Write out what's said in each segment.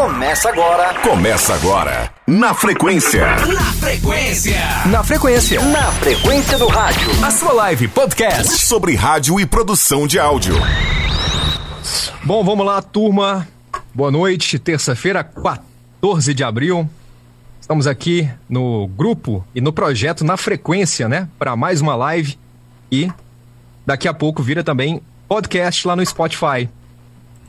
Começa agora. Começa agora. Na frequência. Na frequência. Na frequência. Na frequência do rádio. A sua live podcast sobre rádio e produção de áudio. Bom, vamos lá, turma. Boa noite. Terça-feira, 14 de abril. Estamos aqui no grupo e no projeto Na Frequência, né? Para mais uma live. E daqui a pouco vira também podcast lá no Spotify.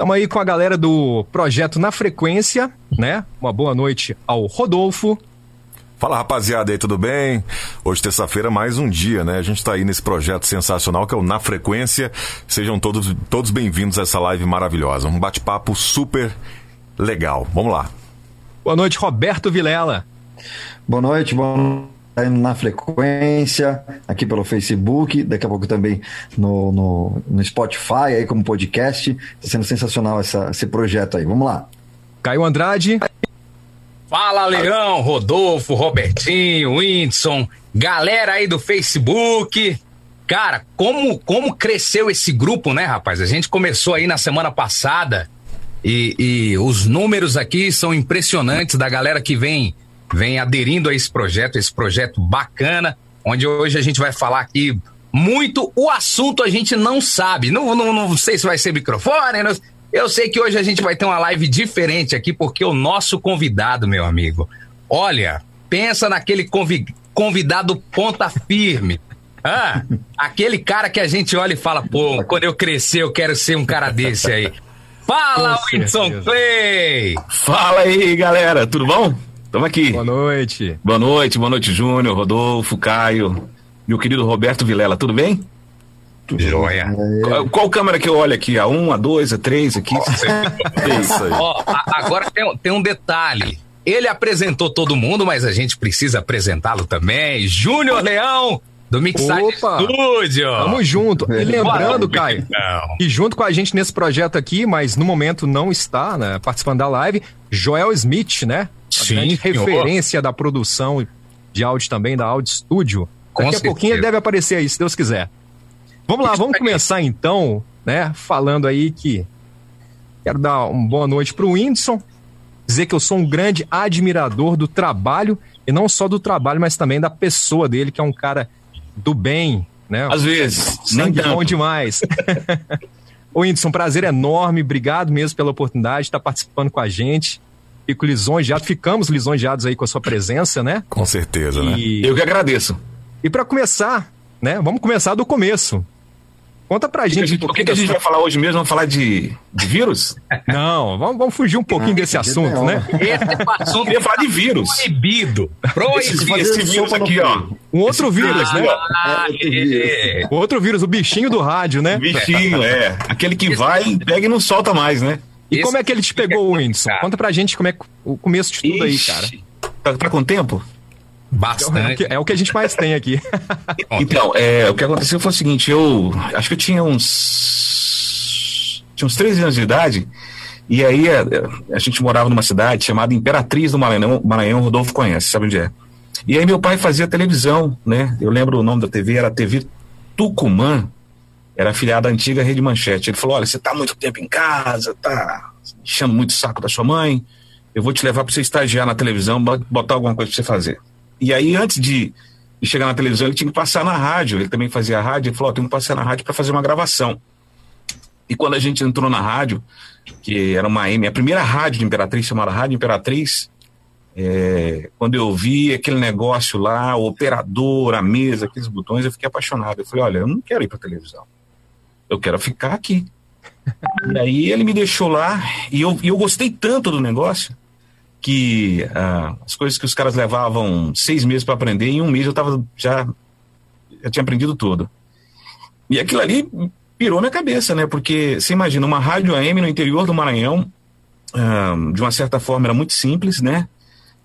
Estamos aí com a galera do projeto Na Frequência, né? Uma boa noite ao Rodolfo. Fala rapaziada aí, tudo bem? Hoje, terça-feira, mais um dia, né? A gente está aí nesse projeto sensacional que é o Na Frequência. Sejam todos, todos bem-vindos a essa live maravilhosa. Um bate-papo super legal. Vamos lá. Boa noite, Roberto Vilela. Boa noite, boa noite na frequência, aqui pelo Facebook, daqui a pouco também no, no, no Spotify, aí como podcast. Está sendo sensacional essa, esse projeto aí. Vamos lá. Caio Andrade. Fala, Leão, Rodolfo, Robertinho, Whindersson, galera aí do Facebook. Cara, como, como cresceu esse grupo, né, rapaz? A gente começou aí na semana passada e, e os números aqui são impressionantes da galera que vem vem aderindo a esse projeto, esse projeto bacana, onde hoje a gente vai falar aqui muito. O assunto a gente não sabe. Não, não, não sei se vai ser microfone. Não, eu sei que hoje a gente vai ter uma live diferente aqui, porque o nosso convidado, meu amigo, olha, pensa naquele convi convidado ponta firme. Ah, aquele cara que a gente olha e fala, pô, quando eu crescer eu quero ser um cara desse aí. Fala, Wilson Clay! Fala aí, galera, tudo bom? Estamos aqui. Boa noite. Boa noite, boa noite, Júnior, Rodolfo, Caio, meu querido Roberto Vilela, tudo bem? Tudo Joia. Qual, qual, câmera que eu olho aqui? A 1, um, a 2, a 3 aqui? é isso aí. Ó, agora tem, tem um detalhe. Ele apresentou todo mundo, mas a gente precisa apresentá-lo também. Júnior Leão, do Mixage Opa, Studio. Tamo junto. E lembrando, Caio, e junto com a gente nesse projeto aqui, mas no momento não está né, participando da live, Joel Smith, né? Sim, grande referência da produção de áudio também, da Audio Studio. Com Daqui a certeza. pouquinho ele deve aparecer aí, se Deus quiser. Vamos lá, vamos começar então, né? Falando aí que quero dar uma boa noite pro Whindersson, dizer que eu sou um grande admirador do trabalho, e não só do trabalho, mas também da pessoa dele, que é um cara do bem, né? Às vezes, nem bom demais. Ô, Whindersson, prazer enorme, obrigado mesmo pela oportunidade de estar participando com a gente. Fico lisonjeado, ficamos lisonjeados aí com a sua presença, né? Com certeza, né? E, Eu que agradeço. e para começar, né? Vamos começar do começo. Conta pra O que, gente. a gente- o que que a gente vai falar hoje mesmo? Vamos falar de, de vírus? Não, vamos, vamos fugir um pouquinho desse assunto, não. né? Esse é o assunto Eu queria falar de vírus. proibido. Esse, Proibido. esse vírus aqui, ó. Um outro vírus, né? Ah, é. O outro vírus, o bichinho do rádio, né? Bichinho, é. Aquele que vai, pega e não solta mais, né? E Esse como é que ele te pegou, Whindersson? complicado. Conta pra gente como é que- o começo de tudo aí, cara. Ixi. Tá, tá com tempo? É o, Bastante. que, é o que a gente mais tem aqui. Então, é, o que aconteceu foi o seguinte, eu acho que eu tinha uns. Tinha uns 13 anos de idade, e aí a, a gente morava numa cidade chamada Imperatriz do Maranhão, Maranhão, Rodolfo conhece, sabe onde é? E aí meu pai fazia televisão, né? Eu lembro o nome da TV, era TV Tucumã, era afiliada à antiga Rede Manchete. Ele falou: olha, você tá muito tempo em casa, tá enchendo muito o saco da sua mãe, eu vou te levar para você estagiar na televisão, botar alguma coisa para você fazer. E aí, antes de chegar na televisão, ele tinha que passar na rádio. Ele também fazia rádio. Ele falou: oh, tem que passar na rádio para fazer uma gravação. E quando a gente entrou na rádio, que era uma M, a primeira rádio de Imperatriz, chamada Rádio Imperatriz, é, quando eu vi aquele negócio lá, o operador, a mesa, aqueles botões, eu fiquei apaixonado. Eu falei: olha, eu não quero ir para televisão. Eu quero ficar aqui. e aí ele me deixou lá e eu, e eu gostei tanto do negócio que ah, as coisas que os caras levavam seis meses para aprender, em um mês eu tava já, já tinha aprendido tudo. E aquilo ali pirou minha cabeça, né? Porque você imagina uma rádio AM no interior do Maranhão, ah, de uma certa forma era muito simples, né?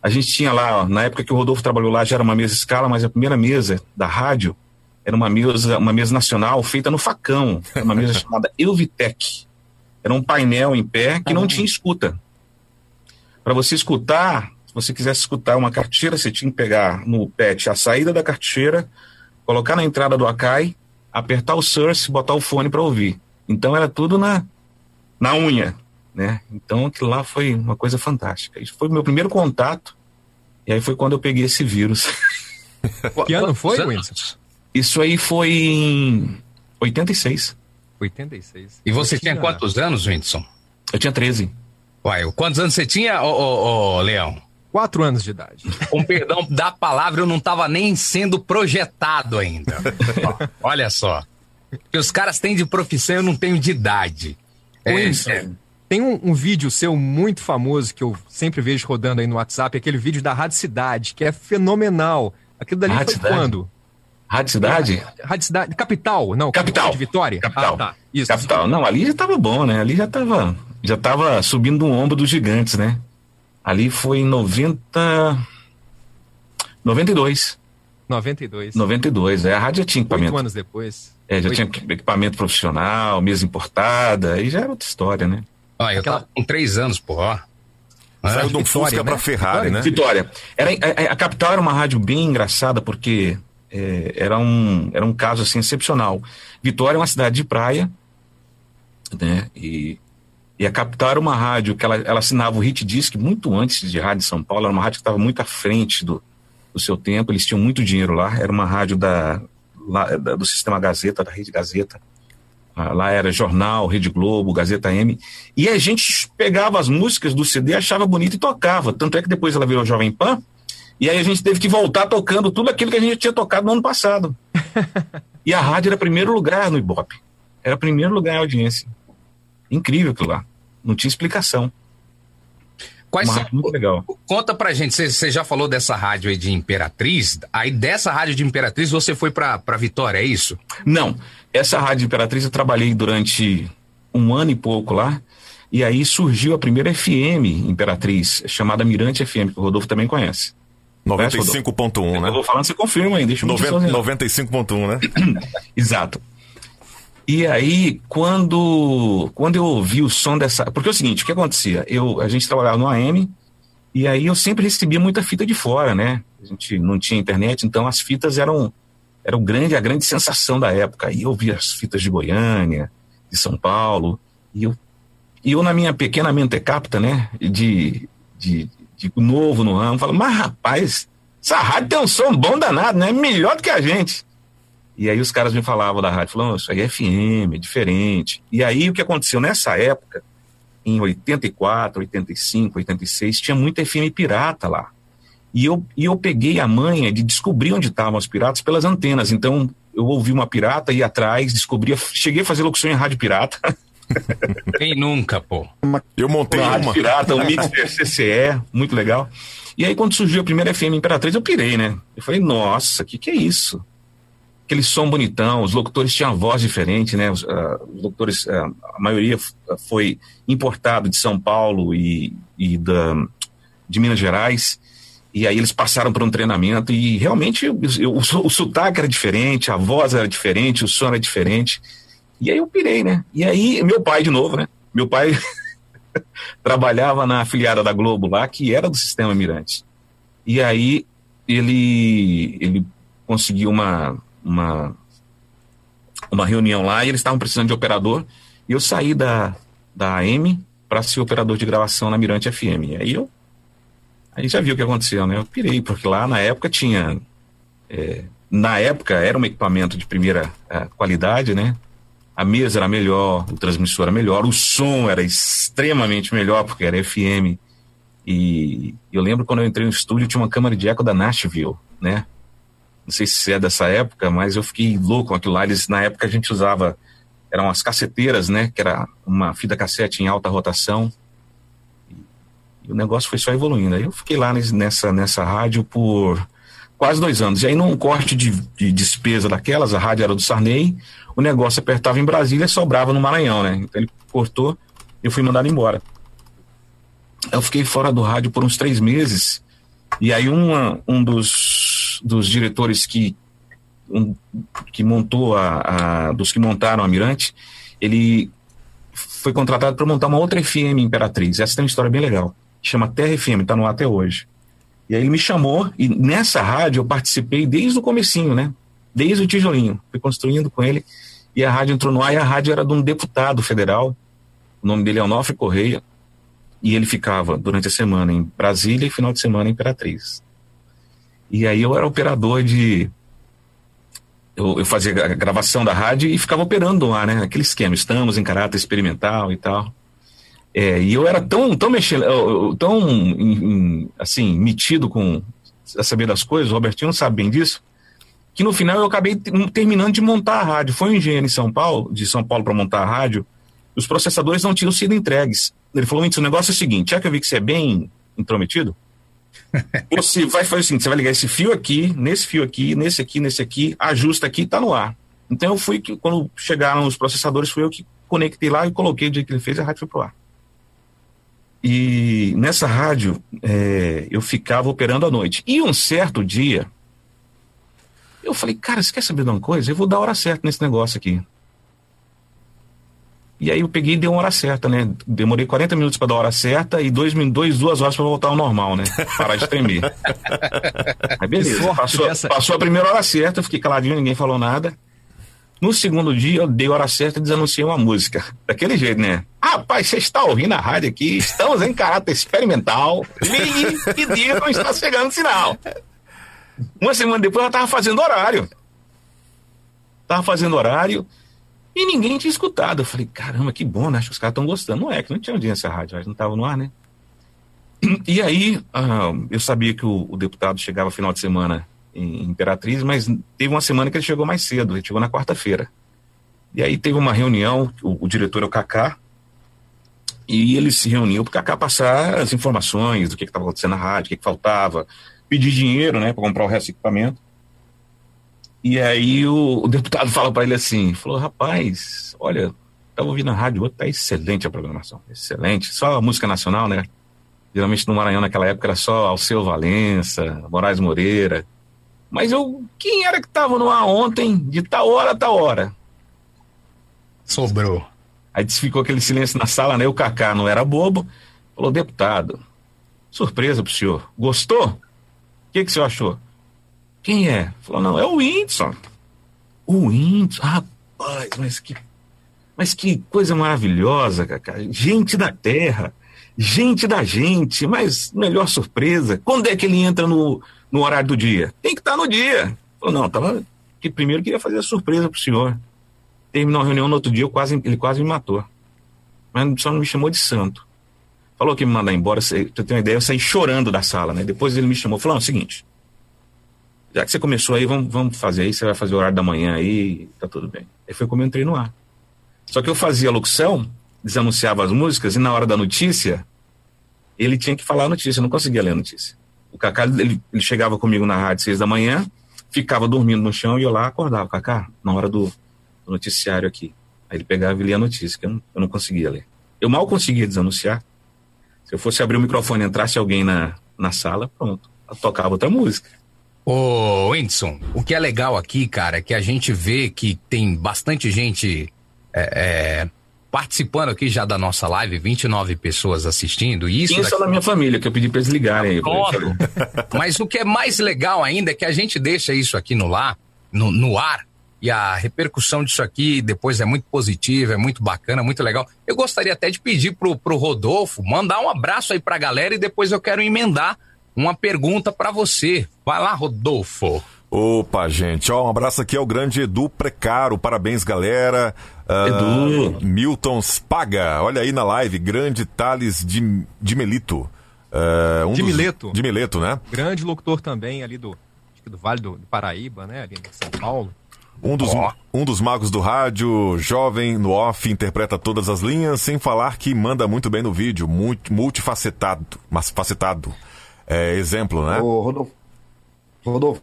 A gente tinha lá, ó, na época que o Rodolfo trabalhou lá, já era uma mesa escala, mas a primeira mesa da rádio era uma mesa, uma mesa nacional feita no facão, era uma mesa chamada Elvitec. Era um painel em pé que não tinha escuta. Para você escutar, se você quisesse escutar uma carteira, você tinha que pegar no pet a saída da carteira, colocar na entrada do Akai, apertar o source, botar o fone para ouvir. Então era tudo na, na unha. né? Então aquilo lá foi uma coisa fantástica. Isso foi o meu primeiro contato, e aí foi quando eu peguei esse vírus. Que ano foi, Winston? Isso aí foi em 86. 86. E você Eu tinha quantos anos, Whindersson? Eu tinha 13. Uai, quantos anos você tinha, ô, ô, ô, Leão? Quatro anos de idade. Com perdão da palavra, eu não tava nem sendo projetado ainda. Ó, olha só. Que os caras têm de profissão, eu não tenho de idade. É, Winston, é, Tem um, um vídeo seu muito famoso que eu sempre vejo rodando aí no WhatsApp, aquele vídeo da Rádio Cidade, que é fenomenal. Aquilo dali Rádio foi Cidade? quando? Rádio Cidade? Rádio Cidade. Capital, não. Capital. De Vitória? Capital. Ah, tá. Isso. Capital. Não, ali já tava bom, né? Ali já tava, já tava subindo no ombro dos gigantes, né? Ali foi em 90. 92. 92. 92. É, a rádio já tinha Oito equipamento. anos depois. É, já Oito. tinha equipamento profissional, mesa importada, aí já era outra história, né? ó, eu Aquela- tava com três anos, pô. ó. Saiu de um Vitória, Fusca né? pra Ferrari, né? Vitória. Era, a, a Capital era uma rádio bem engraçada porque é, era, um, era um caso assim excepcional. Vitória é uma cidade de praia, né? E, e a Capital era uma rádio que ela, ela assinava o Hit Disc muito antes de Rádio São Paulo, era uma rádio que estava muito à frente do, do seu tempo, eles tinham muito dinheiro lá, era uma rádio da, lá, da- do sistema Gazeta, da Rede Gazeta. Ah, Lá era Jornal, Rede Globo, Gazeta M. E a gente pegava as músicas do CD, achava bonito e tocava. Tanto é que depois ela virou Jovem Pan. E aí a gente teve que voltar tocando tudo aquilo que a gente tinha tocado no ano passado. e a rádio era primeiro lugar no Ibope. Era primeiro lugar em audiência. Incrível aquilo lá. Não tinha explicação. Quais são, muito legal. Conta pra gente, você- já falou dessa rádio aí de Imperatriz, aí dessa rádio de Imperatriz você foi pra, pra Vitória, é isso? Não, essa Rádio Imperatriz eu trabalhei durante um ano e pouco lá, e aí surgiu a primeira FM Imperatriz, chamada Mirante FM, que o Rodolfo também conhece. 95.1, Eu né? vou falando, você confirma aí, deixa eu Noven- sozinho. 95.1, né? Exato. E aí, quando, quando eu ouvi o som dessa. Porque é o seguinte, o que acontecia? Eu, a gente trabalhava no AM, e aí eu sempre recebia muita fita de fora, né? A gente não tinha internet, então as fitas eram, eram grande, a grande sensação da época. E eu via as fitas de Goiânia, de São Paulo, e eu, e eu na minha pequena mente capta, né? De, de, de novo no ramo, falo, mas rapaz, essa rádio tem um som bom danado, né? Melhor do que a gente. E aí os caras me falavam da rádio, falavam, isso aí é FM, é diferente. E aí o que aconteceu nessa época, em 84, 85, 86, tinha muita FM pirata lá. E eu, e eu peguei a manha de descobrir onde estavam os piratas pelas antenas. Então eu ouvi uma pirata, ia atrás, descobria, cheguei a fazer locução em rádio pirata. Quem nunca, pô? Eu montei Uma uma. pirata, um mixer CCE, muito legal. E aí, quando surgiu a primeira FM Imperatriz, eu pirei, né? Eu falei, nossa, o que, que é isso? Aquele som bonitão, os locutores tinham voz diferente, né? Os, ah, os locutores, ah, a maioria f- foi importado de São Paulo e, e da, de Minas Gerais. E aí eles passaram por um treinamento e realmente eu- eu- o, o sotaque era diferente, a voz era diferente, o som era diferente. E aí eu pirei, né? E aí, meu pai de novo, né? Meu pai trabalhava na afiliada da Globo lá, que era do Sistema Mirante. E aí ele, ele conseguiu uma, uma, uma reunião lá e eles estavam precisando de operador. E eu saí da, da AM para ser operador de gravação na Mirante FM. E aí eu aí já viu o que aconteceu, né? Eu pirei, porque lá na época tinha. é, na época era um equipamento de primeira eh, qualidade, né? A mesa era melhor, o transmissor era melhor, o som era extremamente melhor, porque era FM. E eu lembro quando eu entrei no estúdio, tinha uma câmara de eco da Nashville, né? Não sei se é dessa época, mas eu fiquei louco com aquilo lá. Eles, na época a gente usava, eram as caceteiras, né? Que era uma fita cassete em alta rotação. E o negócio foi só evoluindo. Aí eu fiquei lá nes- nessa, nessa rádio por quase dois anos. E aí, num corte de, de despesa daquelas, a rádio era do Sarney, o negócio apertava em Brasília e sobrava no Maranhão, né? Então ele cortou eu fui mandado embora. Eu fiquei fora do rádio por uns três meses. E aí, uma, um dos, dos diretores que, um, que montou a, a. dos que montaram a Mirante, ele foi contratado para montar uma outra FM Imperatriz. Essa tem uma história bem legal. Chama Terra FM, está no ar até hoje. E aí ele me chamou e nessa rádio eu participei desde o comecinho, né? Desde o tijolinho. Fui construindo com ele e a rádio entrou no ar e a rádio era de um deputado federal, O nome dele é Onofre Correia. E ele ficava durante a semana em Brasília e final de semana em Imperatriz. E aí eu era operador de. Eu, eu fazia a gravação da rádio e ficava operando lá, né? Aquele esquema, estamos em caráter experimental e tal. É, e eu era tão, tão mexendo, tão assim, metido com a saber das coisas, o Robertinho sabe bem disso, que no final eu acabei terminando de montar a rádio. Foi um engenheiro em São Paulo, de São Paulo para montar a rádio, os processadores não tinham sido entregues. Ele falou: o negócio é o seguinte, já que eu vi que você é bem intrometido, você vai fazer o seguinte: você vai ligar esse fio aqui, nesse fio aqui, nesse aqui, nesse aqui, ajusta aqui e tá no ar. Então eu fui que, quando chegaram os processadores, fui eu que conectei lá e coloquei o dia que ele fez, a rádio foi pro ar. E nessa rádio é, eu ficava operando à noite. E um certo dia, eu falei, cara, você quer saber de uma coisa? Eu vou dar a hora certa nesse negócio aqui. E aí eu peguei e dei uma hora certa, né? Demorei 40 minutos para dar a hora certa e dois, dois duas horas para voltar ao normal, né? Parar de tremer. aí beleza, passou, dessa... passou a primeira hora certa, fiquei caladinho, ninguém falou nada. No segundo dia, eu dei a hora certa e desanunciei uma música. Daquele jeito, né? Rapaz, você está ouvindo a rádio aqui, estamos em caráter experimental. Ligue e diga não está chegando sinal. Uma semana depois, ela estava fazendo horário. Tava fazendo horário e ninguém tinha escutado. Eu falei, caramba, que bom, né? Acho que os caras estão gostando. Não é, que não tinha audiência rádio, mas não estava no ar, né? E aí, uh, eu sabia que o, o, deputado chegava final de semana em Imperatriz, mas teve uma semana que ele chegou mais cedo, ele chegou na quarta-feira. E aí teve uma reunião, o, o diretor é o Kaká, e ele se reuniu para o Kaká passar as informações do que estava acontecendo na rádio, o que, que faltava, pedir dinheiro, né, para comprar o resto do equipamento. E aí o, o deputado fala para ele assim, falou, rapaz, olha, estava ouvindo a rádio hoje, tá excelente a programação, excelente. Só a música nacional, né? Geralmente no Maranhão naquela época era só Alceu Valença, Moraes Moreira. Mas eu, quem era que estava no ar ontem, de tal hora a tal hora? Sobrou. Aí ficou aquele silêncio na sala, né? O Cacá não era bobo. Falou, deputado, surpresa pro senhor. Gostou? O que, que o senhor achou? Quem é? Falou, não, é o Whindersson. O Whindersson, rapaz, mas que, mas que coisa maravilhosa, Cacá. Gente da terra, gente da gente, mas melhor surpresa. Quando é que ele entra no, no horário do dia? Tem que estar tá no dia. Falou, não, tava, que primeiro queria fazer a surpresa pro senhor. Terminou a reunião no outro dia, eu quase, ele quase me matou. Mas só não me chamou de santo. Falou que me mandar embora, você tem uma ideia, eu saí chorando da sala, né? Depois ele me chamou, falou, é o seguinte, já que você começou aí, vamos, vamos fazer aí, você vai fazer o horário da manhã aí, tá tudo bem. Aí foi como eu entrei no ar. Só que eu fazia a locução, desanunciava as músicas, e na hora da notícia, ele tinha que falar a notícia, eu não conseguia ler a notícia. O Cacá, ele, ele chegava comigo na rádio seis da manhã, ficava dormindo no chão e eu lá acordava, Cacá, na hora do, do noticiário aqui. Aí ele pegava e lia a notícia, que eu não, eu não conseguia ler. Eu mal conseguia desanunciar. Se eu fosse abrir o microfone e entrasse alguém na, na sala, pronto, eu tocava outra música. Ô, Whindersson, o que é legal aqui, cara, é que a gente vê que tem bastante gente é, é, participando aqui já da nossa live, 29 pessoas assistindo. Isso Isso daqui... na minha família, que eu pedi para eles ligarem aí. Mas o que é mais legal ainda é que a gente deixa isso aqui no, lar, no, no ar e a repercussão disso aqui depois é muito positiva, é muito bacana, muito legal. Eu gostaria até de pedir pro, pro Rodolfo mandar um abraço aí pra galera e depois eu quero emendar uma pergunta para você. Vai lá, Rodolfo. Opa, gente, ó, um abraço aqui ao grande Edu Precaro, parabéns, galera. Uh, Edu. Milton Spaga, olha aí na live, grande Thales de, de Melito. Uh, um de dos, Mileto. De Mileto, né? Grande locutor também ali do, do Vale do, do Paraíba, né? Ali em São Paulo. Um dos, oh. um dos magos do rádio, jovem, no off, interpreta todas as linhas, sem falar que manda muito bem no vídeo, muito, multifacetado, mas facetado é, exemplo, né? O Rodolfo, Rodolfo,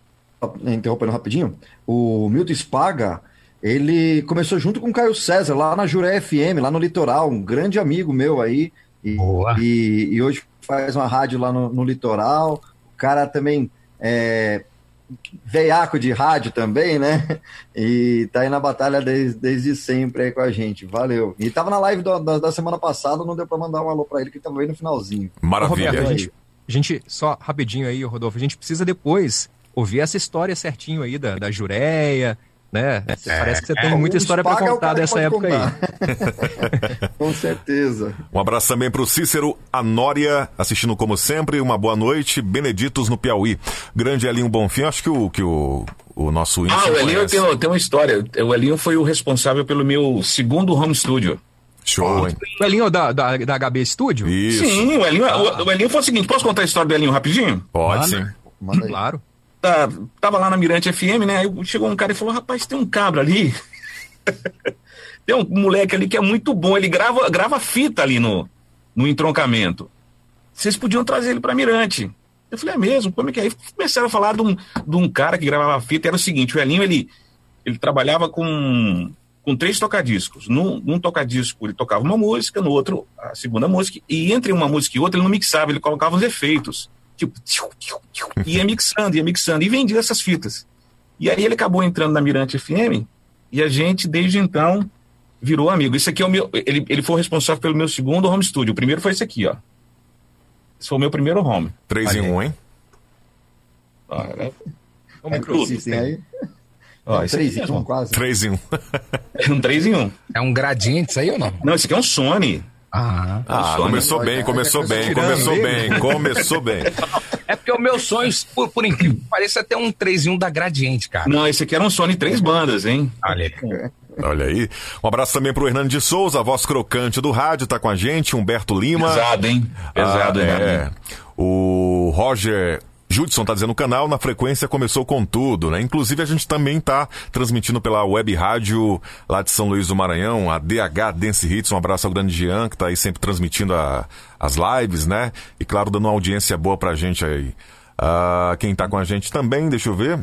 interrompendo rapidinho, o Milton Spaga, ele começou junto com o Caio César, lá na Juré FM, lá no litoral, um grande amigo meu aí. E, e, e, hoje faz uma rádio lá no, no litoral. O cara também é veiaco de rádio também, né? E tá aí na batalha desde, desde sempre aí com a gente. Valeu. E tava na live do, da, da, semana passada, não deu pra mandar um alô pra ele, que tava aí no finalzinho. Maravilha. Roberto, a gente, a gente, só rapidinho aí, Rodolfo, a gente precisa depois ouvir essa história certinho aí da, da Jureia, né? Parece que você tem muita história para o contar dessa época aí. contar. Com certeza. Um abraço também pro Cícero Anória, assistindo como sempre. Uma boa noite. Beneditos no Piauí. Grande Elinho Bonfim, acho que o, que o, o nosso Ah, o Elinho tem, tem uma história. O Elinho foi o responsável pelo meu segundo home studio. Show, hein? O Elinho da, da, da HB Studio? Isso. Sim, o Elinho, o, o Elinho foi o seguinte: posso contar a história do Elinho rapidinho? Pode sim. Manda aí. Claro. Tá, tava lá na Mirante FM, né? Aí chegou um cara e falou: rapaz, tem um cabra ali. tem um moleque ali que é muito bom. Ele grava, grava fita ali no, no entroncamento. Vocês podiam trazer ele pra Mirante. Eu falei, é mesmo? Como é que é? Aí começaram a falar de um, de um cara que gravava fita. Era o seguinte: o Elinho, ele, ele trabalhava com, com três tocadiscos. Num, num tocadisco ele tocava uma música, no outro a segunda música, e entre uma música e outra ele não mixava, ele colocava os efeitos. Tipo, tchiu, tchiu, tchiu, ia mixando, ia mixando, e vendia essas fitas. E aí ele acabou entrando na Mirante FM, e a gente, desde então, virou amigo. Esse aqui é o meu. Ele, ele foi o responsável pelo meu segundo home studio. O primeiro foi esse aqui, ó. Esse foi o meu primeiro home. 3 em 1, hein? Ó, é- O É Microsystem aí. ó, esse aqui Três em mesmo. um, quase. 3 em 1. É um 3 em 1. É um gradiente isso aí ou não? Não, esse aqui é um Sony. Ah. Ah, começou Olha, bem, começou bem, tirando começou bem, começou bem. É porque o meu sonho, por, por incrível que pareça, é ter um 3 em 1 da gradiente, cara. Não, esse aqui era um Sony três bandas, hein? Olha aí. Olha aí. Um abraço também pro Hernando de Souza, a voz crocante do rádio, tá com a gente. Humberto Lima. Pesado, hein? Pesado, Ah, hein? é. O Roger Judson tá dizendo o canal na frequência começou com tudo, né? Inclusive a gente também tá transmitindo pela web rádio lá de São Luís do Maranhão, a DH Dance Hits. Um abraço ao grande Jean, que tá aí sempre transmitindo a- as lives, né? E claro, dando uma audiência boa pra gente aí. Ah, quem tá com a gente também, deixa eu ver.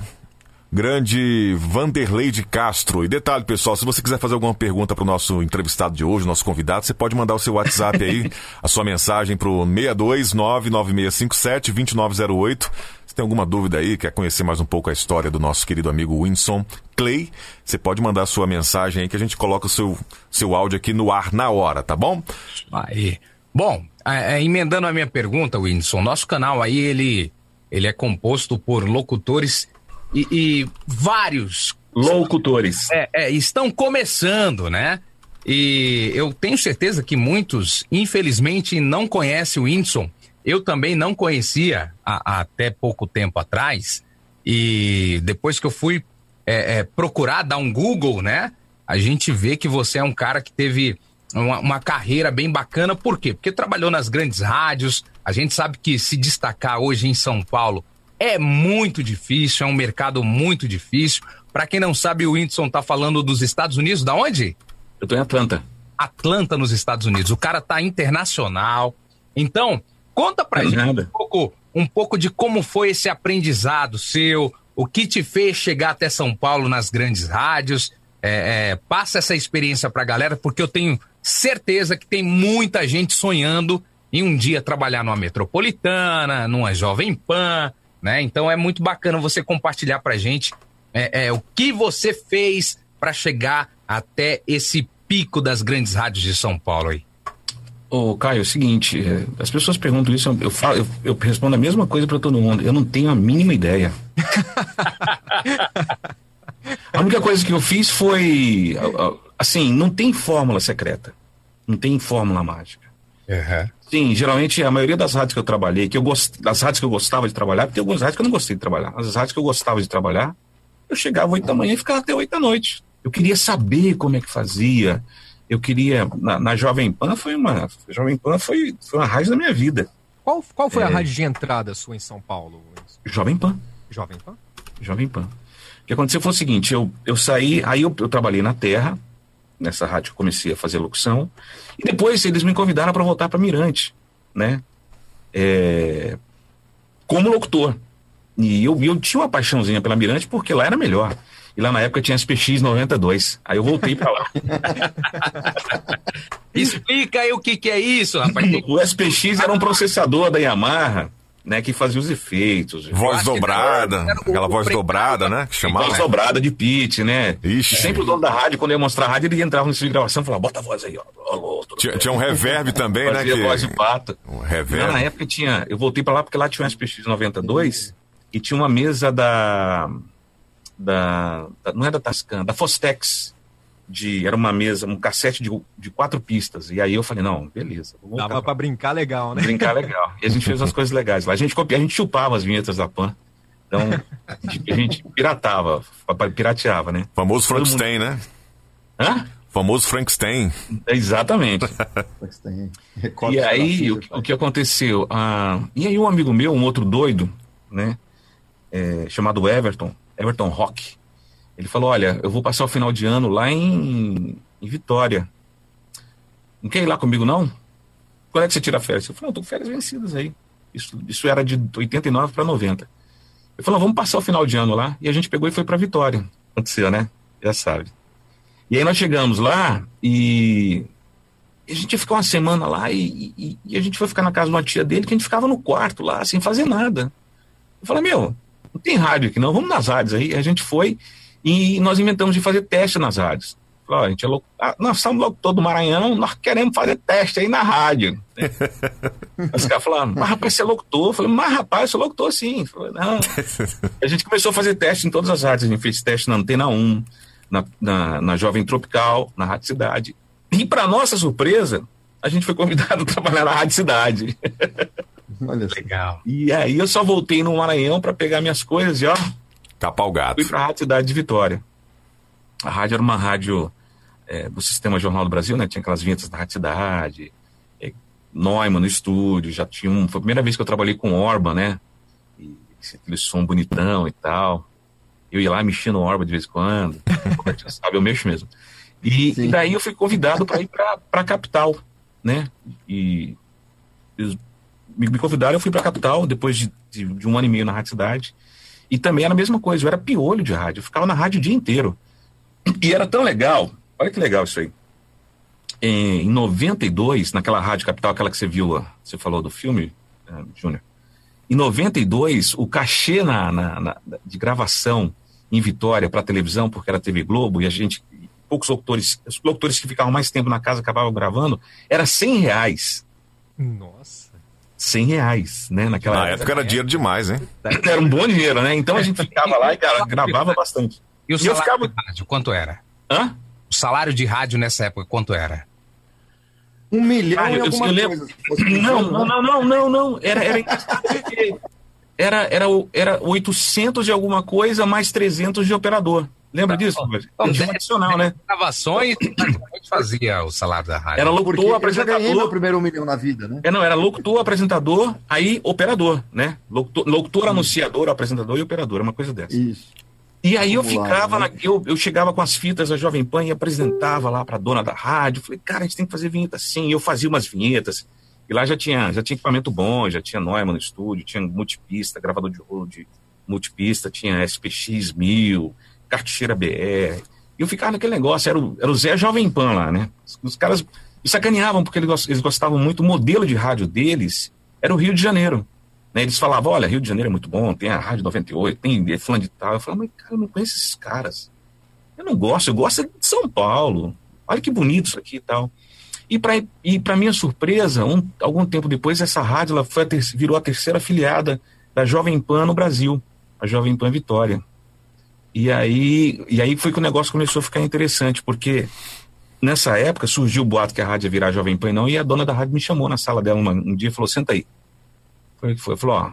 Grande Vanderlei de Castro. E detalhe, pessoal, se você quiser fazer alguma pergunta para o nosso entrevistado de hoje, nosso convidado, você pode mandar o seu WhatsApp aí, a sua mensagem pro 62996572908. Se tem alguma dúvida aí, quer conhecer mais um pouco a história do nosso querido amigo Winson Clay, você pode mandar a sua mensagem aí que a gente coloca o seu, seu áudio aqui no ar na hora, tá bom? Aí. Bom, é, é, emendando a minha pergunta, Whindersson, nosso canal aí, ele, ele é composto por locutores e, e vários Locutores. é, é, estão começando, né? E eu tenho certeza que muitos, infelizmente, não conhecem o Whindersson. Eu também não conhecia há- até pouco tempo atrás. E depois que eu fui é, é, procurar dar um Google, né? A gente vê que você é um cara que teve uma, uma carreira bem bacana. Por quê? Porque trabalhou nas grandes rádios. A gente sabe que se destacar hoje em São Paulo é muito difícil, é um mercado muito difícil. Para quem não sabe, o Whindersson tá falando dos Estados Unidos, da onde? Eu tô em Atlanta. Atlanta, nos Estados Unidos. O cara tá internacional. Então, conta pra É gente nada. um pouco, um pouco de como foi esse aprendizado seu, o que te fez chegar até São Paulo nas grandes rádios. É, é, passa essa experiência pra galera, porque eu tenho certeza que tem muita gente sonhando em um dia trabalhar numa metropolitana, numa Jovem Pan, né? Então é muito bacana você compartilhar pra gente é, é, o que você fez pra chegar até esse pico das grandes rádios de São Paulo aí. Ô, Caio, é o seguinte, é, as pessoas perguntam isso, eu, falo, eu, eu respondo a mesma coisa pra todo mundo. Eu não tenho a mínima ideia. a única coisa que eu fiz foi. Assim, não tem fórmula secreta. Não tem fórmula mágica. Sim, geralmente a maioria das rádios que eu trabalhei, que eu gost... das rádios que eu gostava de trabalhar, porque tem algumas rádios que eu não gostei de trabalhar. As rádios que eu gostava de trabalhar, eu chegava oito da manhã e ficava até oito da noite. Eu queria saber como é que fazia. Eu queria. Na, na Jovem Pan foi uma. Jovem Pan foi, foi uma rádio da minha vida. Qual, qual foi a É. rádio de entrada sua em São Paulo? Jovem Pan. Jovem Pan? Jovem Pan. O que aconteceu foi o seguinte, eu, eu saí, aí eu, eu trabalhei na Terra, nessa rádio eu comecei a fazer locução, e depois eles me convidaram para voltar para Mirante, né? É, como locutor. E eu, eu tinha uma paixãozinha pela Mirante porque lá era melhor. E lá na época tinha SPX 92. Aí eu voltei para lá. Explica aí o que, que é isso, rapaz. o SPX era um processador da Yamaha, né, que fazia os efeitos. Voz dobrada, era o- aquela o voz dobrada, né? Que chamava. Voz dobrada de pitch, né? Ixi. Sempre o dono da rádio, quando ia mostrar a rádio, ele entrava no estúdio de gravação e falava, bota a voz aí, ó. Tinha, bem?" tinha um reverb também, né? Fazia Que... voz de pato. Um reverb. na época tinha. Eu voltei pra lá porque lá tinha um SPX 92 e tinha uma mesa da. da, da- não é da Tascam, da Fostex. De, era uma mesa, um cassete de, de quatro pistas. E aí eu falei, não, beleza. Dava pra brincar legal, né? brincar legal. E a gente fez umas coisas legais lá. A gente copia, a gente chupava as vinhetas da Pan. Então, a gente, a gente piratava, pirateava, né? Famoso Todo mundo- Frankenstein, né? Hã? Famoso Frankenstein. Exatamente. E aí, o, o que aconteceu? Ah, e aí, um amigo meu, um outro doido, né? é, chamado Everton, Everton Rock, ele falou: Olha, eu vou passar o final de ano lá em, em Vitória. Não quer ir lá comigo, não? Quando é que você tira férias? Eu falei: Não, tô com férias vencidas aí. Isso, isso era de 89 para 90. Ele falou: Vamos passar o final de ano lá. E a gente pegou e foi para Vitória. Aconteceu, né? Já sabe. E aí nós chegamos lá e a gente ia ficar uma semana lá e, e- e a gente foi ficar na casa de uma tia dele que a gente ficava no quarto lá, sem fazer nada. Eu falei, meu, não tem rádio aqui não, vamos nas rádios aí. A gente foi e nós inventamos de fazer teste nas rádios. Falei, ó, a gente é louco. Ah, nós somos locutor do Maranhão, nós queremos fazer teste aí na rádio. Os caras falaram, mas rapaz, você é locutor? Eu falei, mas rapaz, eu sou locutor sim. Falei, não. A gente começou a fazer teste em todas as rádios. A gente fez teste na Antena 1, na, na, na Jovem Tropical, na Rádio Cidade. E para nossa surpresa, a gente foi convidado a trabalhar na Rádio Cidade. Olha. Legal. E aí eu só voltei no Maranhão para pegar minhas coisas e ó, Tapar o gato. fui para a Rádio Cidade de Vitória. A rádio era uma rádio é, do Sistema Jornal do Brasil, né? Tinha aquelas vinhetas da Rádio Cidade, é, Neumann no estúdio, já tinha um. Foi a primeira vez que eu trabalhei com Orba, né? E aquele som bonitão e tal. Eu ia lá mexendo no Orba de vez em quando. Sabe, eu mexo mesmo. E, e daí eu fui convidado para ir para a capital, né? E eles me, me convidaram, eu fui para a capital depois de, de, de um ano e meio na Rádio Cidade. E também era a mesma coisa, eu era piolho de rádio, eu ficava na rádio o dia inteiro. E era tão legal, olha que legal isso aí. Em, em 92, naquela rádio capital, aquela que você viu, você falou do filme, eh, Júnior. Em 92, o cachê na, na- na- de gravação em Vitória para televisão, porque era TV Globo, e a gente, poucos locutores, os locutores que ficavam mais tempo na casa acabavam gravando, era 100 reais. Nossa. 100 reais, né? Naquela Na época era dinheiro demais, hein? era um bom dinheiro, né? Então a gente ficava lá e cara, gravava bastante. E o E salário ficava- de rádio, quanto era? Hã? O salário de rádio nessa época, quanto era? Um milhão Ah, e eu- alguma eu lembro- coisa. fosse Não, não, né? não, não, não, não. Era, era era, era, era 800 de alguma coisa mais 300 de operador. Lembra disso? Então, Tinha um adicional, né? Gravações, praticamente fazia o salário da rádio. Era Porque locutor, eu meu apresentador. primeiro um milhão na vida, né? É, não, era locutor, apresentador, aí operador, né? Locutor, locutor anunciador, apresentador e operador, uma coisa dessa. Isso. E aí eu Vamos lá, ficava, né? na- eu, eu chegava com as fitas da Jovem Pan e apresentava lá para dona da rádio. Falei, cara, a gente tem que fazer vinheta assim. Eu fazia umas vinhetas. E lá já tinha, já tinha equipamento bom, já tinha Neumann no estúdio, tinha multipista, gravador de rolo de multipista, tinha SPX 1000, cartucheira BR. E eu ficava naquele negócio, era o, era o Zé Jovem Pan lá, né? Os, caras me sacaneavam porque eles, gos- eles gostavam muito, o modelo de rádio deles era o Rio de Janeiro. Né, eles falavam, olha, Rio de Janeiro é muito bom, tem a Rádio 98, tem fulano de tal. Eu falava, mas cara, eu não conheço esses caras. Eu não gosto, eu gosto de São Paulo. Olha que bonito isso aqui e tal. E para e pra minha surpresa, um, algum tempo depois, essa rádio ela foi a ter- virou a terceira afiliada da Jovem Pan no Brasil, a Jovem Pan Vitória. E aí, e aí foi que o negócio começou a ficar interessante, porque nessa época surgiu o boato que a rádio ia virar Jovem Pan não, e a dona da rádio me chamou na sala dela uma- um dia e falou, senta aí. Foi que foi, falou, ó,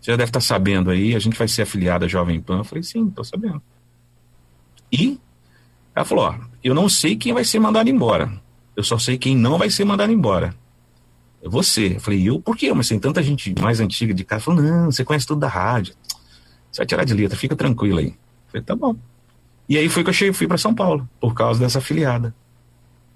você já deve estar sabendo aí, a gente vai ser afiliada à Jovem Pan. Eu falei, sim, tô sabendo. E ela falou, ó, eu não sei quem vai ser mandado embora. Eu só sei quem não vai ser mandado embora. É você. Eu falei, eu? Por quê? Mas tem tanta gente mais antiga de casa. Falou, não, você conhece tudo da rádio. Você vai tirar de letra, fica tranquilo aí. Falei, tá bom. E aí foi que eu cheguei, fui para São Paulo, por causa dessa afiliada.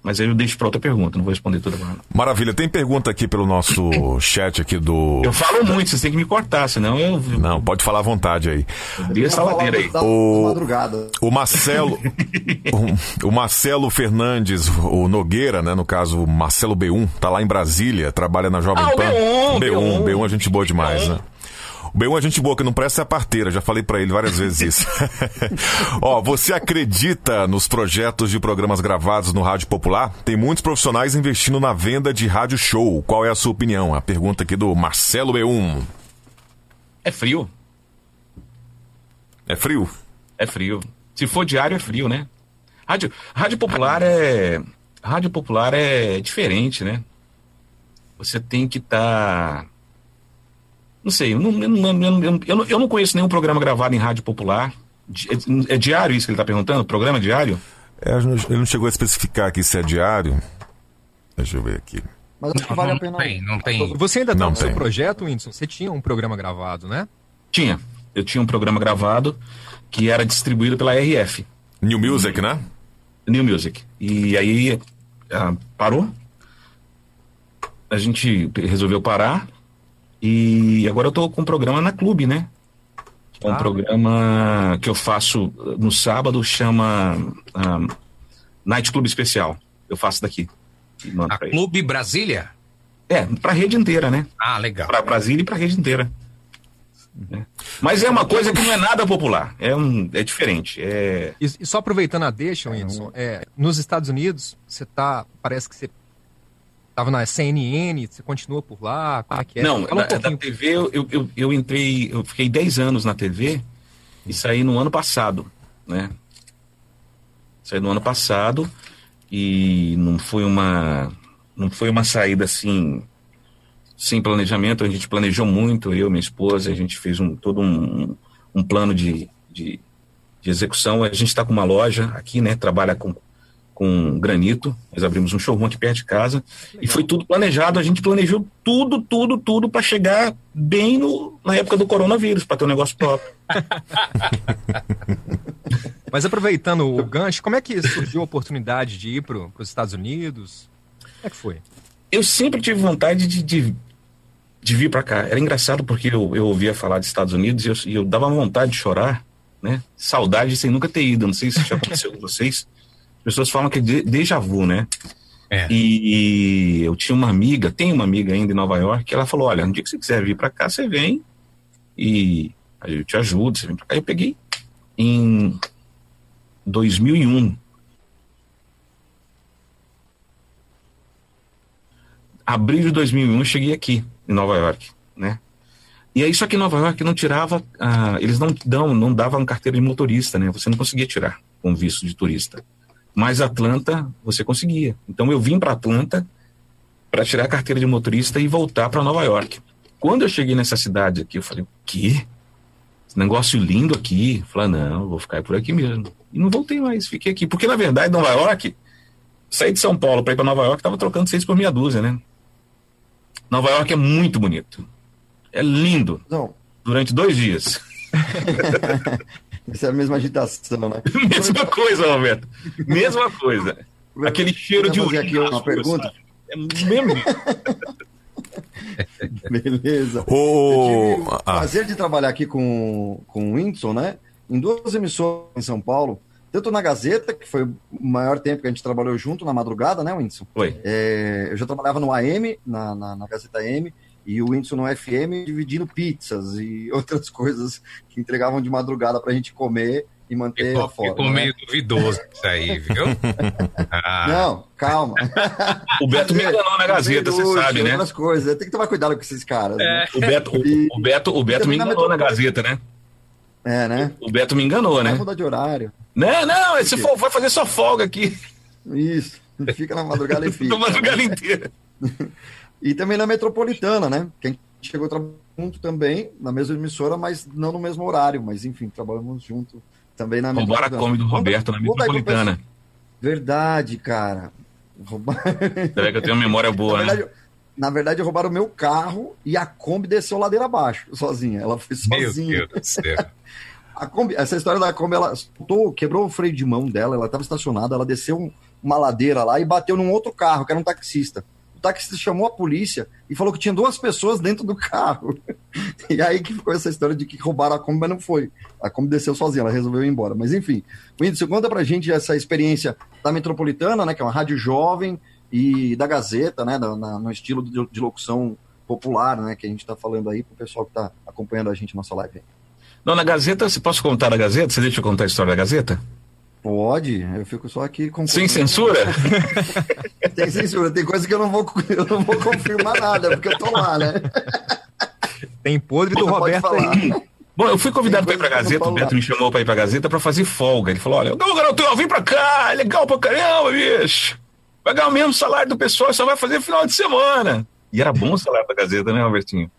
Mas aí eu deixo para outra pergunta, não vou responder toda agora. Maravilha. Tem pergunta aqui pelo nosso chat aqui do. Eu falo muito, vocês têm que me cortar, senão eu, Não, pode falar à vontade aí. abri essa ladeira aí. da- O- madrugada. O Marcelo, o, o Marcelo Fernandes, o Nogueira, né? No caso, o Marcelo B1, tá lá em Brasília, trabalha na Jovem Ah, o Pan. B1, B1, B1. B1 é gente boa demais, né? O B1 é gente boa, que não presta é a parteira, já falei pra ele várias vezes isso. Ó, você acredita nos projetos de programas gravados no Rádio Popular? Tem muitos profissionais investindo na venda de rádio show. Qual é a sua opinião? A pergunta aqui do Marcelo B1. É frio. É frio? É frio. Se for diário, é frio, né? Rádio, rádio popular é. Rádio popular é diferente, né? Você tem que estar. Tá... Não sei, eu não, eu, não, eu, não, eu não conheço nenhum programa gravado em rádio popular. É, é diário isso que ele está perguntando? Programa diário? É, ele não chegou a especificar aqui se é diário. Deixa eu ver aqui. Mas acho que vale a pena. Não tem, não tem. Você ainda está no seu projeto, Whindersson? Você tinha um programa gravado, né? Tinha. Eu tinha um programa gravado que era distribuído pela RF. New Music, né? New Music. E aí ah, parou. A gente resolveu parar. E agora eu tô com um programa na Clube, né? É um ah. programa que eu faço no sábado, chama um, Night Club Especial. Eu faço daqui. A Clube Brasília? É, pra rede inteira, né? Ah, legal. Pra Brasília e pra rede inteira. É. Mas é uma coisa que não é nada popular, é, um, é diferente. É... E, e só aproveitando a deixa, Wilson, é, nos Estados Unidos, você tá. Parece que você estava na CNN, você continua por lá? Como é que é? Não, um da, da, TV eu, eu, eu entrei, eu fiquei 10 anos na TV e saí no ano passado, né? Saí no ano passado e não foi uma não foi uma saída assim sem planejamento, a gente planejou muito, eu, minha esposa, a gente fez um, todo um, um plano de, de, de execução. A gente está com uma loja aqui, né? Trabalha com, com granito. Nós abrimos um showroom aqui perto de casa Legal. e foi tudo planejado. A gente planejou tudo, tudo, tudo para chegar bem no, na época do coronavírus, para ter um negócio próprio. Mas aproveitando o gancho, como é que surgiu a oportunidade de ir para os Estados Unidos? Como é que foi? Eu sempre tive vontade de, de de vir para cá. Era engraçado porque eu, eu ouvia falar dos Estados Unidos e eu, e eu dava vontade de chorar, né? Saudade sem nunca ter ido. Não sei se já aconteceu com vocês. As pessoas falam que é déjà vu, né? É. E, e, eu tinha uma amiga, tem uma amiga ainda em Nova York, que ela falou: Olha, no dia que você quiser vir para cá, você vem e eu te ajudo. Você vem pra cá. Eu peguei em 2001. Abril de 2001 eu cheguei aqui em Nova York, né? E aí, só que em Nova York não tirava, ah, eles não dão, não davam carteira de motorista, né? Você não conseguia tirar com visto de turista. Mas Atlanta, você conseguia. Então eu vim para Atlanta para tirar a carteira de motorista e voltar para Nova York. Quando eu cheguei nessa cidade aqui, eu falei, o quê? Esse negócio lindo aqui. Eu falei, não, vou ficar por aqui mesmo. E não voltei mais, fiquei aqui. Porque, na verdade, Nova York, sair de São Paulo para ir para Nova York, tava trocando seis por meia dúzia, né? Nova York é muito bonito. É lindo. Não. Durante dois dias. Isso é a mesma agitação, né? mesma coisa, Roberto. Mesma coisa. Aquele cheiro de urina. aqui uma pergunta? É mesmo. Beleza. Oh, Eu tive o prazer de trabalhar aqui com, com o Whindersson, né? Em duas emissões em São Paulo tanto na Gazeta, que foi o maior tempo que a gente trabalhou junto na madrugada, né, Whindersson? Foi. É, eu já trabalhava no AM, na, na, na Gazeta AM, e o Whindersson no FM dividindo pizzas e outras coisas que entregavam de madrugada pra gente comer e manter ficou, a foto. Ficou né? meio duvidoso isso aí, viu? ah. Não, calma. O Beto me enganou na Gazeta, você sabe, né? Outras coisas. Tem que tomar cuidado com esses caras. Né? É. Né? O Beto, e, o, Beto, o Beto me enganou na Gazeta, né? É, né? O Beto me enganou, né? Vai mudar de horário. Não, não, esse for, vai fazer só folga aqui. Isso. Fica na madrugada e fica. na madrugada inteira. E também na metropolitana, né? Que a gente chegou junto também, na mesma emissora, mas não no mesmo horário. Mas enfim, trabalhamos junto também na Roubaram a Kombi do Roberto na metropolitana. Verdade, cara. Roubar... É que eu tenho uma memória boa, na né? verdade, né? Na verdade, roubaram o meu carro e a Kombi desceu ladeira abaixo, sozinha. Ela foi sozinha. Meu Deus do céu. A Kombi, essa história da Kombi, ela soltou, quebrou o freio de mão dela, ela estava estacionada, ela desceu uma ladeira lá e bateu num outro carro, que era um taxista. O taxista chamou a polícia e falou que tinha duas pessoas dentro do carro. E aí que ficou essa história de que roubaram a Kombi, mas não foi. A Kombi desceu sozinha, ela resolveu ir embora. Mas enfim, Whindersson, conta pra gente essa experiência da Metropolitana, né, que é uma rádio jovem, e da Gazeta, né, da, na, no estilo de, de, locução popular, né, que a gente está falando aí para o pessoal que está acompanhando a gente na nossa live. Não, na Gazeta, você posso contar a Gazeta? Você deixa eu contar a história da Gazeta? Pode, eu fico só aqui com. Sem censura? tem censura, tem coisa que eu não vou, eu não vou confirmar nada, porque eu tô lá, né? Tem podre do Roberto aí. Bom, eu fui convidado para ir pra Gazeta, não o Beto me chamou para ir pra Gazeta para fazer folga. Ele falou: olha, ô garoto, vem pra cá, é legal pra caramba, bicho. Vai ganhar o mesmo salário do pessoal, só vai fazer final de semana. E era bom o salário da Gazeta, né, Albertinho?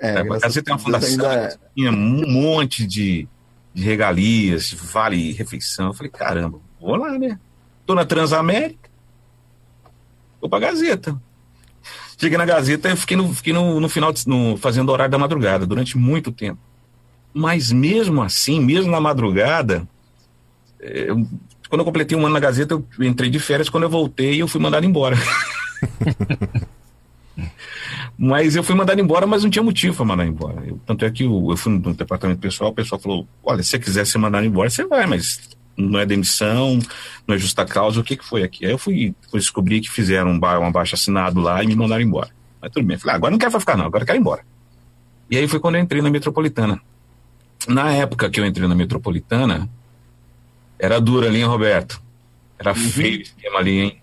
É, É, a Gazeta tem uma fundação, é. tinha um monte de, de regalias, vale refeição. Eu falei, caramba, vou lá, né? Tô na Transamérica, vou pra Gazeta. Cheguei na Gazeta e fiquei no, fiquei no, no final, no, fazendo horário da madrugada, durante muito tempo. Mas mesmo assim, mesmo na madrugada, eh, eu- quando eu completei um ano na Gazeta, eu entrei de férias, quando eu voltei, eu fui mandado embora. Mas eu fui mandado embora, mas não tinha motivo para mandar embora. Eu- tanto é que eu, eu fui no departamento pessoal, o pessoal falou: olha, se você quiser ser mandado embora, você vai, mas não é demissão, não é justa causa, o que, que foi aqui? Aí eu fui, fui descobrir que fizeram um, ba- um abaixo assinado lá e me mandaram embora. Mas tudo bem, eu falei: ah, agora não quero ficar, não, agora quero ir embora. E aí foi quando eu entrei na metropolitana. Na época que eu entrei na metropolitana, era dura ali, hein, Roberto? Era feio o esquema ali, hein?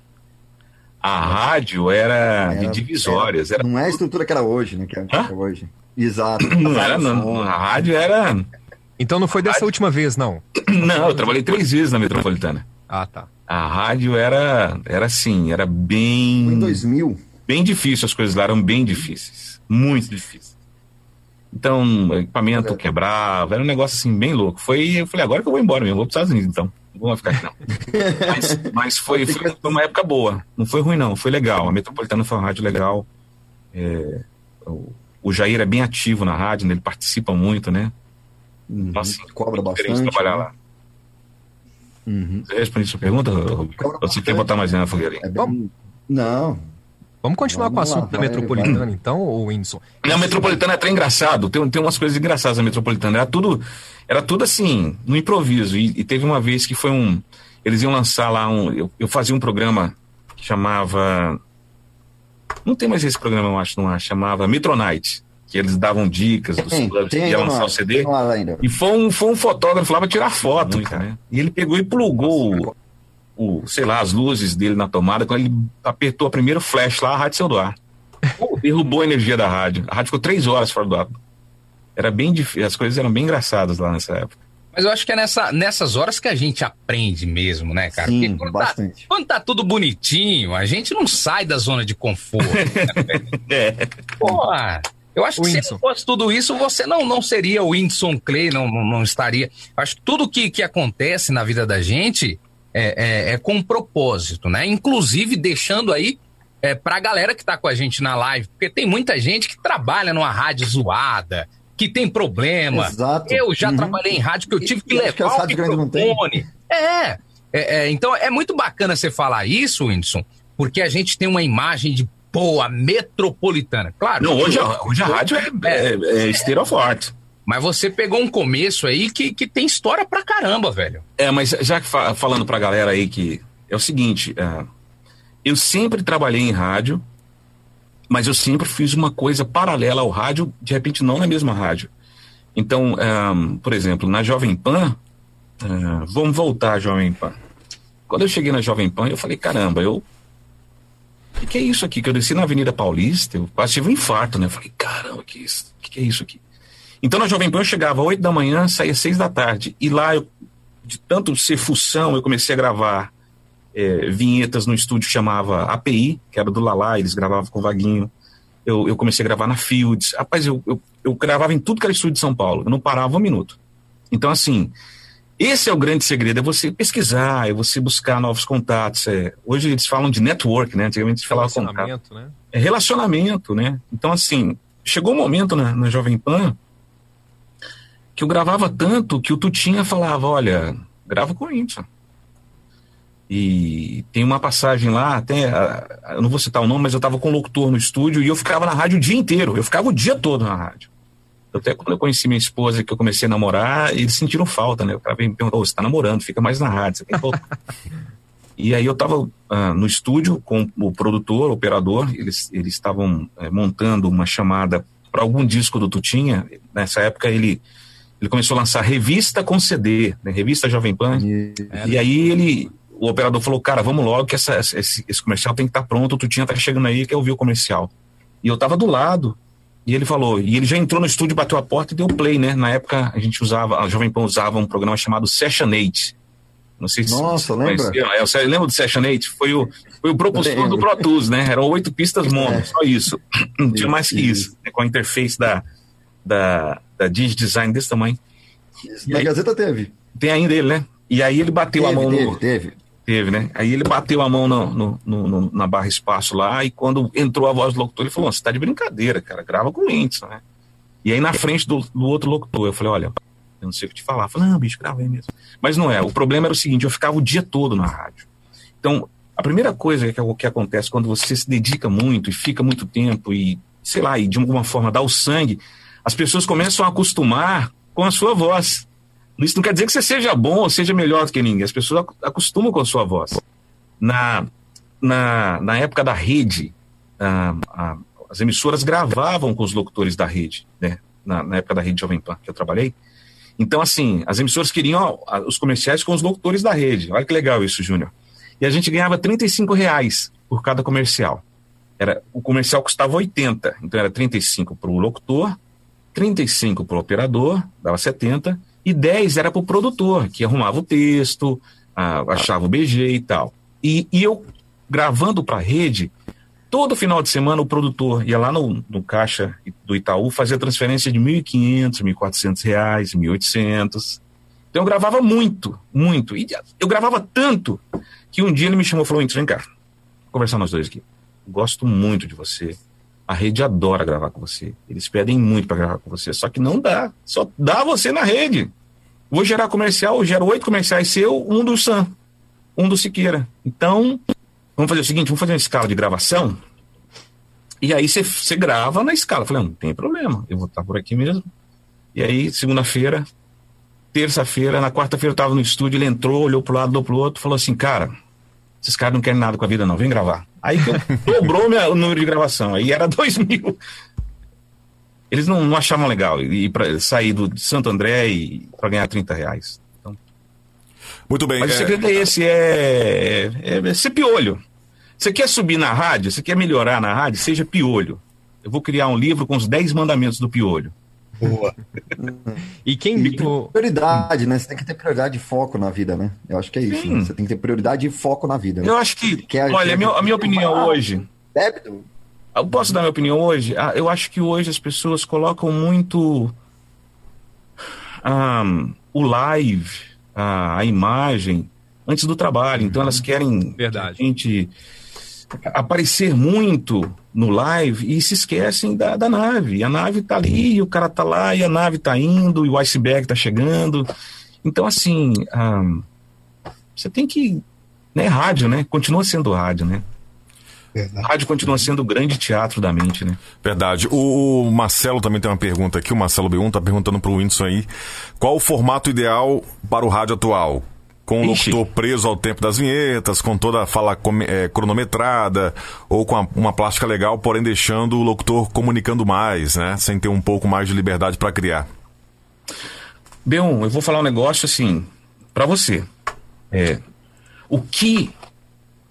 A rádio era, de Era- divisórias, era Não é a estrutura que era hoje, né? Que é, hoje. Exato. Não era, não. A rádio era. Então não foi dessa última vez, não. Não, eu trabalhei três vezes na metropolitana. Ah, tá. A rádio era, era assim, era Foi em bem, 2000. bem difícil, as coisas lá eram bem difíceis. Muito difíceis. Então, o equipamento É. quebrava, era um negócio assim, bem louco. Foi, eu falei, agora que eu vou embora mesmo, vou para os Estados Unidos então. Não vou ficar aqui não. mas mas foi, foi, uma época boa. Não foi ruim, não. Foi legal. A Metropolitana foi uma rádio legal. É, o, o Jair é bem ativo na rádio, né? ele participa muito, né? Uhum. Nossa, Cobra bastante. trabalhar né? lá. Uhum. Você responde sua pergunta, Roberto? Ou você quer botar mais na fogueira aí? É bem... Não. Vamos continuar Vamos com o lá, assunto da vai, metropolitana, então, ô Whindersson? Não, a Metropolitana é até engraçado. Tem, tem umas coisas engraçadas na Metropolitana. Era tudo, era tudo assim, no improviso. E, e teve uma vez que foi um. Eles iam lançar lá um. Eu, eu fazia um programa que chamava. Não tem mais esse programa, eu acho, não acho. Chamava Metronite. Que eles davam dicas dos Tem, clubes que tem ia ainda lançar o CD. E foi um, foi um fotógrafo lá pra tirar foto, cara. E ele pegou e plugou o, o, sei lá, as luzes dele na tomada. Quando ele apertou a primeiro flash lá, a rádio saiu do ar. Pô, Derrubou a energia da rádio. A rádio ficou três horas fora do ar. Era bem difícil, as coisas eram bem engraçadas lá nessa época. Mas eu acho que é nessa, nessas horas que a gente aprende mesmo, né, cara? Sim, quando tá, bastante. quando tá tudo bonitinho, a gente não sai da zona de conforto. É. Porra, eu acho que se não fosse tudo isso, você não, não seria o Whindersson Clay, não, não, não estaria. Eu Acho que tudo que, que acontece na vida da gente é, é, é com propósito, né? Inclusive deixando aí é, pra galera que tá com a gente na live, porque tem muita gente que trabalha numa rádio zoada, que tem problema. Exato. Eu já Uhum. trabalhei em rádio que eu tive que E acho que levar as o microfone. É, é, é, então é muito bacana você falar isso, Whindersson, porque a gente tem uma imagem de boa metropolitana. Claro. Não, hoje, a- hoje a rádio é, é, é esteira forte. Mas você pegou um começo aí que, que tem história pra caramba, velho. É, mas já fa- falando pra galera aí que é o seguinte, é, eu sempre trabalhei em rádio, mas eu sempre fiz uma coisa paralela ao rádio, de repente não na mesma rádio. Então, é, por exemplo, na Jovem Pan, é, vamos voltar Jovem Pan. Quando eu cheguei na Jovem Pan, eu falei, caramba, eu. O que, que é isso aqui? Que eu desci na Avenida Paulista, eu quase tive um infarto, né? Eu falei, caramba, que, que, que é isso aqui? Então na Jovem Pan eu chegava às 8 da manhã, saía às 6 da tarde. E lá, eu, de tanto ser função, eu comecei a gravar é, vinhetas no estúdio que chamava API, que era do Lalá, eles gravavam com o Vaguinho. Eu, eu comecei a gravar na Fields. Rapaz, eu, eu, eu gravava em tudo que era estúdio de São Paulo. Eu não parava um minuto. Então, assim, esse é o grande segredo, é você pesquisar, é você buscar novos contatos. É, hoje eles falam de network, né? Antigamente eles falavam contato Relacionamento, né? é relacionamento, né? Então, assim, chegou um momento na, na Jovem Pan que eu gravava tanto que o Tutinha falava, olha, grava o Whindersson. E tem uma passagem lá, até, ah, eu não vou citar o nome, mas eu estava com o locutor no estúdio e eu ficava na rádio o dia inteiro, eu ficava o dia todo na rádio. Até quando eu conheci minha esposa, que eu comecei a namorar, eles sentiram falta, né? O cara me perguntar, "Ô, você tá namorando, fica mais na rádio, você tem que. E aí eu estava no estúdio com o produtor, o operador, eles estavam eh, montando uma chamada para algum disco do Tutinha. Nessa época ele ele começou a lançar revista com CD, né, revista Jovem Pan. E- E aí ele o operador falou, cara, vamos logo que essa, esse, esse comercial tem que estar pronto, o Tutinha tá chegando aí, quer ouvir o comercial. E eu tava do lado E ele falou, e ele já entrou no estúdio, bateu a porta e deu play, né? Na época a gente usava, a Jovem Pan usava um programa chamado Session 8. Não sei se Nossa, lembra? É, lembra do Session 8? Foi o, foi o propulsor Lembro. do Pro Tools, né? Eram oito pistas mono, É. só isso. Não tinha mais que Isso. isso. né? Com a interface da, da, da Digi Design desse tamanho. Na aí? Gazeta teve. Tem ainda ele, né? E aí ele bateu Teve, a mão teve, no. teve. Teve, né? Aí ele bateu a mão no, no- no- na barra espaço lá, e quando entrou a voz do locutor, ele falou: Você tá de brincadeira, cara, grava com o Whindersson, né? E aí na frente do, do outro locutor, eu falei: Olha, eu não sei o que te falar. Eu falei: Não, bicho, grava aí mesmo. Mas não é. O problema era o seguinte: eu ficava o dia todo na rádio. Então, a primeira coisa que, que acontece quando você se dedica muito e fica muito tempo e, sei lá, e de alguma forma dá o sangue, as pessoas começam a acostumar com a sua voz. Isso não quer dizer que você seja bom ou seja melhor do que ninguém. As pessoas ac- acostumam com a sua voz. Na, na, na época da rede, ah, ah, as emissoras gravavam com os locutores da rede, né? Na, na época da rede Jovem Pan, que eu trabalhei. Então, assim, as emissoras queriam ah, os comerciais com os locutores da rede. Olha que legal isso, Júnior. E a gente ganhava 35 reais por cada comercial. Era, o comercial custava 80, então era 35 para o locutor, 35 para o operador, dava 70, e 10 era para o produtor, que arrumava o texto, achava o BG e tal. E, e eu, gravando para a rede, todo final de semana o produtor ia lá no, no caixa do Itaú fazer transferência de 1.500, 1.400 reais, 1.800. Então eu gravava muito, muito. E eu gravava tanto que um dia ele me chamou e falou: "Whindersson, vem cá, conversar nós dois aqui. Gosto muito de você. A rede adora gravar com você. Eles pedem muito para gravar com você. Só que não dá. Só dá você na rede. Vou gerar comercial, eu gero oito comerciais seu, um do Sam, um do Siqueira. Então, vamos fazer o seguinte: vamos fazer uma escala de gravação. E aí você- grava na escala. Eu falei, não tem problema, eu vou estar por aqui mesmo. E aí, segunda-feira, terça-feira, na quarta-feira eu tava no estúdio, ele entrou, olhou pro lado, olhou pro outro, falou assim, cara, esses caras não querem nada com a vida não, vem gravar. Aí que eu- dobrou minha- o número de gravação, aí era dois mil. Eles não, não achavam legal ir pra, sair do, de Santo André para ganhar 30 reais. Então, Muito bem. mas o é, segredo é esse, é, é, é ser piolho. Você quer subir na rádio, você quer melhorar na rádio, seja piolho. Eu vou criar um livro com os 10 mandamentos do piolho. Boa. E quem. o- Prioridade, né? Você tem que ter prioridade e foco na vida, né? Eu acho que é isso. Né? Você tem que ter prioridade e foco na vida. Né? Eu acho que, Quer- olha, a minha, a minha opinião hoje, Débito. eu posso dar minha opinião hoje? Ah, eu acho que hoje as pessoas colocam muito ah, o live, ah, a imagem, antes do trabalho. Então elas querem Verdade. que a gente aparecer muito no live e se esquecem da, da nave. A nave tá ali, e o cara tá lá, e a nave tá indo, e o iceberg tá chegando. Então, assim, você tem que. Né, rádio, né? Continua sendo rádio, né? Verdade. Rádio continua sendo o grande teatro da mente, né? Verdade. O, o Marcelo também tem uma pergunta aqui. O Marcelo B1 tá perguntando pro Whindersson aí qual o formato ideal para o rádio atual? Com o Ixi. locutor preso ao tempo das vinhetas, com toda a fala eh, cronometrada, ou com a- uma plástica legal, porém deixando o locutor comunicando mais, né? Sem ter um pouco mais de liberdade para criar. B1, eu vou falar um negócio assim, pra você. É, o que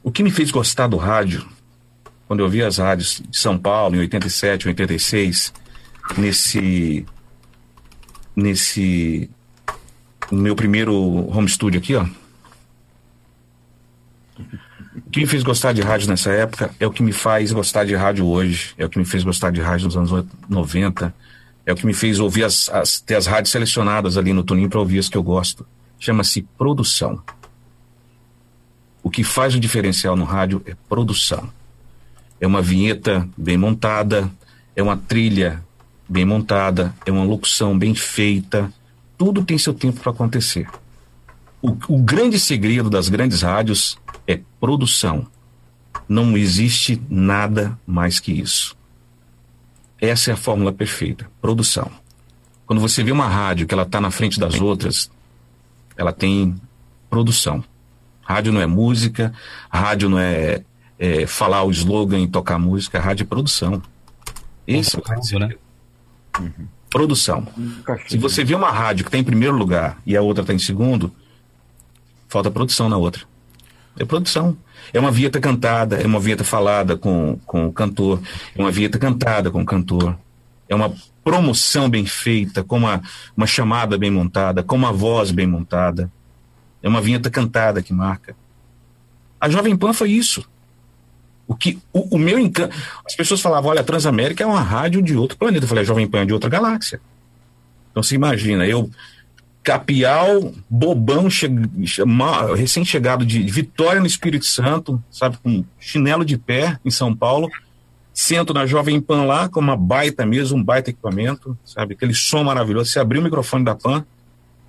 o que me fez gostar do rádio, quando eu vi as rádios de São Paulo em 87, 86, nesse nesse no meu primeiro home studio aqui, ó. O que me fez gostar de rádio nessa época é o que me faz gostar de rádio hoje, é o que me fez gostar de rádio nos anos 90, é o que me fez ouvir as, as ter as rádios selecionadas ali no Tuninho para ouvir as que eu gosto. Chama-se produção. O que faz o diferencial no rádio é produção. É uma vinheta bem montada, é uma trilha bem montada, é uma locução bem feita. Tudo tem seu tempo para acontecer. O, o grande segredo das grandes rádios é produção. Não existe nada mais que isso. Essa é a fórmula perfeita, produção. Quando você vê uma rádio que ela está na frente das outras, ela tem produção. Rádio não é música, rádio não é, é falar o slogan e tocar música, rádio é produção. Esse é o Óbvio, né? segredo. Produção. Se você vê uma rádio que está em primeiro lugar e a outra está em segundo, falta produção na outra. É produção. É uma vinheta cantada, é uma vinheta falada com, com o cantor, é uma vinheta cantada com o cantor. é uma promoção bem feita, com uma, uma chamada bem montada, com uma voz bem montada. É uma vinheta cantada que marca. A Jovem Pan foi isso. O que o, o meu encanto. As pessoas falavam: olha, a Transamérica é uma rádio de outro planeta. Eu falei: a Jovem Pan é de outra galáxia. Então você imagina, eu, capial, bobão, che, recém-chegado de Vitória no Espírito Santo, sabe, com chinelo de pé em São Paulo, sento na Jovem Pan lá com uma baita mesa, um baita equipamento, sabe, aquele som maravilhoso. Você abriu o microfone da Pan,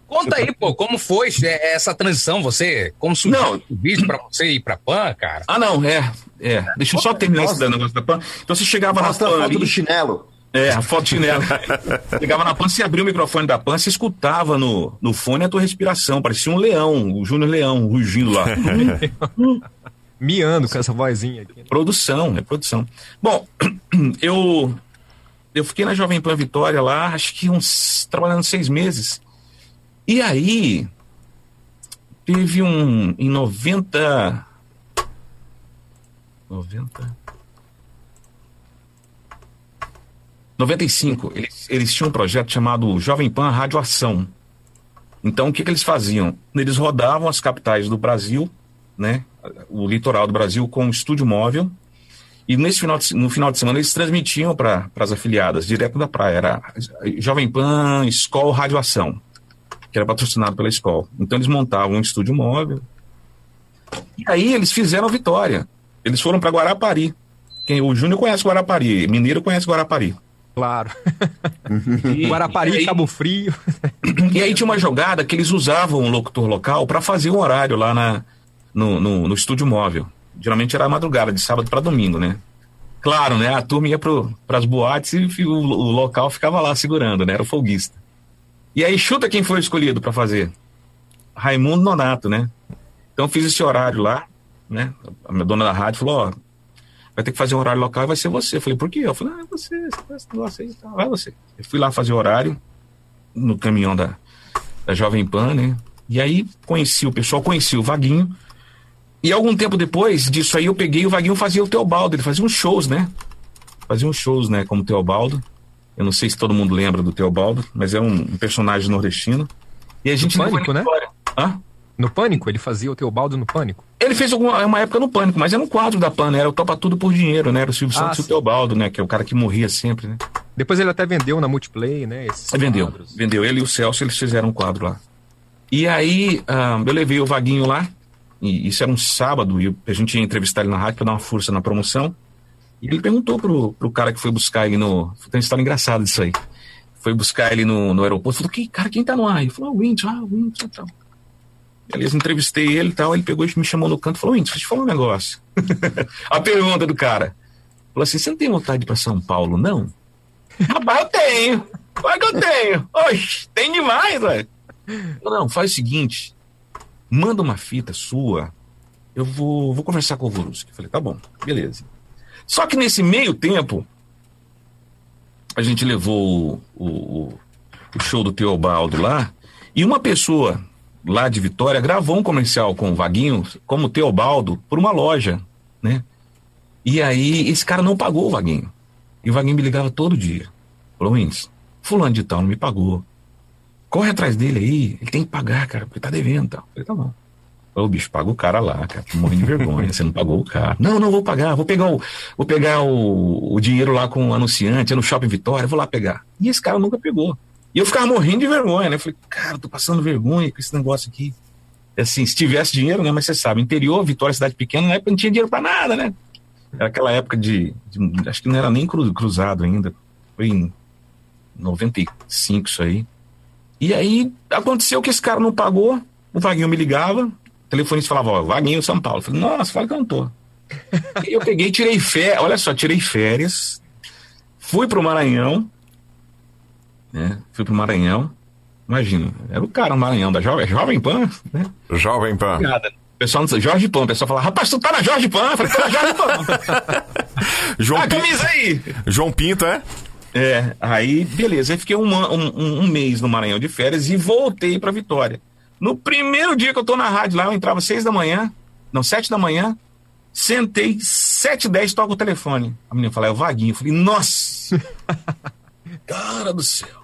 Conta aí, pô, como foi essa transição? Você, como surgiu não. o vídeo pra você ir pra PAN, cara? Ah, não, é. é. Deixa eu só terminar esse negócio da PAN. Então você chegava Mostra na PAN. a foto ali, do chinelo. É, a foto do chinelo. chegava na PAN, você abriu o microfone da PAN, você escutava no, no fone a tua respiração. Parecia um leão, o Júnior Leão, rugindo lá. Miando com essa vozinha aqui. Produção, é produção. Bom, eu eu fiquei na Jovem Pan Vitória lá, acho que uns. trabalhando seis meses. E aí, teve um. Em 90. 90. 95, eles, eles tinham um projeto chamado Jovem Pan Radioação. Então, o que, que eles faziam? Eles rodavam as capitais do Brasil, né? O litoral do Brasil com um estúdio móvel. E nesse final de, no final de semana eles transmitiam para as afiliadas, direto da praia. Era Jovem Pan, Escola Radioação que era patrocinado pela escola. Então eles montavam um estúdio móvel. E aí eles fizeram a vitória. Eles foram para Guarapari. Quem, o Júnior conhece Guarapari, Mineiro conhece Guarapari. Claro. E, Guarapari, e aí, Cabo Frio. E aí tinha uma jogada que eles usavam um locutor local para fazer um horário lá na, no, no, no, estúdio móvel. Geralmente era madrugada, de sábado para domingo, né? Claro, né? A turma ia para as boates e o, o, local ficava lá segurando, né? Era o folguista. E aí chuta quem foi escolhido para fazer? Raimundo Nonato, né? Então fiz esse horário lá, né? A minha dona da rádio falou, ó, vai ter que fazer um horário local e vai ser você. Eu falei, por quê? Eu falei, ah, você, negócio aí, tá, vai você. Eu fui lá fazer o horário no caminhão da, da Jovem Pan, né? E aí conheci o pessoal, conheci o Vaguinho. E algum tempo depois disso aí eu peguei o Vaguinho fazia o Teobaldo, ele fazia uns shows, né? Fazia uns shows, né, como Teobaldo. Eu não sei se todo mundo lembra do Teobaldo, mas é um, um personagem nordestino. E a gente no Pânico, né? Hã? No Pânico? Ele fazia o Teobaldo no Pânico? Ele fez alguma, uma época no Pânico, mas era um quadro da PAN, né? Era o Topa Tudo por Dinheiro, né? Era o Silvio ah, Santos e o Teobaldo, né? Que é o cara que morria sempre, né? Depois ele até vendeu na Multiplay, né? Esses vendeu, quadros. vendeu. Ele e o Celso, eles fizeram um quadro lá. E aí, uh, eu levei o Vaguinho lá, e isso era um sábado, e a gente ia entrevistar ele na rádio para dar uma força na promoção. E ele perguntou pro, pro cara que foi buscar ele no. Tem uma história engraçada aí. Foi buscar ele no, no aeroporto. Falou, que, cara, quem tá no ar? Ele falou, ah, o Winter, ah, o Winter e tal. Beleza, entrevistei ele e tal. Ele pegou e me chamou no canto e falou, Winter, deixa eu te falar um negócio. a pergunta do cara. Falou assim: você não tem vontade de ir pra São Paulo, não? Rapaz, eu tenho. Claro que eu tenho. Oxe, tem demais, velho. Não, faz o seguinte: manda uma fita sua. Eu vou, vou conversar com o Voruski. Falei, tá bom, beleza. Só que nesse meio tempo, a gente levou o, o, o show do Teobaldo lá, e uma pessoa lá de Vitória gravou um comercial com o Vaguinho, como Teobaldo, por uma loja, né? E aí esse cara não pagou o Vaguinho. E o Vaguinho me ligava todo dia. Falou, Wins, fulano de tal não me pagou. Corre atrás dele aí, ele tem que pagar, cara, porque tá devendo tal. Eu falei, tá bom. Ô, bicho, paga o cara lá, cara. Morrendo de vergonha. Você não pagou o cara. Não, não vou pagar. Vou pegar o, vou pegar o, o dinheiro lá com o anunciante, é no Shopping Vitória, vou lá pegar. E esse cara nunca pegou. E eu ficava morrendo de vergonha, né? Eu falei, cara, tô passando vergonha com esse negócio aqui. Assim, se tivesse dinheiro, né? Mas você sabe, interior, Vitória, cidade pequena, na época não tinha dinheiro pra nada, né? Era aquela época de, de acho que não era nem cruzado ainda. Foi em 95 isso aí. E aí aconteceu que esse cara não pagou, o Vaguinho me ligava, telefonista falava, ó, Vaguinho São Paulo. Eu falei, nossa, fala que eu não tô. eu peguei, tirei férias, olha só, tirei férias, fui pro Maranhão, né? Fui pro Maranhão. Imagina, era o cara no Maranhão, da Jovem, Jovem Pan, né? Jovem Pan. Obrigada. pessoal Jorge Pan, o pessoal fala, rapaz, tu tá na Jorge Pan? Eu falei, tô na Jorge Pan. João ah, camisa aí. João Pinto, é? É, aí, beleza. Aí fiquei um, um, um mês no Maranhão de férias e voltei pra Vitória. No primeiro dia que eu tô na rádio lá, eu entrava seis da manhã, não, sete da manhã, sentei, sete e dez, toca o telefone. A menina fala, é o Vaguinho. Eu falei, nossa! cara do céu.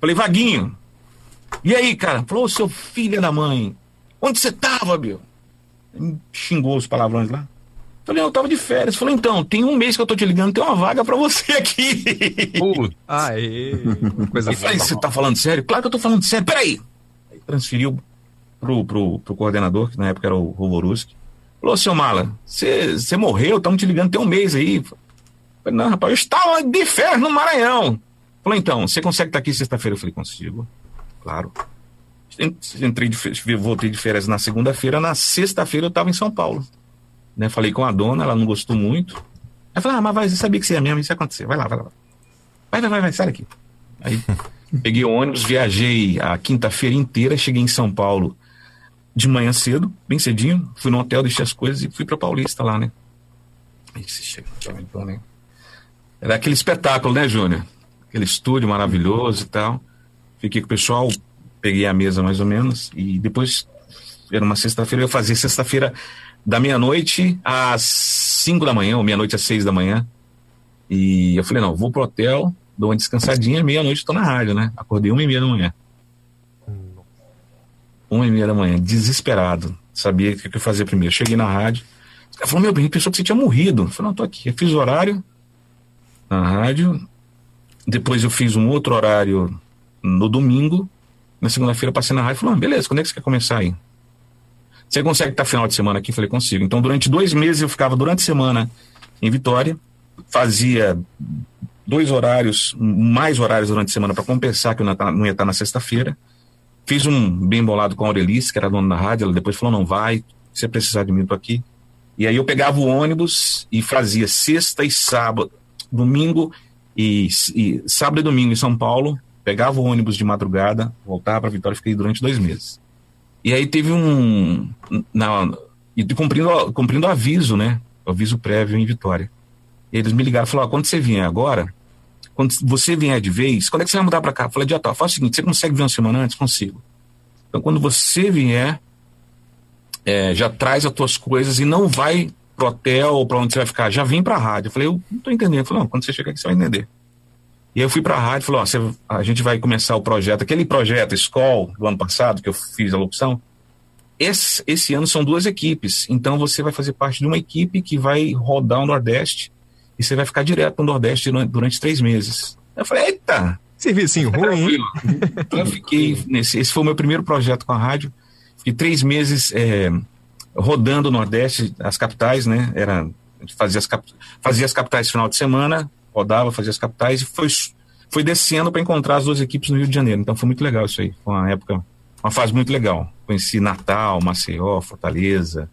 Falei, Vaguinho. E aí, cara? Falou, seu filho da mãe. Onde você tava, meu? Me xingou os palavrões lá. Falei, eu tava de férias. Falei, então, tem um mês que eu tô te ligando, tem uma vaga pra você aqui. Putz, Aê, coisa Eu falei, você tá falando sério? Claro que eu tô falando sério. Peraí. Transferiu pro, pro, pro coordenador, que na época era o Rovoruski. Falou, seu Mala, você morreu, estamos te ligando tem um mês aí. Falei, não, rapaz, eu estava de férias no Maranhão. Falou, então, você consegue estar aqui sexta-feira? Eu falei, consigo. Claro. Entrei de, voltei de férias na segunda-feira, na sexta-feira eu estava em São Paulo. Né? Falei com a dona, ela não gostou muito. Eu falei, ah, mas vai, eu sabia que você ia mesmo, isso ia acontecer. Vai lá, vai lá. Vai, vai, vai, vai sai daqui. Aí peguei ônibus, viajei a quinta-feira inteira, cheguei em São Paulo de manhã cedo, bem cedinho, fui no hotel, deixei as coisas e fui pra Paulista lá, né? Você chega, então, né? Era aquele espetáculo, né, Júnior? Aquele estúdio maravilhoso e tal. Fiquei com o pessoal, peguei a mesa mais ou menos, e depois, era uma sexta-feira, eu fazia sexta-feira da meia-noite às cinco da manhã, ou meia-noite às seis da manhã. E eu falei, não, vou pro hotel, dou uma descansadinha, meia-noite tô na rádio, né? Acordei uma e meia da manhã. Uma e meia da manhã, desesperado. Sabia o que eu fazer primeiro. Cheguei na rádio. Os caras falaram, meu bem, pensou que você tinha morrido. Eu falei, não, tô aqui. Eu fiz o horário na rádio. Depois eu fiz um outro horário no domingo. Na segunda-feira passei na rádio e falei, ah, beleza, quando é que você quer começar aí? Você consegue estar final de semana aqui? Falei, consigo. Então, durante dois meses eu ficava durante a semana em Vitória, fazia dois horários, mais horários durante a semana para compensar que eu não ia estar na sexta-feira. Fiz um bem bolado com a Aurelice, que era dona da rádio, ela depois falou, não vai, se precisar de mim, tô aqui. E aí eu pegava o ônibus e fazia sexta e sábado, domingo e, e sábado e domingo em São Paulo, pegava o ônibus de madrugada, voltava para Vitória e fiquei durante dois meses. E aí teve um. Na, e cumprindo, cumprindo aviso, né? Aviso prévio em Vitória. Eles me ligaram e falaram: quando você vier agora, quando você vier de vez, quando é que você vai mudar para cá? Falei: dia tal, faz o seguinte: você consegue vir uma semana antes? Consigo. Então, quando você vier, é, já traz as tuas coisas e não vai pro hotel ou para onde você vai ficar, já vem para a rádio. Eu falei: eu não tô entendendo. Falou: não, quando você chegar aqui, você vai entender. E aí eu fui para a rádio e falei: ó, você, a gente vai começar o projeto, aquele projeto School do ano passado, que eu fiz a locução. Esse, esse ano são duas equipes, então você vai fazer parte de uma equipe que vai rodar o Nordeste e você vai ficar direto no Nordeste durante, durante três meses. Eu falei, eita, Servicinho ruim, hein? tranquilo. Então eu fiquei nesse, esse foi o meu primeiro projeto com a rádio. Fiquei três meses é, rodando o Nordeste, as capitais, né? Era a gente fazia as, cap, fazia as capitais no final de semana, rodava, fazia as capitais e foi foi descendo para encontrar as duas equipes no Rio de Janeiro. Então foi muito legal isso aí. Foi uma época, uma fase muito legal. Conheci Natal, Maceió, Fortaleza.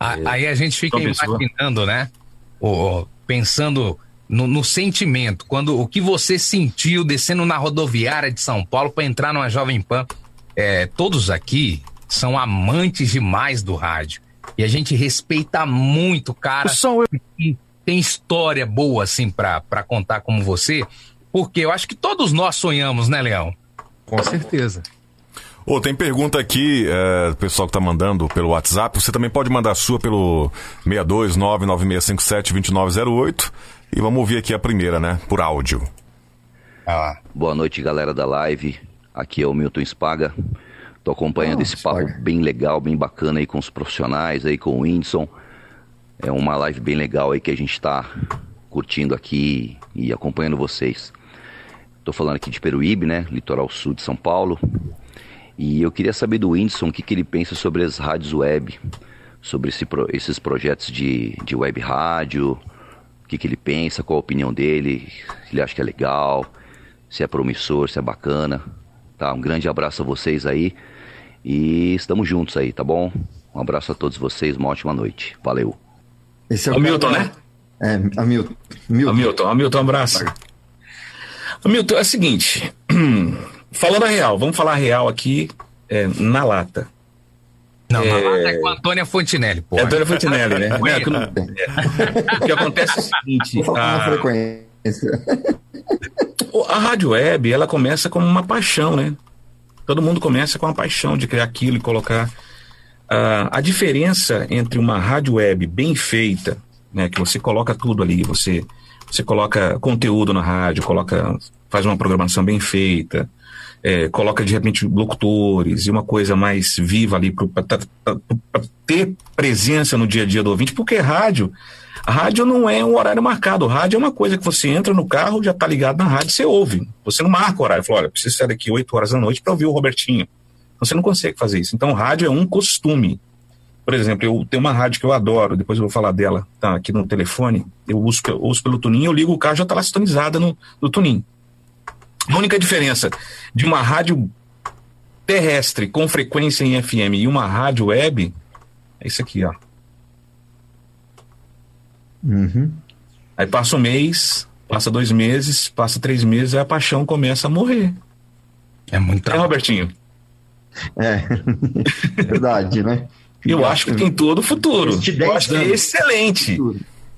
a- aí a gente fica imaginando, né? O- pensando no, no sentimento, quando o que você sentiu descendo na rodoviária de São Paulo para entrar numa Jovem Pan. É, todos aqui são amantes demais do rádio. E a gente respeita muito, cara. que tem história boa, assim, pra, pra contar como você. Porque eu acho que todos nós sonhamos, né, Leão? Com certeza. Ô, tem pergunta aqui, é, o pessoal que tá mandando pelo WhatsApp. Você também pode mandar a sua pelo 62996572908. E vamos ouvir aqui a primeira, né? Por áudio. Ah, Boa noite, galera da live. Aqui é o Milton Spaga. Tô acompanhando Ah, esse papo Spaga. bem legal, bem bacana aí com os profissionais, aí com o Whindersson. É uma live bem legal aí que a gente tá curtindo aqui e acompanhando vocês. Tô falando aqui de Peruíbe, né? Litoral sul de São Paulo. E eu queria saber do Whindersson o que, que ele pensa sobre as rádios web, sobre esse esses projetos de, de web rádio, o que, que ele pensa, qual a opinião dele, se ele acha que é legal, se é promissor, se é bacana. Tá, um grande abraço a vocês aí e estamos juntos aí, tá bom? Um abraço a todos vocês, uma ótima noite. Valeu. Esse é o Hamilton, cara- né? É, Hamilton. Hamilton. Hamilton, Hamilton, um abraço. Hamilton, é o seguinte, falando a real, vamos falar a real aqui é, na lata. não, É. é... é com a Antônia Fontinelli, pô. É Antônio Fontinelli, né? Não, é que não- é. O que acontece é o seguinte, Vou falar na a, frequência. a rádio web, ela começa como uma paixão, né? Todo mundo começa com a paixão de criar aquilo e colocar. Ah, a diferença entre uma rádio web bem feita, né, que você coloca tudo ali, você Você coloca conteúdo na rádio, coloca, faz uma programação bem feita, é, coloca de repente locutores e uma coisa mais viva ali para ter presença no dia a dia do ouvinte, porque rádio, rádio não é um horário marcado. Rádio é uma coisa que você entra no carro, já tá ligado na rádio, você ouve. Você não marca o horário. Fala, olha, preciso sair daqui 8 horas da noite para ouvir o Robertinho. Então, você não consegue fazer isso. Então, rádio é um costume. Por exemplo, eu tenho uma rádio que eu adoro, depois eu vou falar dela, tá aqui no telefone. Eu uso, eu uso pelo Tunin, eu ligo o carro já tá lá sintonizada no, no Tunin. A única diferença de uma rádio terrestre com frequência em FM e uma rádio web é isso aqui, ó. Uhum. Aí passa um mês, passa dois meses, passa três meses, aí a paixão começa a morrer. É muito É. Robertinho? É, verdade, né? Eu acho que tem todo o futuro. Eu 10 acho que é excelente.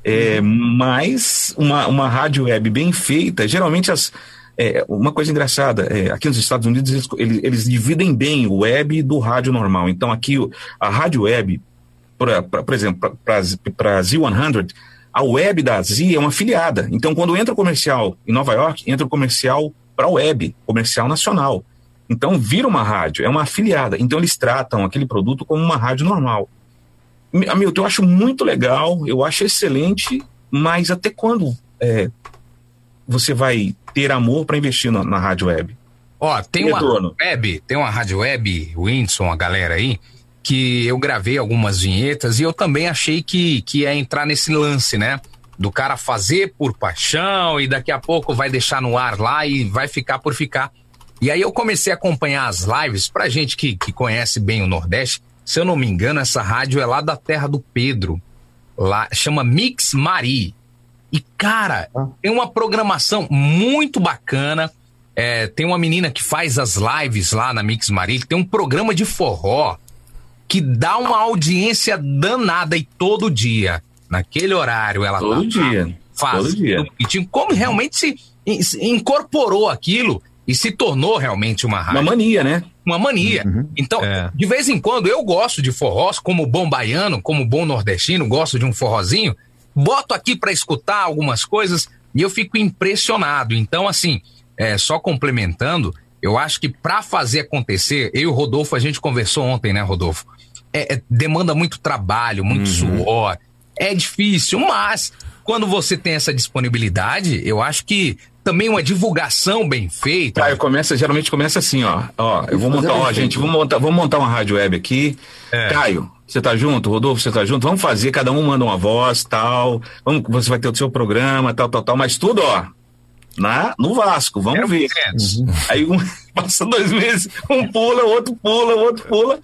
É, mas uma, uma rádio web bem feita, geralmente as. É, uma coisa engraçada, é, aqui nos Estados Unidos eles, eles, dividem bem o web do rádio normal. Então aqui a rádio web, pra, pra- por exemplo, para a Z100, a web da Z é uma afiliada. Então quando entra o comercial em Nova York, entra o comercial para a web, comercial nacional. Então vira uma rádio, é uma afiliada. Então eles tratam aquele produto como uma rádio normal. Mi- Hamilton, eu acho muito legal, eu acho excelente, mas até quando é, você vai ter amor para investir na, na rádio web? Ó, tem uma Retorno. web, tem uma rádio web, o Whindersson, a galera aí, que eu gravei algumas vinhetas e eu também achei que, que ia entrar nesse lance, né? Do cara fazer por paixão e daqui a pouco vai deixar no ar lá e vai ficar por ficar. E aí eu comecei a acompanhar as lives, pra gente que, que conhece bem o Nordeste, se eu não me engano, essa rádio é lá da terra do Pedro, lá, chama Mix Mari. E, cara, tem uma programação muito bacana. É, tem uma menina que faz as lives lá na Mix Mari, tem um programa de forró que dá uma audiência danada e todo dia. Naquele horário ela Todo tá dia. fazendo Todo dia. Como realmente se, se incorporou aquilo e se tornou realmente uma rádio Uma mania, né? uma mania. Uhum. Então, É. de vez em quando eu gosto de forrós, como bom baiano, como bom nordestino, gosto de um forrozinho, boto aqui pra escutar algumas coisas e eu fico impressionado. Então, assim, é, só complementando, eu acho que pra fazer acontecer, eu e o Rodolfo, a gente conversou ontem, né, Rodolfo? É, é, demanda muito trabalho, muito suor, é difícil, mas quando você tem essa disponibilidade, eu acho que também uma divulgação bem feita. Caio começa, geralmente começa assim, ó. Ó, eu vou montar, ó, gente, vamos montar, vamos montar uma rádio web aqui. É. Caio, você tá junto? Rodolfo, você tá junto? Vamos fazer, cada um manda uma voz, tal. Vamos, você vai ter o seu programa, tal, tal, tal, mas tudo, ó. Na, no Vasco, vamos ver. projetos. Aí um, passa dois meses, um pula, outro pula, outro pula.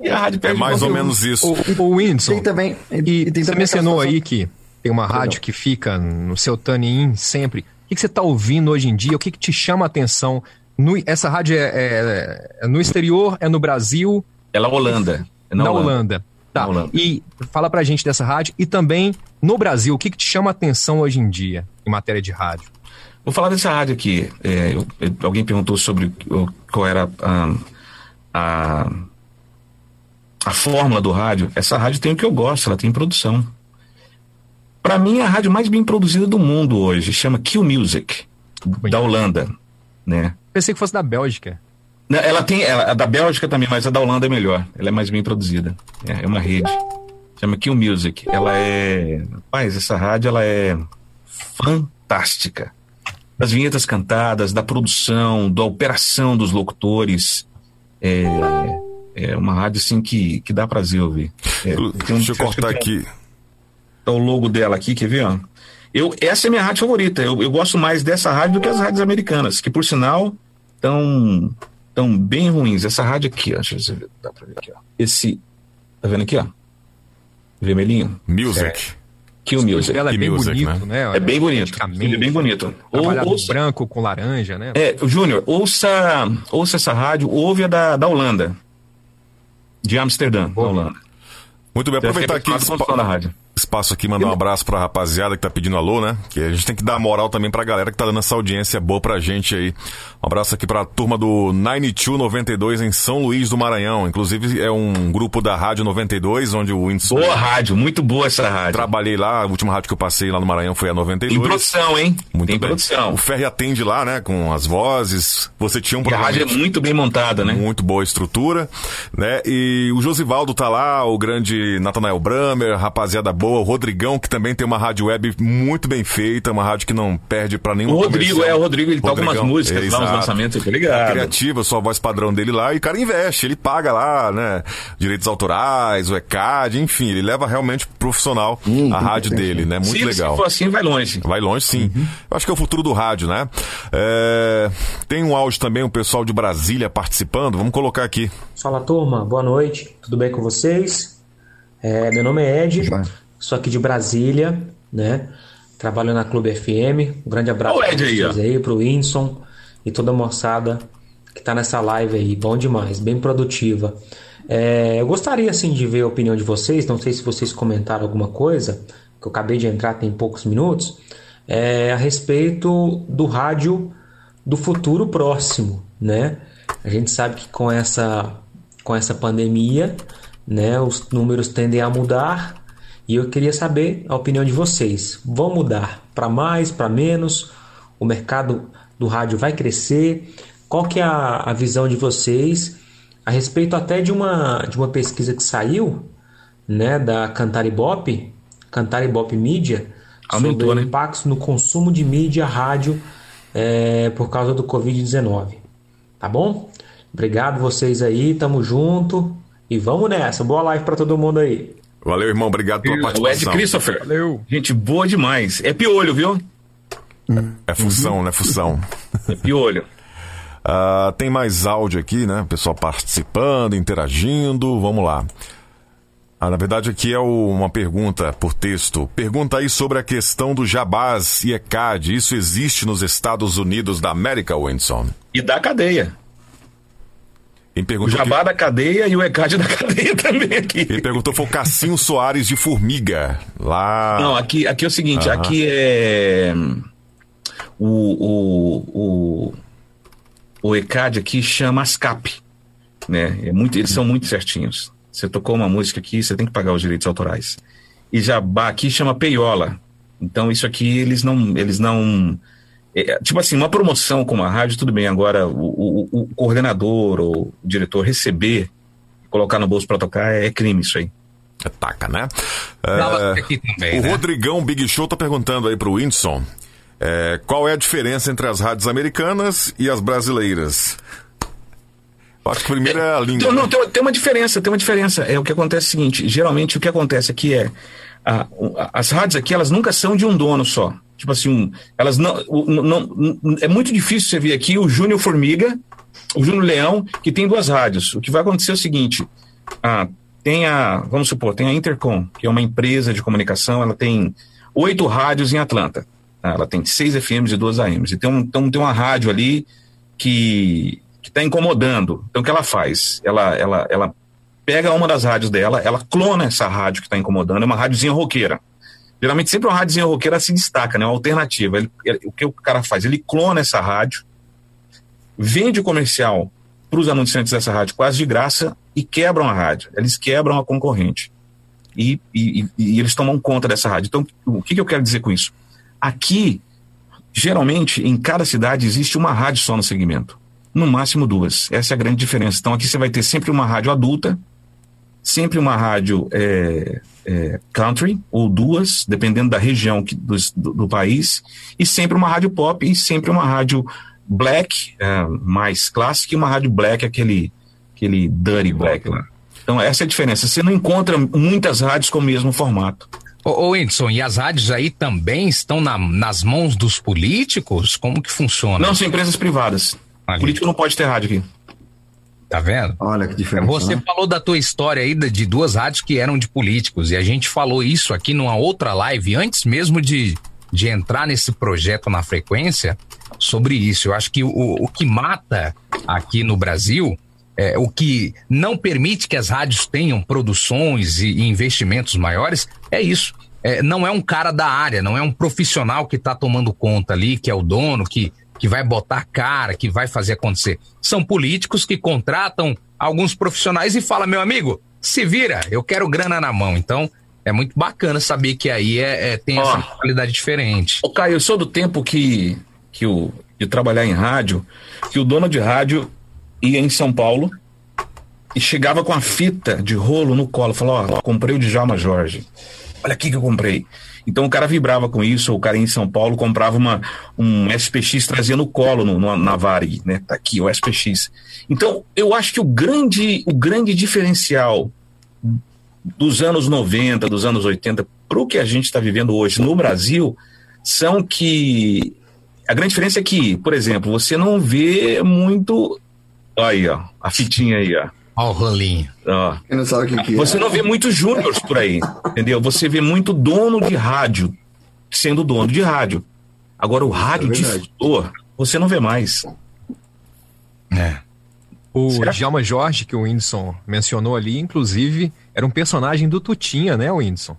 E a rádio É mais ou menos isso. O, o Whindersson, Tem também. e, e tem você também mencionou aí que tem uma rádio que fica no seu Tunin sempre. O que, que você está ouvindo hoje em dia? O que, que te chama a atenção? No- essa rádio é, é- é no exterior, é no Brasil, Ela é Holanda. É na, Holanda. Tá. Na Holanda. E fala pra gente dessa rádio e também no Brasil. O que, que te chama a atenção hoje em dia em matéria de rádio? Vou falar dessa rádio aqui. É, eu- alguém perguntou sobre qual era a, a, a fórmula do rádio. Essa rádio tem o que eu gosto, ela tem produção. Para mim, é a rádio mais bem produzida do mundo hoje chama Q Music, da Holanda. Né? Pensei que fosse da Bélgica. Ela tem, ela, a da Bélgica também, mas a da Holanda é melhor. Ela é mais bem produzida. É, é uma rede. Chama Q Music. Ela é. Rapaz, essa rádio ela é fantástica. Das vinhetas cantadas, da produção, da operação dos locutores. É, é uma rádio assim que, que dá prazer ouvir. É, um- Deixa eu cortar tem- aqui. Tá o logo dela aqui, quer ver? Ó? Eu, essa é a minha rádio favorita. Eu, eu gosto mais dessa rádio do que as rádios americanas, que por sinal estão tão bem ruins. Essa rádio aqui, ó, deixa eu ver, dá pra ver aqui, ó. Esse, tá vendo aqui, ó? Vermelhinho? Music. Kill Music. Ela é Que bem music, bonito, né? É bem bonito. É bem bonito. Ou, ouça, branco com laranja, né? é, Júnior, ouça, ouça essa rádio, ouve a da, da Holanda. De Amsterdã, da Holanda. Muito bem, aproveitar aqui espa- da rádio. Espaço aqui, mandar um abraço pra rapaziada que tá pedindo alô, né? Que a gente tem que dar moral também pra galera que tá dando essa audiência boa pra gente aí. Um abraço aqui pra turma do 9292 em São Luís do Maranhão. Inclusive, é um grupo da Rádio 92, onde o Whindersson. Boa rádio, muito boa essa rádio. Trabalhei lá, a última rádio que eu passei lá no Maranhão foi a 92. Em produção, hein? Muito Tem bem. produção. O Ferri atende lá, né? Com as vozes. Você tinha um E a rádio é muito bem montada, né? muito boa estrutura, né? E o Josivaldo tá lá, o grande Natanael Bramer, rapaziada boa, o Rodrigão, que também tem uma rádio web muito bem feita, uma rádio que não perde pra nenhum O Rodrigo, é, o Rodrigo, ele toca umas músicas lá, uns lançamentos, tô ligado. Criativa, sua voz padrão dele lá, e o cara investe, ele paga lá, né? Direitos autorais, o ECAD, enfim, ele leva realmente profissional Hum, a rádio dele, né? Muito se, legal. Se for assim, vai longe. Vai longe, sim. Eu acho que é o futuro do rádio, né? É, Tem um áudio também, o pessoal de Brasília participando. Vamos colocar aqui. Fala turma, boa noite, tudo bem com vocês? É, meu nome é Ed. Sou aqui de Brasília, né? Trabalho na Clube FM. Um grande abraço o aí, vocês aí, pro Whindersson e toda a moçada que tá nessa live aí. Bom demais, bem produtiva. É, eu gostaria assim de ver a opinião de vocês, não sei se vocês comentaram alguma coisa, que eu acabei de entrar tem poucos minutos, é, a respeito do rádio do futuro próximo, né? A gente sabe que com essa com essa pandemia, né, os números tendem a mudar e eu queria saber a opinião de vocês. Vão mudar para mais, para menos? O mercado do rádio vai crescer? Qual que é a, a visão de vocês a respeito até de uma de uma pesquisa que saiu, né, da Cantaribop, Cantaribop Aumentou, sobre né? impactos no consumo de mídia rádio é, por causa do Covid-19. Tá bom? Obrigado vocês aí, tamo junto e vamos nessa. Boa live pra todo mundo aí. Valeu, irmão. Obrigado pela O Ed participação. Christopher. Valeu. Gente boa demais. É piolho, viu? É função, né? Função. É piolho. Ah, tem mais áudio aqui, né? O pessoal participando, interagindo. Vamos lá. Ah, na verdade, aqui é o- uma pergunta por texto. Pergunta aí sobre a questão do Jabás e ECAD. Isso existe nos Estados Unidos da América, Wendson? E da cadeia. O jabá da cadeia e o ECAD da cadeia também aqui. quem perguntou foi o Cassinho Soares de Formiga. Lá. Não, aqui, aqui é o seguinte, aqui é o, o, o, o ECAD aqui chama ASCAP, né? É muito, eles são muito certinhos. Você tocou uma música aqui, você tem que pagar os direitos autorais. E Jabá aqui chama Peiola. Então isso aqui eles não, eles não é, tipo assim, uma promoção com uma rádio, tudo bem. Agora, o, o- o coordenador ou o diretor receber, colocar no bolso para tocar, é crime isso aí. É taca, né? É, aqui também, o né? Rodrigão Big Show tá perguntando aí pro Whindersson é, qual é a diferença entre as rádios americanas e as brasileiras. Eu acho que primeiro é a língua. Não, né? tem, tem uma diferença, tem uma diferença. É o que acontece é o seguinte: geralmente o que acontece aqui é a- a- as rádios aqui elas nunca são de um dono só. Tipo assim, elas não, não, é muito difícil você ver aqui o Júnior Formiga, o Júnior Leão, que tem duas rádios. O que vai acontecer é o seguinte: ah, tem a, vamos supor, tem a Intercom, que é uma empresa de comunicação, ela tem oito rádios em Atlanta. Ah, Ela tem seis FMs e duas AMs. E tem, um, então, tem uma rádio ali que está incomodando. Então, o que ela faz? Ela, ela, ela pega uma das rádios dela, ela clona essa rádio que está incomodando, é uma rádiozinha roqueira. Geralmente, sempre uma rádiozinha roqueira se destaca, né? Uma alternativa. Ele- ele- o que o cara faz? Ele clona essa rádio, vende o comercial para os anunciantes dessa rádio quase de graça e quebram a rádio. Eles quebram a concorrente. E, e- e- eles tomam conta dessa rádio. Então, o que, que eu quero dizer com isso? Aqui, geralmente, em cada cidade existe uma rádio só no segmento. No máximo duas. Essa é a grande diferença. Então, aqui você vai ter sempre uma rádio adulta, sempre uma rádio é, é, country, ou duas, dependendo da região que- do, do- país, e sempre uma rádio pop, e sempre uma rádio black, é, mais clássica, e uma rádio black, aquele, aquele dirty black lá. Então, essa é a diferença. Você não encontra muitas rádios com o mesmo formato. Ô, ô Whindersson, e as rádios aí também estão na- nas mãos dos políticos? Como que funciona? Não, são empresas privadas. Ali. Político não pode ter rádio aqui. Tá vendo? Olha que diferença. Você né? falou da tua história aí de duas rádios que eram de políticos e a gente falou isso aqui numa outra live antes mesmo de, de entrar nesse projeto na frequência sobre isso. Eu acho que o, o que mata aqui no Brasil, é, o que não permite que as rádios tenham produções e, e investimentos maiores é isso. é, não é um cara da área, não é um profissional que está tomando conta ali, que é o dono, que, que vai botar cara, que vai fazer acontecer. São políticos que contratam alguns profissionais e fala, meu amigo, se vira, eu quero grana na mão. Então, é muito bacana saber que aí é, é tem essa qualidade diferente. Ô, Caio, eu sou do tempo que, que o, de trabalhar em rádio, que o dono de rádio ia em São Paulo e chegava com a fita de rolo no colo. Falou: Ó, comprei o Djalma Jorge. Olha aqui que eu comprei. Então o cara vibrava com isso, o cara em São Paulo comprava uma, um SPX, trazia no colo no, no, na Varig, né? Tá aqui o SPX. Então eu acho que o grande, o grande diferencial dos anos 90, dos anos 80, para o que a gente está vivendo hoje no Brasil, são que. A grande diferença é que, por exemplo, você não vê muito. Aí, ó, a fitinha aí, ó. Ó, o rolinho. Ó. Quem não sabe o que, que Você é. não vê muito júniors por aí, entendeu? Você vê muito dono de rádio sendo dono de rádio. Agora, o rádio É difusor, você não vê mais. É. O. Djalma Jorge, que o Whindersson mencionou ali, inclusive, era um personagem do Tutinha, né, Whindersson?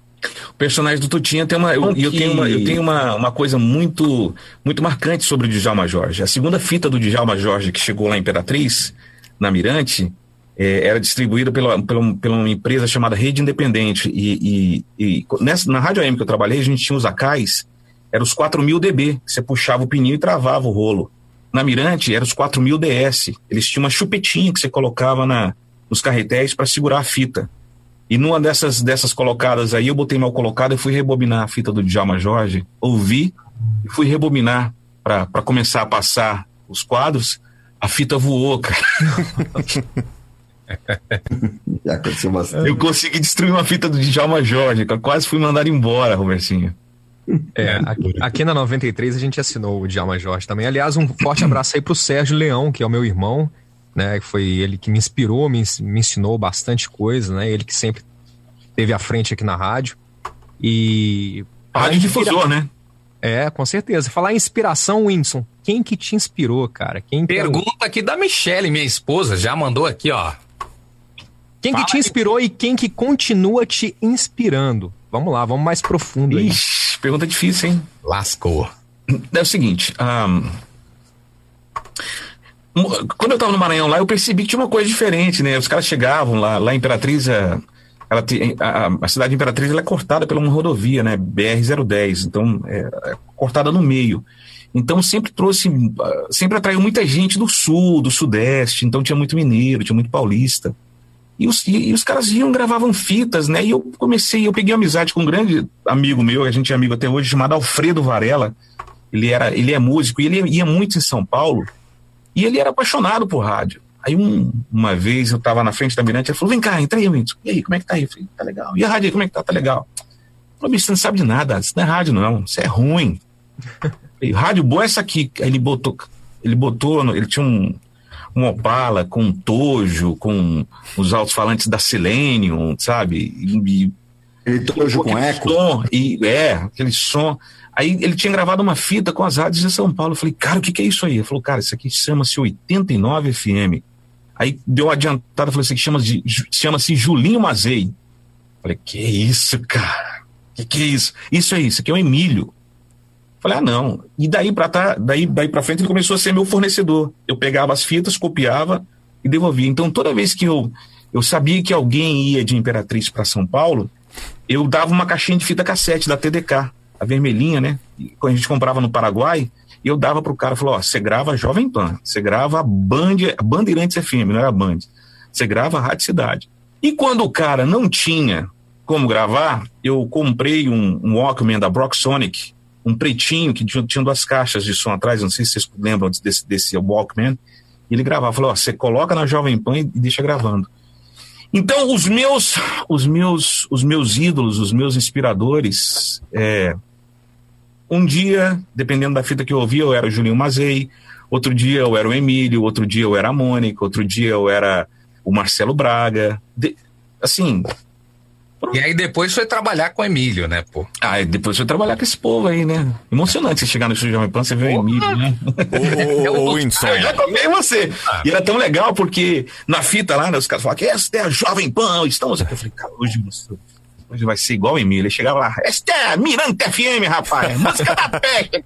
O personagem do Tutinha tem uma. Eu, eu tenho, uma, eu tenho uma, uma coisa muito, muito marcante sobre o Djalma Jorge. A segunda fita do Djalma Jorge que chegou lá em Imperatriz, na Mirante, eh, era distribuída pela, pela, pela uma empresa chamada Rede Independente. E, e, e nessa, na Rádio AM que eu trabalhei, a gente tinha os acais, eram os 4000 dB. Você puxava o pininho e travava o rolo. Na Mirante, eram os 4000 DS. Eles tinham uma chupetinha que você colocava na, nos carretéis para segurar a fita. E numa dessas, dessas colocadas aí, eu botei mal colocado e fui rebobinar a fita do Djalma Jorge, ouvi e fui rebobinar para começar a passar os quadros. A fita voou, cara. Já aconteceu bastante. Eu consegui destruir uma fita do Djalma Jorge, cara. Quase fui mandado embora, Robertinho. É, aqui, aqui na 93 a gente assinou o Djalma Jorge também. Aliás, um forte abraço aí pro Sérgio Leão, que é o meu irmão, né? Foi ele que me inspirou, me, me ensinou bastante coisa, né? Ele que sempre esteve à frente aqui na rádio. E. Rádio difusor, né? É, com certeza. Falar em inspiração, Whindersson, quem que te inspirou, cara? Quem que, Pergunta aqui da Michelle, minha esposa, já mandou aqui, ó. Quem que fala te aí. inspirou e quem que continua te inspirando? Vamos lá, vamos mais profundo aí. Ixi, pergunta difícil, hein? Lascou. É o seguinte, mo- quando eu tava no Maranhão lá, eu percebi que tinha uma coisa diferente, né? Os caras chegavam lá, lá em Imperatriz, a, tem, a, a- a cidade de Imperatriz ela é cortada por uma rodovia, né? BR-010, então é, é cortada no meio. Então sempre trouxe, ah, sempre atraiu muita gente do sul, do sudeste, então tinha muito mineiro, tinha muito paulista. E os, e, e os caras iam, gravavam fitas, né? E eu comecei, eu peguei amizade com um grande amigo meu, a gente é amigo até hoje, chamado Alfredo Varela. Ele, era, ele é músico e ele ia muito em São Paulo. E ele era apaixonado por rádio. Aí um- uma vez eu tava na frente da Mirante, ele falou: Vem cá, entra aí, Whindersson. E aí, como é que tá aí? Eu falei: Tá legal. E a rádio aí, como é que tá? Tá legal. Falei: Bicho, você não sabe de nada. Isso não é rádio, não. Isso é ruim. E rádio boa é essa aqui. Aí ele botou, ele botou, ele tinha um, um Opala com um Tojo, com os alto-falantes da Selenium, sabe? E, e Ele tojo com eco. Som, e, é, aquele som. Aí ele tinha gravado uma fita com as rádios de São Paulo. Eu falei, cara, o que, que é isso aí? Ele falou, cara, isso aqui chama-se 89 FM. Aí deu uma adiantada, falou, isso aqui chama-se chama Julinho Mazei. Eu falei, que isso, cara? Que que é isso? Isso é isso, aqui é o Emílio. Falei, ah, não. E daí pra, tá, daí, daí pra frente ele começou a ser meu fornecedor. Eu pegava as fitas, copiava e devolvia. Então toda vez que eu, eu sabia que alguém ia de Imperatriz para São Paulo, eu dava uma caixinha de fita cassete da TDK, a vermelhinha, né? Quando a gente comprava no Paraguai, eu dava pro cara, falou, ó, você grava Jovem Pan, você grava Band, Bandeirantes FM, não era Band. Você grava Rádio Cidade. E quando o cara não tinha como gravar, eu comprei um, um Walkman da Brock Sonic, um pretinho que tinha, tinha duas caixas de som atrás, não sei se vocês lembram desse, desse Walkman. E ele gravava, falou, ó, você coloca na Jovem Pan e deixa gravando. Então, os meus, os meus, os meus ídolos, os meus inspiradores, é, um dia, dependendo da fita que eu ouvia, eu era o Julinho Mazei, outro dia eu era o Emílio, outro dia eu era a Mônica, outro dia eu era o Marcelo Braga. De- assim, E aí depois foi trabalhar com o Emílio, né, pô? ah, depois foi trabalhar com esse povo aí, né? Emocionante você chegar no estúdio Jovem Pan, você ver o Emílio, né? Ô, ô, ô, Whindersson. Eu já copiei você. E era tão legal porque na fita lá, né, os caras falavam que essa é a Jovem Pan, estamos aqui. Eu falei, cara, hoje, moço, hoje vai ser igual o Emílio. Ele chegava lá, esta é a Mirante FM, rapaz, música da peste.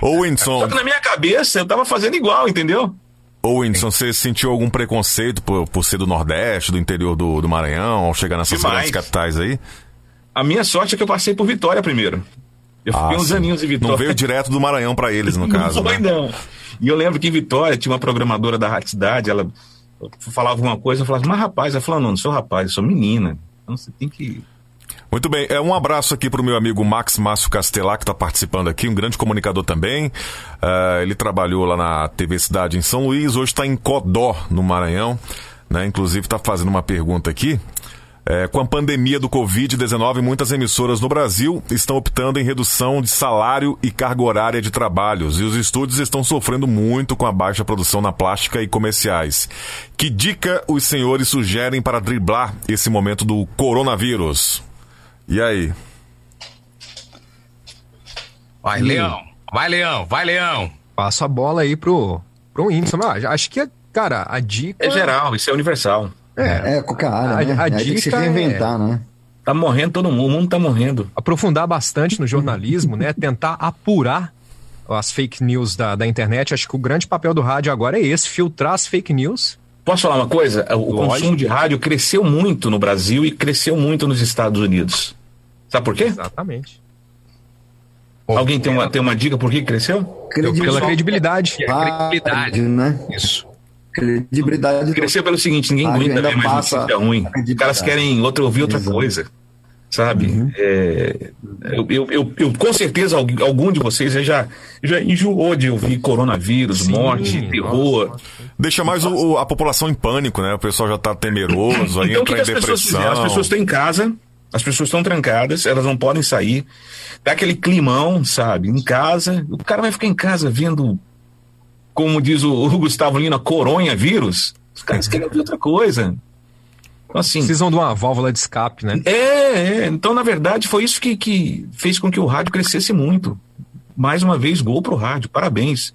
Ô, Whindersson, Só que na minha cabeça eu tava fazendo igual, entendeu? Ô, Whindersson, você sentiu algum preconceito por, por ser do Nordeste, do interior do, do Maranhão, ao chegar nessas Demais. grandes capitais aí? A minha sorte é que eu passei por Vitória primeiro. Eu fiquei Ah, uns sim. aninhos em Vitória. Não veio direto do Maranhão pra eles, no caso, não foi, né? não. E eu lembro que em Vitória tinha uma programadora da Rádio Cidade, ela falava alguma coisa, eu falava, mas rapaz, ela falou, não, não sou rapaz, eu sou menina. Então você tem que. Muito bem, é um abraço aqui pro meu amigo Max Márcio Castelar, que está participando aqui, um grande comunicador também. Ah, ele trabalhou lá na TV Cidade em São Luís, hoje está em Codó, no Maranhão. Né? Inclusive está fazendo uma pergunta aqui. É, com a pandemia do Covid-19, muitas emissoras no Brasil estão optando em redução de salário e carga horária de trabalhos, e os estúdios estão sofrendo muito com a baixa produção na plástica e comerciais. Que dica os senhores sugerem para driblar esse momento do coronavírus? E aí? Vai, Leão. Vai, Leão. Vai, Leão. Passo a bola aí pro, pro Whindersson. Ah, acho que, cara, a dica. É geral, isso é universal. É, É, qualquer área, A- né? a Aí tem que se dica é- reinventar, né? Tá morrendo todo mundo, o mundo tá morrendo. aprofundar bastante no jornalismo, né? Tentar apurar as fake news da, da internet. Acho que o grande papel do rádio agora é esse, filtrar as fake news. Posso falar uma coisa? O Lógico. consumo de rádio cresceu muito no Brasil e cresceu muito nos Estados Unidos. Sabe por quê? Exatamente. Alguém tem uma, tem uma dica por que cresceu? Pela credibilidade. credibilidade. Rádio, né? Isso. Credibilidade. Cresceu pelo seguinte, ninguém aguenta ver mais passa notícia ruim. Os credibilidade. caras querem outra, ouvir outra Exato. coisa. Sabe? É, eu, eu, eu- eu- com certeza algum de vocês já, já enjoou de ouvir coronavírus, Sim, morte, terror. nossa. Deixa mais o- a população em pânico, né? O pessoal já tá temeroso, aí Então que, entra que em as pessoas? As depressão. pessoas estão em casa, as pessoas estão trancadas, elas não podem sair. Dá aquele climão, sabe? Em casa. O cara vai ficar em casa vendo, como diz o, o Gustavo Lina, coronha vírus. Os caras querem ouvir outra coisa. Então, assim. Precisam de uma válvula de escape, né? É, é. Então, na verdade, foi isso que, que fez com que o rádio crescesse muito. Mais uma vez, gol pro rádio. Parabéns.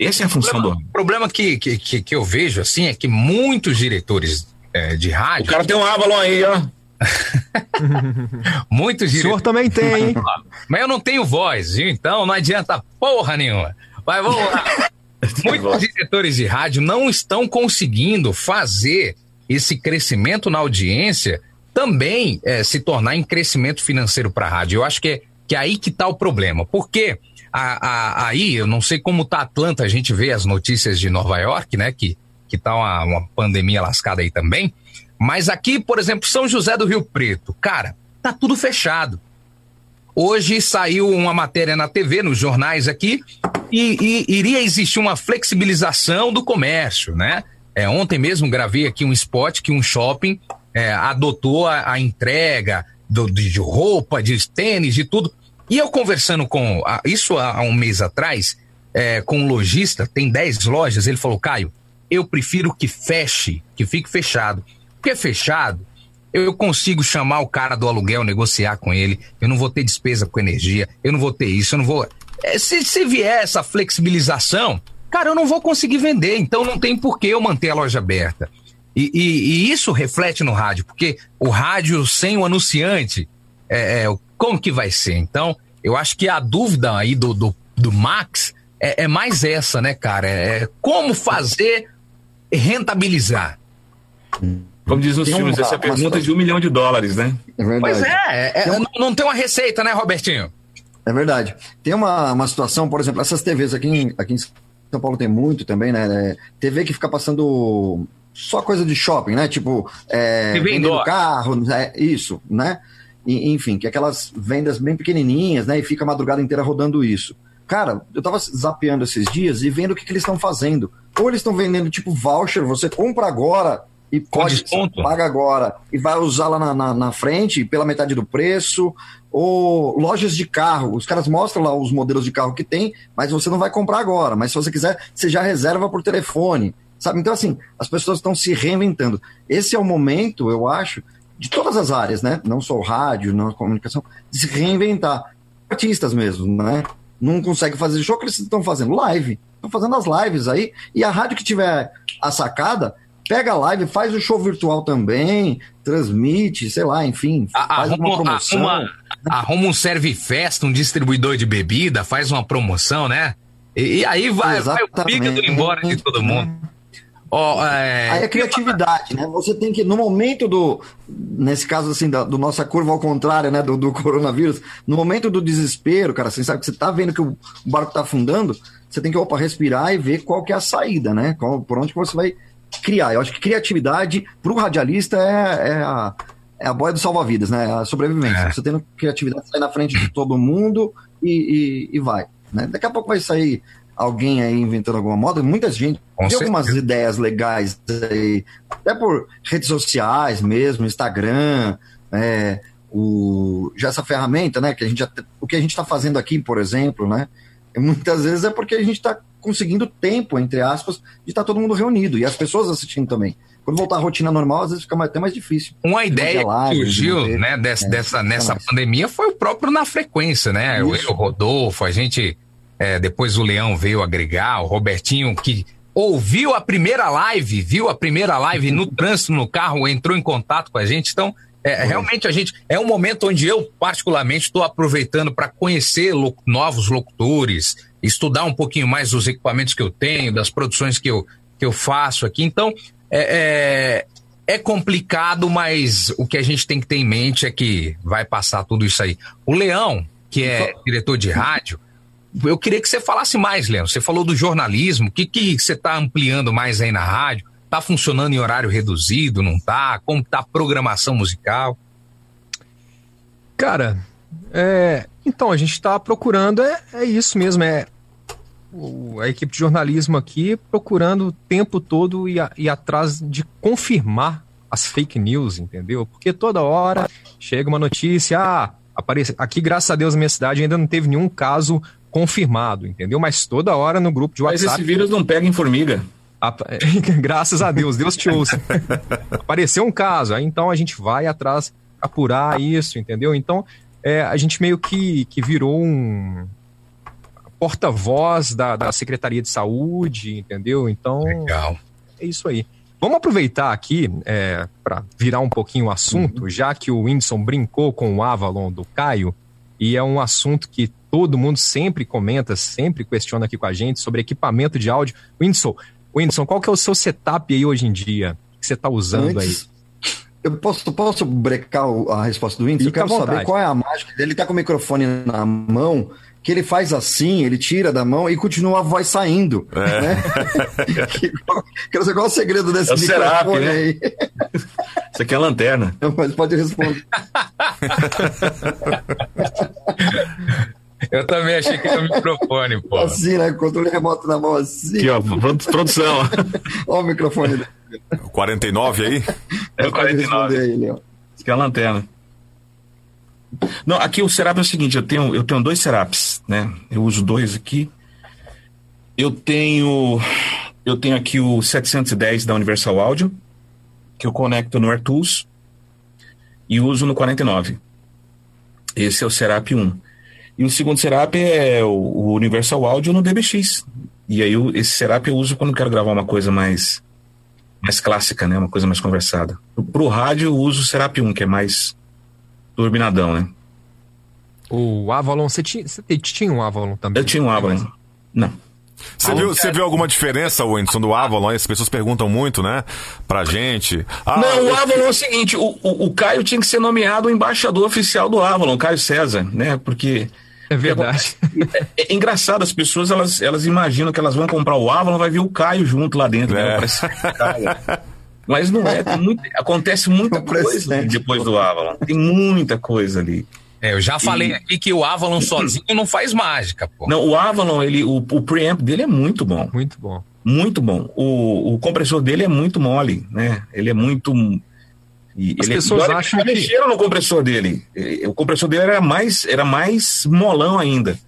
Essa é a função do O problema que, que, que, que eu vejo, assim, é que muitos diretores é, de O rádio, cara tem um Avalon aí, ó. muitos O senhor diretores. também tem, hein? Mas eu não tenho voz, viu? Então não adianta porra nenhuma. Mas vamos lá. Muitos diretores de rádio não estão conseguindo fazer esse crescimento na audiência também eh, se tornar em crescimento financeiro para a rádio. Eu acho que é, que é aí que está o problema. Porque a- a- aí, eu não sei como tá Atlanta, a gente vê as notícias de Nova York, né? Que, que tá uma, uma pandemia lascada aí também. Mas aqui, por exemplo, São José do Rio Preto, cara, tá tudo fechado. Hoje saiu uma matéria na TV, nos jornais aqui, e, e iria existir uma flexibilização do comércio, né? É, ontem mesmo gravei aqui um spot que um shopping é, adotou a, a entrega do- de, roupa, de tênis, de tudo. E eu conversando com, a- isso há, um mês atrás, é, com um lojista, tem 10 lojas, ele falou, Caio, eu prefiro que feche, que fique fechado. Porque fechado, eu consigo chamar o cara do aluguel, negociar com ele, eu não vou ter despesa com energia, eu não vou ter isso, eu não vou. É, se, se vier essa flexibilização, cara, eu não vou conseguir vender, então não tem por que eu manter a loja aberta. E, e- e isso reflete no rádio, porque o rádio sem o anunciante, é, é, como que vai ser? Então, eu acho que a dúvida aí do, do, do Max é, é mais essa, né, cara? É como fazer rentabilizar. Como diz nos Tem filmes, essa é a pergunta de um milhão de dólares, né? É verdade. Pois é, é, é, não, não tem uma receita, né, Robertinho? É verdade. Tem uma, uma situação, por exemplo, essas TVs aqui em, aqui em São Paulo tem muito também, né? É, TV que fica passando só coisa de shopping, né? Tipo, é, vendendo carro, é, isso, né? E, enfim, que é aquelas vendas bem pequenininhas, né? E fica a madrugada inteira rodando isso. Cara, eu tava zapeando esses dias e vendo o que, que eles estão fazendo. Ou eles estão vendendo tipo voucher, você compra agora e pode paga agora e vai usar lá na, na, na frente pela metade do preço. Ou lojas de carro, os caras mostram lá os modelos de carro que tem, mas você não vai comprar agora. Mas se você quiser, você já reserva por telefone. Sabe? Então, assim, as pessoas estão se reinventando. Esse é o momento, eu acho, de todas as áreas, né? Não só o rádio, não a comunicação, de se reinventar. Artistas mesmo, né? Não consegue fazer show, que eles estão fazendo? Live. Estão fazendo as lives aí. E a rádio que tiver a sacada pega a live, faz o show virtual também, transmite, sei lá, enfim, faz arruma, uma promoção. Arruma, arruma um serve festa, um distribuidor de bebida, faz uma promoção, né? E, e aí vai, vai o fígado embora de todo mundo. Oh, é... Aí é criatividade, né? Você tem que, no momento do. Nesse caso, assim, da do nossa curva ao contrário, né? Do, do coronavírus, no momento do desespero, cara, você sabe que você tá vendo que o barco tá afundando, você tem que, opa, respirar e ver qual que é a saída, né? Qual, por onde que você vai criar. Eu acho que criatividade, para o radialista, é, é, a, é a boia do salva-vidas, né? A sobrevivência. É. Você tendo criatividade, sai na frente de todo mundo e, e, e vai. Né? Daqui a pouco vai sair alguém aí inventando alguma moda, muita gente Com tem algumas ideias legais aí, até por redes sociais mesmo, Instagram, é, o, já essa ferramenta, né, que a gente já, o que a gente está fazendo aqui, por exemplo, né, muitas vezes é porque a gente está conseguindo tempo, entre aspas, de estar tá todo mundo reunido e as pessoas assistindo também. Quando voltar à rotina normal, às vezes fica até mais difícil. Uma ideia live, que surgiu né, dessa, é, dessa, nessa pandemia foi o próprio Na Frequência, né? Isso. O Rodolfo, a gente é, depois o Leão veio agregar, o Robertinho, que ouviu a primeira live, viu a primeira live no trânsito, no carro, entrou em contato com a gente. Então, é, realmente a gente. É um momento onde eu, particularmente, estou aproveitando para conhecer lo, novos locutores, estudar um pouquinho mais dos equipamentos que eu tenho, das produções que eu, que eu faço aqui. Então, é, é, é complicado, mas o que a gente tem que ter em mente é que vai passar tudo isso aí. O Leão, que é diretor de rádio, eu queria que você falasse mais, Leandro. Você falou do jornalismo, o que, que você está ampliando mais aí na rádio? Está funcionando em horário reduzido, não está? Como está a programação musical? Cara, é, então a gente está procurando, é, é isso mesmo, é o, a equipe de jornalismo aqui procurando o tempo todo e, e atrás de confirmar as fake news, entendeu? Porque toda hora chega uma notícia, ah, aparece, aqui graças a Deus na minha cidade ainda não teve nenhum caso confirmado, entendeu? Mas toda hora no grupo de WhatsApp. Mas esse vírus não pega em formiga. Graças a Deus, Deus te ouça. Apareceu um caso, aí então a gente vai atrás apurar isso, entendeu? Então é, a gente meio que, que virou um porta-voz da, da Secretaria de Saúde, entendeu? Então Legal. é isso aí. Vamos aproveitar aqui é, para virar um pouquinho o assunto, uhum. já que o Whindersson brincou com o Avalon do Caio, e é um assunto que todo mundo sempre comenta, sempre questiona aqui com a gente sobre equipamento de áudio. Whindersson, Whindersson qual que é o seu setup aí hoje em dia que você está usando Antes, aí? Eu posso, posso brecar a resposta do Whindersson? eu quero saber qual é a mágica dele. Ele está com o microfone na mão que ele faz assim, ele tira da mão e continua a voz saindo. É. Né? Quero saber qual é o segredo desse é o microfone Serap, né? aí. Isso aqui é a lanterna. Mas pode responder. Eu também achei que era o microfone, pô. Assim, né? Controle remoto na mão, assim. Aqui, ó, produção. Olha o microfone. 49 aí? É o 49. Aí, Leon. Isso aqui é a lanterna. Não, aqui o Serap é o seguinte, eu tenho, eu tenho dois Seraps, né? Eu uso dois aqui. Eu tenho eu tenho aqui o 710 da Universal Audio, que eu conecto no AirTools e uso no 49. Esse é o Serap 1. E o segundo Serap é o, o Universal Audio no DBX. E aí esse Serap eu uso quando quero gravar uma coisa mais mais clássica, né? Uma coisa mais conversada. Pro rádio eu uso o Serap 1, que é mais turbinadão, né? O Avalon, você tinha, você tinha um Avalon também? Eu tinha um Avalon. Não. Você viu, você viu alguma diferença, Wendson, do Avalon? As pessoas perguntam muito, né? Pra gente. Ah, não, o Avalon é o seguinte: o, o, o, Caio tinha que ser nomeado o embaixador oficial do Avalon, Caio César, né? Porque. É verdade. É, é, engraçado, as pessoas elas, elas imaginam que elas vão comprar o Avalon, vai ver o Caio junto lá dentro. Né? É. Né? Mas não é, muito, acontece muita coisa depois do Avalon. Tem muita coisa ali. É, eu já falei e... aqui que o Avalon sozinho não faz mágica, pô. Não, o Avalon, ele, o, o preamp dele é muito bom. Muito bom. Muito bom. O, o compressor dele é muito mole, né? Ele é muito. E As ele, pessoas acham que mexeram no compressor dele. O compressor dele era mais, era mais molão ainda.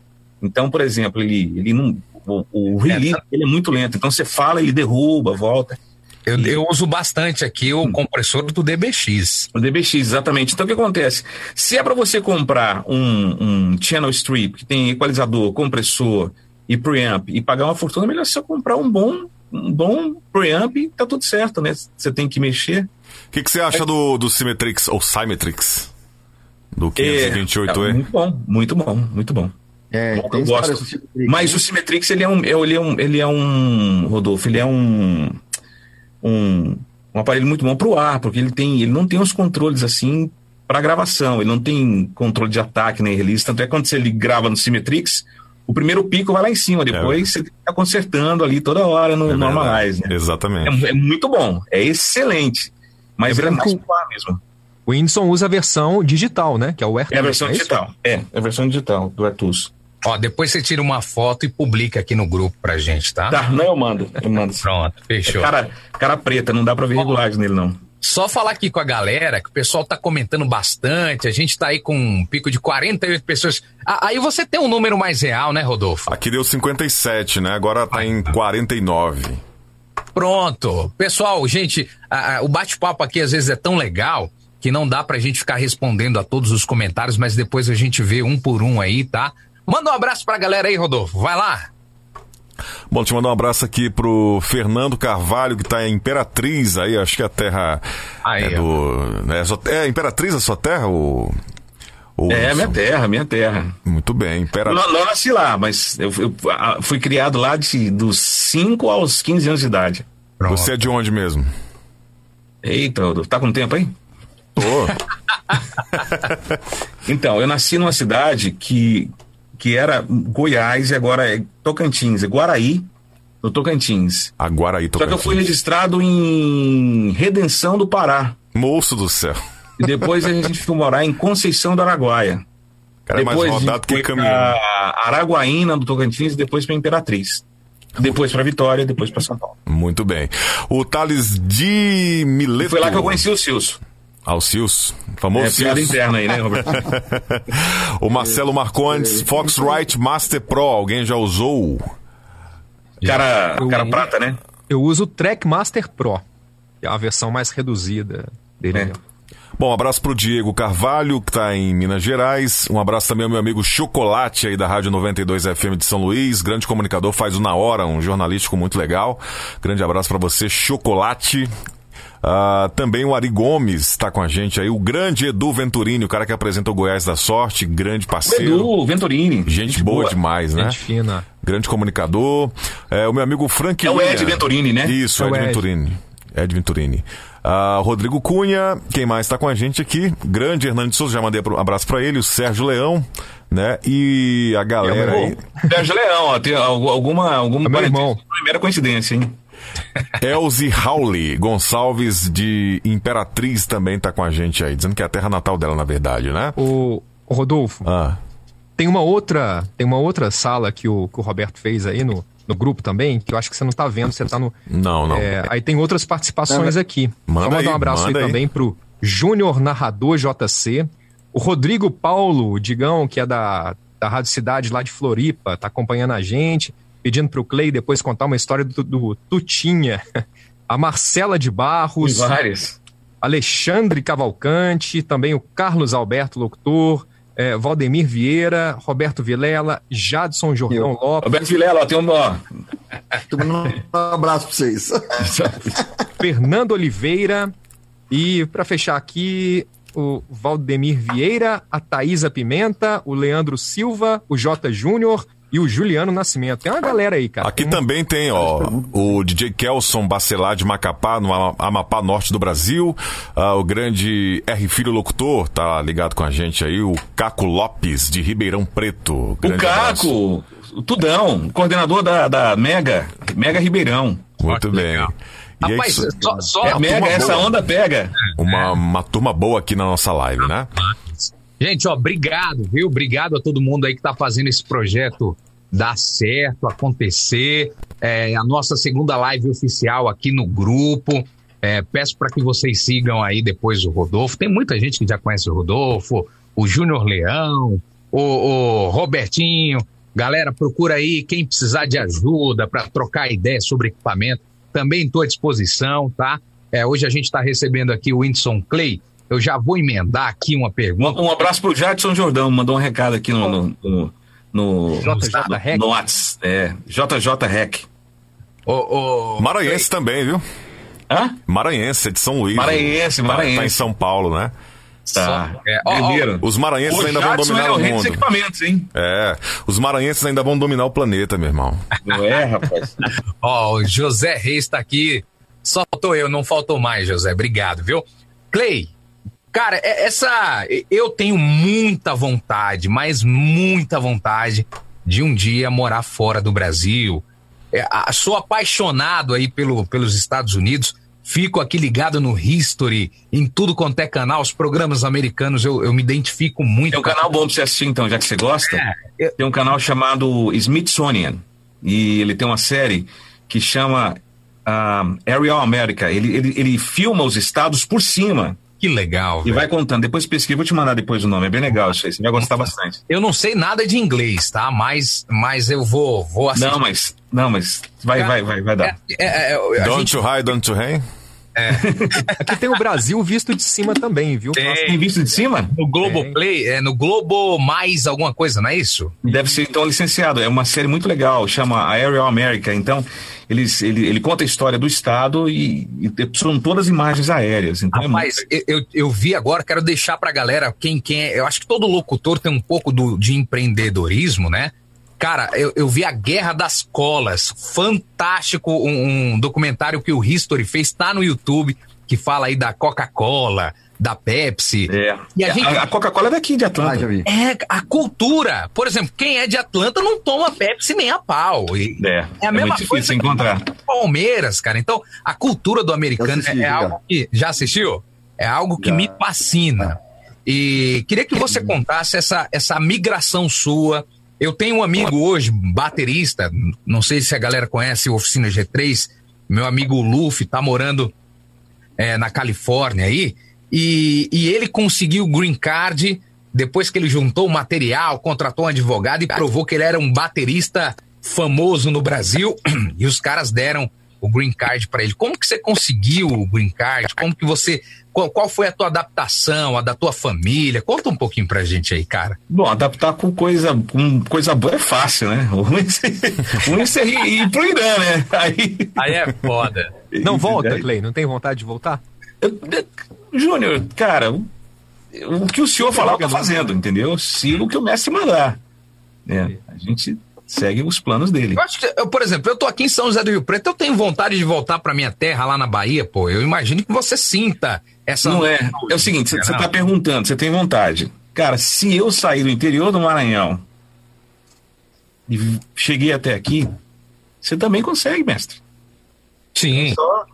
Então, por exemplo, ele, ele não, o, o release é, tá... ele é muito lento. Então você fala, ele derruba, volta. Eu, eu, uso bastante aqui o hum. compressor do DBX. O DBX, exatamente. Então o que acontece? Se é para você comprar um, um channel strip que tem equalizador, compressor e preamp e pagar uma fortuna, é melhor você comprar um bom um bom preamp, tá tudo certo, né? Você tem que mexer. O que, que você acha do, do Symmetrix ou Symmetrix? Do 528E? É, muito bom, muito bom, muito bom. É, Bom, tem eu gosto. Mas né? o Symmetrix, ele é um, ele é um, ele é um, Rodolfo, ele é um, um, um aparelho muito bom pro ar, porque ele tem, ele não tem os controles assim para gravação, ele não tem controle de ataque nem release, tanto é que quando você ele grava no Symmetrix, o primeiro pico vai lá em cima, depois você tá consertando ali toda hora no É. Normalize, né? Exatamente. É, é muito bom, é excelente, mas É ele é mais branco. pro ar mesmo. O Whindersson usa a versão digital, né? Que é o AirTag. É a versão é digital, é, é a versão digital do Artus. Ó, depois você tira uma foto e publica aqui no grupo pra gente, tá? Tá, não, eu mando, eu mando. Pronto, fechou. Cara, cara preta, não dá pra ver regulagem nele, não. Só falar aqui com a galera que o pessoal tá comentando bastante. A gente tá aí com um pico de 48 pessoas. Ah, aí você tem um número mais real, né, Rodolfo? Aqui deu 57, né? Agora tá em 49. Pronto. Pessoal, gente, a- a- o bate-papo aqui às vezes é tão legal que não dá pra gente ficar respondendo a todos os comentários, mas depois a gente vê um por um aí, tá? Manda um abraço pra galera aí, Rodolfo. Vai lá. Bom, te mandar um abraço aqui pro Fernando Carvalho, que tá em Imperatriz, aí, acho que a terra Aí, é do... É, sua- é Imperatriz a sua terra? Ou, É, minha terra, minha terra. Muito bem, Imperatriz. Não, não nasci lá, mas eu, eu, fui criado lá de, dos 5 aos 15 anos de idade. Você é de onde mesmo? Eita, tá com tempo aí? Tô. Então, eu nasci numa cidade que, que era Goiás e agora é Tocantins, é Guaraí, no Tocantins. Agora aí, Só que eu fui Tocantins. registrado em Redenção do Pará. Moço do céu. E depois a gente foi morar em Conceição do Araguaia. Cara, é mais depois a gente rodado que pra Araguaína, do Tocantins, e depois para Imperatriz. Depois para Vitória, depois para São Paulo. Muito bem. O Thales de Mileto. Foi lá que eu conheci o Silso. Alcius, famoso É piada interna aí, né, Roberto? o Marcelo Marcondes, Foxrite Master Pro, alguém já usou? Cara, cara prata, né? Eu uso o Trackmaster Pro, que é a versão mais reduzida dele. É. Bom, um abraço pro Diego Carvalho, que tá em Minas Gerais. Um abraço também ao meu amigo Chocolate aí da Rádio 92 FM de São Luís, grande comunicador, faz o Na Hora, um jornalístico muito legal. Grande abraço pra você, Chocolate. Ah, também o Ari Gomes está com a gente aí, o grande Edu Venturini, o cara que apresenta o Goiás da Sorte, grande parceiro. Edu, Venturini. Gente, boa, demais, né? Gente fina. Grande comunicador. É, o meu amigo Frank É o. Ed Venturini, né? Isso, É Ed, o Ed. Venturini. Ed Venturini. Ah, Rodrigo Cunha, quem mais está com a gente aqui? Grande Hernando de Souza, já mandei um abraço para ele, o Sérgio Leão, né? E a galera aí. Sérgio Leão, ó, tem al- alguma, alguma É meu irmão. primeira coincidência, hein? Elze Howley Gonçalves de Imperatriz também está com a gente aí, dizendo que é a terra natal dela, na verdade, né? O, o Rodolfo, Ah, tem uma outra, tem uma outra sala que o, que o Roberto fez aí no, no grupo também, que eu acho que você não tá vendo, você tá no. não, não. É, aí tem outras participações aqui. Manda Só mandar aí, um abraço aí, aí. também pro Júnior Narrador JC, o Rodrigo Paulo o Digão, que é da, da Rádio Cidade lá de Floripa, tá acompanhando a gente, pedindo pro Clay depois contar uma história do, do Tutinha. A Marcela de Barros, várias. Alexandre Cavalcante, também o Carlos Alberto Locutor, eh, Valdemir Vieira, Roberto Vilela, Jadson Jordão Lopes, Roberto Vilela, ó, tem um. Ó, Tô mandando Um abraço pra vocês. Fernando Oliveira e, para fechar aqui, o Valdemir Vieira, a Thaisa Pimenta, o Leandro Silva, o J. Júnior e o Juliano Nascimento. Tem uma galera aí, cara. Aqui Tem um- também tem, ó, o DJ Kelson Bacelar de Macapá, no Ama- Amapá Norte do Brasil. Ah, o grande R Filho Locutor tá ligado com a gente aí. O Caco Lopes de Ribeirão Preto. o Grande abraço. Caco, o Tudão, coordenador da, da Mega, Mega Ribeirão. Muito bem. legal. E aí, Rapaz, isso- só, só É Mega, essa boa. onda pega. uma, uma turma boa aqui na nossa live, né? Gente, ó, obrigado, viu? Obrigado a todo mundo aí que tá fazendo esse projeto dar certo, acontecer. É a nossa segunda live oficial aqui no grupo. É, peço para que vocês sigam aí depois o Rodolfo. Tem muita gente que já conhece o Rodolfo, o Júnior Leão, o, o Robertinho. Galera, procura aí quem precisar de ajuda para trocar ideias sobre equipamento. Também estou à disposição, tá? É, hoje a gente está recebendo aqui o Whindersson Clay. Eu já vou emendar aqui uma pergunta. Um, um abraço pro Jadson Jordão, mandou um recado aqui no. no, no no, JJ no, Rec. no Whats, é, JJ Rec. Ô, ô, Maranhense também, viu? Hã? Maranhense, é de São Luís. Maranhense, Tá- Maranhense. Tá, em São Paulo, né? Tá. É, ó, ó? Os maranhenses O ainda vão Jadson dominar é o o mundo. equipamentos, hein? É, os maranhenses ainda vão dominar o planeta, meu irmão. Não é, rapaz? Ó, o José Reis está aqui. Só faltou eu, não faltou mais, José. Obrigado, viu? Clay, cara, é- essa. Eu tenho muita vontade, mas muita vontade de um dia morar fora do Brasil. É, sou apaixonado aí pelo, pelos Estados Unidos. Fico aqui ligado no History, em tudo quanto é canal, os programas americanos, eu, eu me identifico muito. Tem um canal bom pra você assistir, então, já que você gosta. É, eu- Tem um canal chamado Smithsonian. E ele tem uma série que chama ah, Aerial America. Ele, ele, ele filma os estados por cima Que legal, e velho. vai contando. Depois pesquisa, vou te mandar depois o nome. É bem legal isso aí. Você vai gostar bastante. Eu não sei nada de inglês, tá? Mas, mas eu vou, vou assistir. Não, mas. Não, mas. Vai, vai, vai, vai dar. É, é, é, Don't gente to high, don't to rain. Aqui tem o Brasil visto de cima também, viu? Tem. Tem visto de cima? no Globoplay, é no Globo mais alguma coisa, não é isso? Deve ser então licenciado. É uma série muito legal, chama Aerial America. Então, eles, ele, ele conta a história do estado e, e são todas imagens aéreas. Então, é Rapaz, eu, eu, eu vi agora, quero deixar pra galera, quem, quem é, eu acho que todo locutor tem um pouco do, de empreendedorismo, né? Cara, eu, eu vi a Guerra das Colas, fantástico, um, um documentário que o History fez, tá no YouTube, que fala aí da Coca-Cola, da Pepsi. É. E a gente- a, a Coca-Cola é daqui de Atlanta. Ah, já vi. É a cultura. Por exemplo, quem é de Atlanta não toma Pepsi nem a pau. E É, é a é mesma coisa difícil encontrar. que Palmeiras, cara. Então, a cultura do americano assisti, é já. algo que. Já assistiu? É algo que Já. me fascina. E queria que você contasse essa, essa migração sua. Eu tenho um amigo hoje, baterista, não sei se a galera conhece Oficina G3, meu amigo Luffy, tá morando é, na Califórnia aí, e, e ele conseguiu o green card depois que ele juntou o material, contratou um advogado e provou que ele era um baterista famoso no Brasil, e os caras deram o green card para ele. Como que você conseguiu o green card? Como que você qual, qual foi a tua adaptação, a da tua família? Conta um pouquinho pra gente aí, cara. Bom, adaptar com coisa, com coisa boa é fácil, né? O ruim é é ir, ir pro Irã, né? Aí, Aí é foda. Não volta, Clay? Não tem vontade de voltar? Júnior, cara, o, que o senhor falar, eu tô fazendo, entendeu? Eu sigo o que o mestre mandar. né? A gente segue os planos dele. Eu acho que, eu, por exemplo, eu tô aqui em São José do Rio Preto, eu tenho vontade de voltar pra minha terra lá na Bahia, pô. Eu imagino que você sinta essa. Não é. É o seguinte, você tá perguntando, você tem vontade. Cara, se eu sair do interior do Maranhão e cheguei até aqui, você também consegue, mestre. Sim. Só,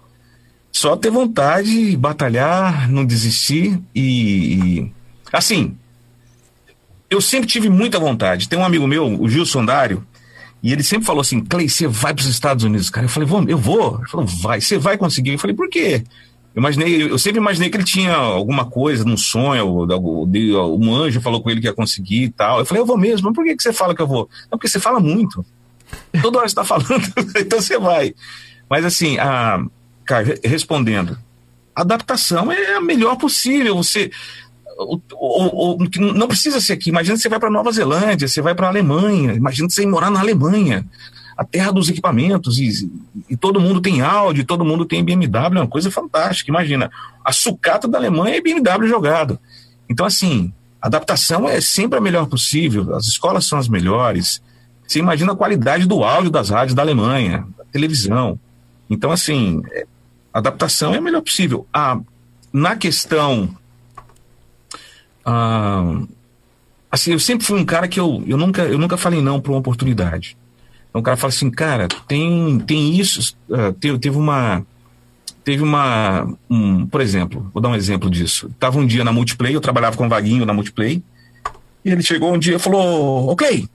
só ter vontade, batalhar, não desistir e, e- assim, eu sempre tive muita vontade. Tem um amigo meu, o Gilson Dário, e ele sempre falou assim, Clay, você vai para os Estados Unidos, cara. Eu falei, vou, eu vou. Ele falou, vai, você vai conseguir. Eu falei, por quê? Imaginei, eu sempre imaginei que ele tinha alguma coisa num sonho, ou um anjo falou com ele que ia conseguir e tal. Eu falei, eu vou mesmo. Mas por que, você fala que eu vou? Não, porque você fala muito. Toda hora você está falando, então você vai. Mas assim, a, cara, re- respondendo, adaptação é a melhor possível. Você o- o- o- que não precisa ser aqui. Imagina você vai para Nova Zelândia, você vai para Alemanha. Imagina você ir morar na Alemanha, a terra dos equipamentos e, e todo mundo tem Audi, todo mundo tem BMW, é uma coisa fantástica. Imagina, a sucata da Alemanha é BMW jogado. Então assim, adaptação é sempre a melhor possível. As escolas são as melhores. Você imagina a qualidade do áudio das rádios da Alemanha, da televisão. Então, assim, é, adaptação é a melhor possível. Ah, na questão. ah, assim, eu sempre fui um cara que eu, eu, nunca, eu nunca falei não para uma oportunidade. Então, o cara fala assim, cara, tem, tem isso. ah, teve, teve uma. Teve uma. Um, por exemplo, vou dar um exemplo disso. Tava um dia na Multiplay, eu trabalhava com o Vaguinho na Multiplay. E ele chegou um dia e falou: Clay,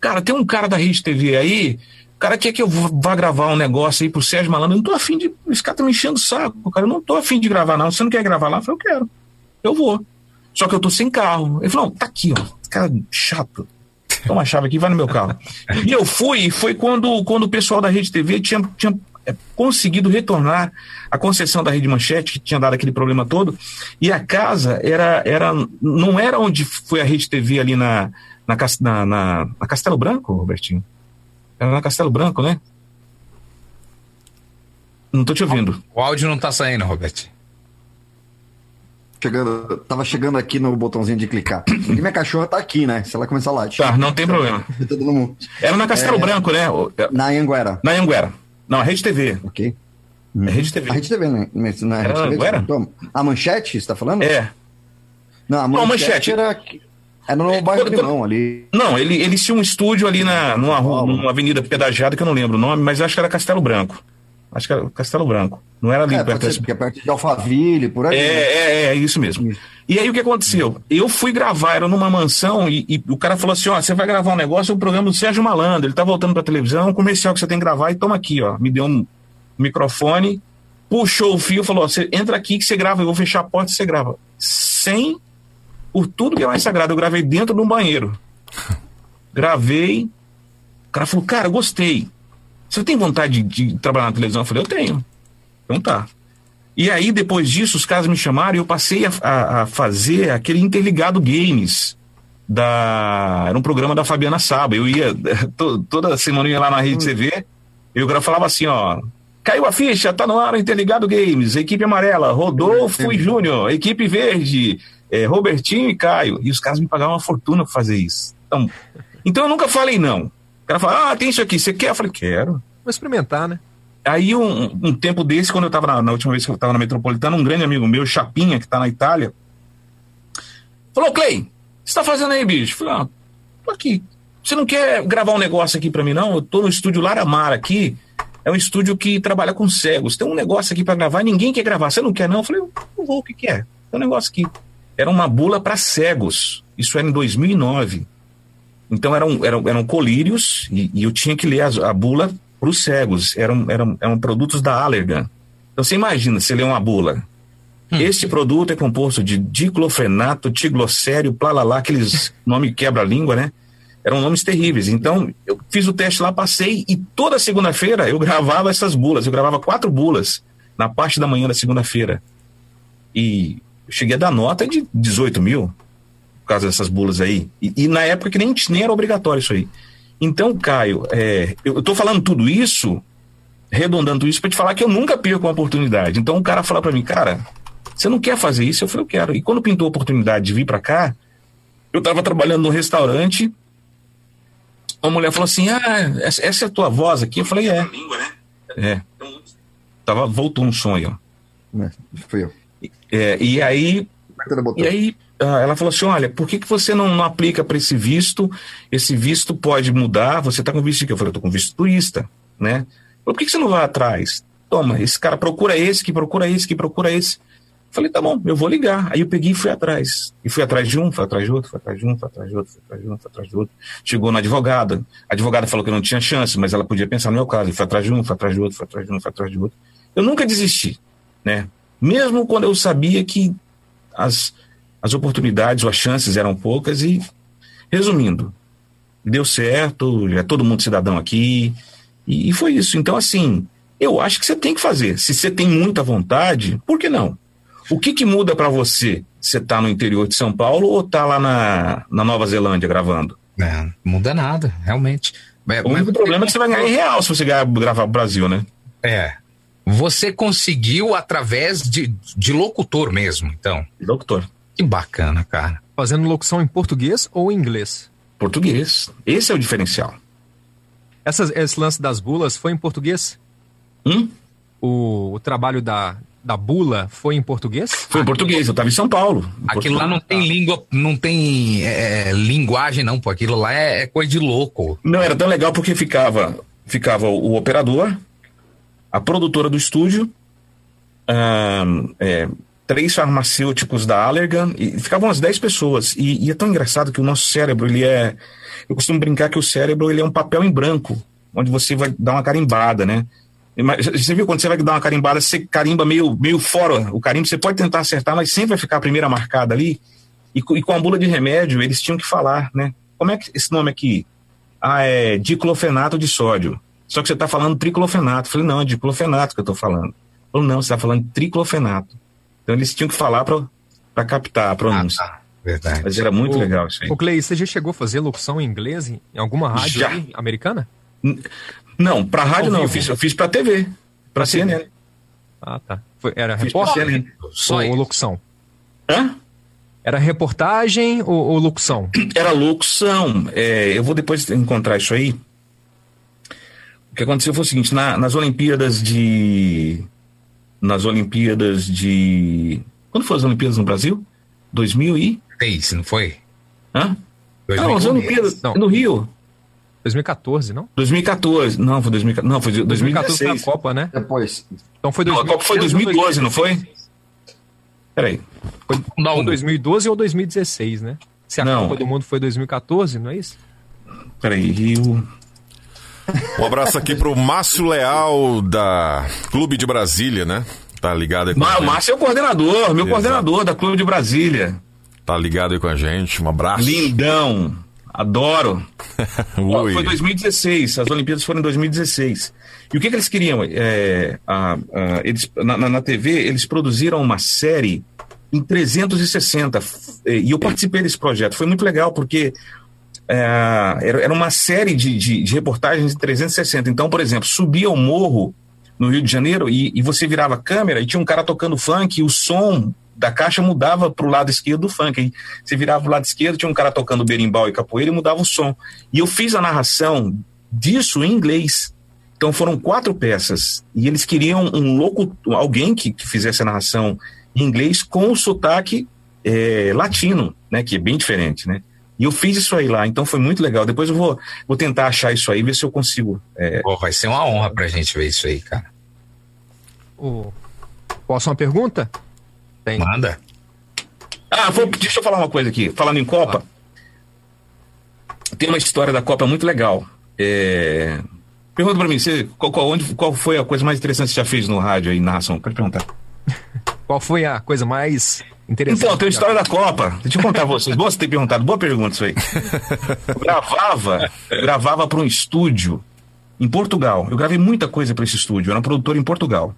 cara, tem um cara da Rede TV aí, o cara quer que eu vá gravar um negócio aí pro Sérgio Malandro. Eu não tô afim de. Esse cara tá me enchendo o saco, cara. Eu não tô afim de gravar, não. Você não quer gravar lá? Eu falei, eu quero. Eu vou. Só que eu tô sem carro. Ele falou, não, tá aqui, ó. Cara chato. Toma a chave aqui, vai no meu carro. E eu fui, foi quando, quando o pessoal da Rede TV tinha, tinha é, conseguido retornar a concessão da Rede Manchete, que tinha dado aquele problema todo, e a casa era, era não era onde foi a Rede TV ali na, na, na, na, na Castelo Branco, Robertinho? Era na Castelo Branco, né? Não tô te ouvindo. O áudio não tá saindo, Robert. Chegando, tava chegando aqui no botãozinho de clicar. E minha cachorra tá aqui, né? Se ela começar a latir. Tá, não tem problema. Todo mundo. Era na Castelo É. Branco, né? É, Na Anguera. Na Anguera. Não, a Rede TV. Ok. É Rede TV. A Rede TV, né? Mas Não é a Era Rede TV? Anguera? A manchete, você tá falando? É. Não, a Não, manchete, Manchete. era, era no bairro do Limão ali. Não, ele, eles tinham um estúdio ali na, numa, numa avenida pedagiada que eu não lembro o nome, mas acho que era Castelo Branco. Acho que era Castelo Branco. Não era ali É, perto ser, porque é perto de Alphaville, por aí. É, né? é, é, isso mesmo. Isso. E aí o que aconteceu? Eu fui gravar, era numa mansão, e, e o cara falou assim: ó, você vai gravar um negócio, é o programa do Sérgio Malandro, ele tá voltando pra televisão, um comercial que você tem que gravar, e toma aqui, ó. Me deu um microfone, puxou o fio, falou: ó, você entra aqui que você grava, eu vou fechar a porta e você grava. Sem, por tudo que é mais sagrado, eu gravei dentro de um banheiro. Gravei. O cara falou: cara, gostei. Você tem vontade de, de trabalhar na televisão? Eu falei: eu tenho. Então tá. E aí, depois disso, os caras me chamaram e eu passei a, a- a fazer aquele Interligado Games. Da... Era um programa da Fabiana Saba. Eu ia, to- toda semana eu ia lá na Rede TV, eu falava assim, ó. Caiu a ficha, tá no ar o Interligado Games, equipe amarela, Rodolfo e Júnior, equipe verde, é, Robertinho e Caio. E os caras me pagavam uma fortuna pra fazer isso. Então, então eu nunca falei não. O cara fala, ah, tem isso aqui, você quer? Eu falei, quero. Vou experimentar, né? Aí, um, um tempo desse, quando eu estava na, na última vez que eu estava na Metropolitana, um grande amigo meu, Chapinha, que está na Itália, falou: Clay, o que você está fazendo aí, bicho? Eu falei: ah, tô aqui. Você não quer gravar um negócio aqui para mim, não? Eu tô no estúdio Laramar aqui. É um estúdio que trabalha com cegos. Tem um negócio aqui para gravar e ninguém quer gravar. Você não quer, não? Eu falei: não vou, o que, que é? Tem um negócio aqui. Era uma bula para cegos. Isso era em 2009. Então eram, eram, eram colírios e, e eu tinha que ler as- a, bula para os cegos. Eram, eram, eram produtos da Allergan. Então você imagina, você lê uma bula. Este produto é composto de diclofenato, tiglossério, plalalá, aqueles nome quebra-língua, né? Eram nomes terríveis. Então, eu fiz o teste lá, passei, e toda segunda-feira eu gravava essas bulas. Eu gravava quatro bulas na parte da manhã da segunda-feira. E cheguei a dar nota de 18 mil causa dessas bulas aí. E, e na época que nem, nem era obrigatório isso aí. Então, Caio, é, eu estou falando tudo isso, redondando isso, para te falar que eu nunca perco uma oportunidade. Então o cara fala para mim, cara, você não quer fazer isso? Eu falei, eu quero. E quando pintou a oportunidade de vir para cá, eu estava trabalhando num restaurante, uma mulher falou assim, ah, essa, essa é a tua voz aqui? Eu falei, é. É. Tava, voltou um ó. Né? Fui eu. É, e aí. E aí ah, ela falou assim: olha, por que, que você não, não aplica para esse visto? Esse visto pode mudar. Você está com visto de quê? Eu falei, eu tô com visto turista, né? Por que, que você não vai atrás? Toma, esse cara procura esse, que procura esse, que procura esse. Falei, tá bom, eu vou ligar. Aí eu peguei e fui atrás. E fui atrás de um, fui atrás de outro, fui atrás de um, fui atrás de outro, fui atrás de um, fui atrás de outro. Chegou na advogada. A advogada falou que não tinha chance, mas ela podia pensar no meu caso. E fui atrás de um, fui atrás de outro, fui atrás de um, fui atrás de outro. Eu nunca desisti, né? Mesmo quando eu sabia que as, as oportunidades ou as chances eram poucas e resumindo deu certo é todo mundo cidadão aqui e, e foi isso. Então assim eu acho que você tem que fazer. Se você tem muita vontade por que não? O que que muda para você? Você tá no interior de São Paulo ou tá lá na, na Nova Zelândia gravando? É, não muda nada, realmente. É, o único problema é que você vai ganhar em real se você gravar pro Brasil né? É. Você conseguiu através de, de locutor mesmo, então. doutor Que bacana, cara. Fazendo locução em português ou em inglês? português esse é o diferencial Essas, esse lance das bulas foi em português? hum? O, o trabalho da, da bula foi em português? foi em português eu tava em São Paulo em Aquilo lá Portugal. não tem língua, não tem é, linguagem, não, pô. Aquilo lá é, é coisa de louco. Não, era tão legal porque ficava, ficava o operador, a produtora do estúdio, ahn, é, três farmacêuticos da Allergan, e ficavam umas 10 pessoas. E, e é tão engraçado que o nosso cérebro, ele é. Eu costumo brincar que o cérebro ele é um papel em branco, onde você vai dar uma carimbada, né? Você viu quando você vai dar uma carimbada, você carimba meio, meio fora o carimbo, você pode tentar acertar, mas sempre vai ficar a primeira marcada ali. E, e com a bula de remédio, eles tinham que falar, né? Como é que esse nome aqui? Ah, é diclofenato de sódio. Só que você está falando triclofenato. Eu falei, não, é diclofenato que eu estou falando. Falou, não, você está falando triclofenato. Então eles tinham que falar para captar a pronúncia. Ah, Verdade. Mas era muito O- legal isso aí. Ô, Clay, você já chegou a fazer locução em inglês em em alguma rádio Já. aí, americana? Não, para rádio Ao não, eu fiz, eu fiz para TV, para CNN. Ah, tá. Foi, era Fiz CNN. Só ou, isso. locução? Hã? Era reportagem ou, ou locução? Era locução. É, eu vou depois encontrar isso aí. O que aconteceu foi o seguinte: na- nas Olimpíadas de. Nas Olimpíadas de. Quando foram as Olimpíadas no Brasil? 2000 e. Não foi? Hã? Não, as 2010. Olimpíadas Não. no Rio. 2014, não? 2014. Não, foi 2014. Não, foi 2014 foi 2016. a Copa, né? Depois. Então foi Não, a Copa foi 2012, não foi? Peraí. Não, Ou 2012 ou 2016, né? Se a Não. Copa do Mundo foi 2014, não é isso? Peraí. Rio. Um abraço aqui pro Márcio Leal, da Clube de Brasília, né? Tá ligado aí com a Ma- O. Márcio é o coordenador, meu Exato. coordenador da Clube de Brasília. Tá ligado aí com a gente. Um abraço. Lindão. Adoro. Ó. Foi 2016, as Olimpíadas foram em 2016. E o que, que eles queriam? É, a- a- eles, na, na- TV, eles produziram uma série em 360. f- E eu participei desse projeto. Foi muito legal, porque era, era uma série de, de, de reportagens em 360. Então, por exemplo, subia o morro no Rio de Janeiro e, e você virava a câmera e tinha um cara tocando funk e o som da caixa mudava para o lado esquerdo do funk. Aí você virava para o lado esquerdo, tinha um cara tocando berimbau e capoeira e mudava o som. E eu fiz a narração disso em inglês. Então foram quatro peças. E eles queriam um louco, alguém que, que fizesse a narração em inglês com o sotaque eh, latino, né? Que é bem diferente, né? E eu fiz isso aí lá, então foi muito legal. Depois eu vou, vou tentar achar isso aí, ver se eu consigo. eh, Pô, vai ser uma honra pra gente ver isso aí, cara. O... Posso uma pergunta? Tem. Manda. Ah, vou, deixa eu falar uma coisa aqui. Falando em Copa, tem uma história da Copa muito legal. É... Pergunta pra mim, você, qual, qual- onde, qual foi a coisa mais interessante que você já fez no rádio aí, narração? Pode perguntar. Qual foi a coisa mais interessante? Então, tem a história da Copa. Deixa eu contar vocês. Boa você ter perguntado. Boa pergunta isso aí. Eu gravava, gravava para um estúdio em Portugal. Eu gravei muita coisa para esse estúdio. Eu era um produtor em Portugal.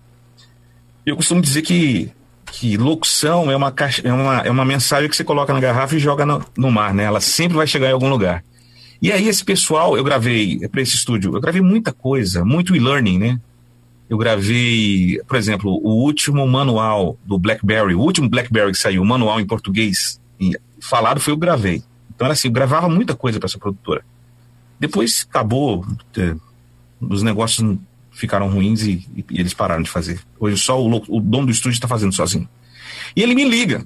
Eu costumo dizer que, que locução é uma, caixa, é, uma, é uma mensagem que você coloca na garrafa e joga no, no mar, né? Ela sempre vai chegar em algum lugar. E aí, esse pessoal, eu gravei para esse estúdio, eu gravei muita coisa, muito e-learning, né? Eu gravei, por exemplo, o último manual do BlackBerry, o último BlackBerry que saiu, o manual em português, falado foi eu gravei. Então era assim, eu gravava muita coisa para essa produtora. Depois acabou, eh, os negócios ficaram ruins e, e- eles pararam de fazer. Hoje só o, o dono do estúdio está fazendo sozinho. E ele me liga.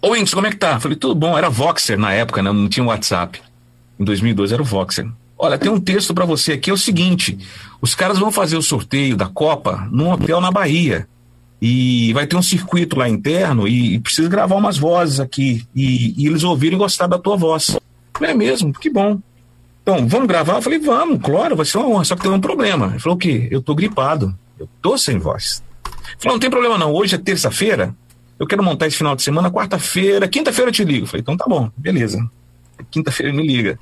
Ô, Inks, como é que tá? Falei, tudo bom. Era Voxer na época, né? não tinha WhatsApp. Em 2002 era o Voxer. Olha, tem um texto para você aqui, é o seguinte: os caras vão fazer o sorteio da Copa num hotel na Bahia. E vai ter um circuito lá interno e, e precisa gravar umas vozes aqui. E, e eles ouvirem gostar da tua voz. É mesmo, que bom. Então, vamos gravar? Eu falei, vamos, claro, vai ser uma honra. Só que tem um problema. Ele falou, o quê? Eu tô gripado. Eu tô sem voz. Ele falou, não tem problema não. Hoje é terça-feira. Eu quero montar esse final de semana, quarta-feira, quinta-feira eu te ligo. Eu falei, então tá bom, beleza. Quinta-feira ele me liga.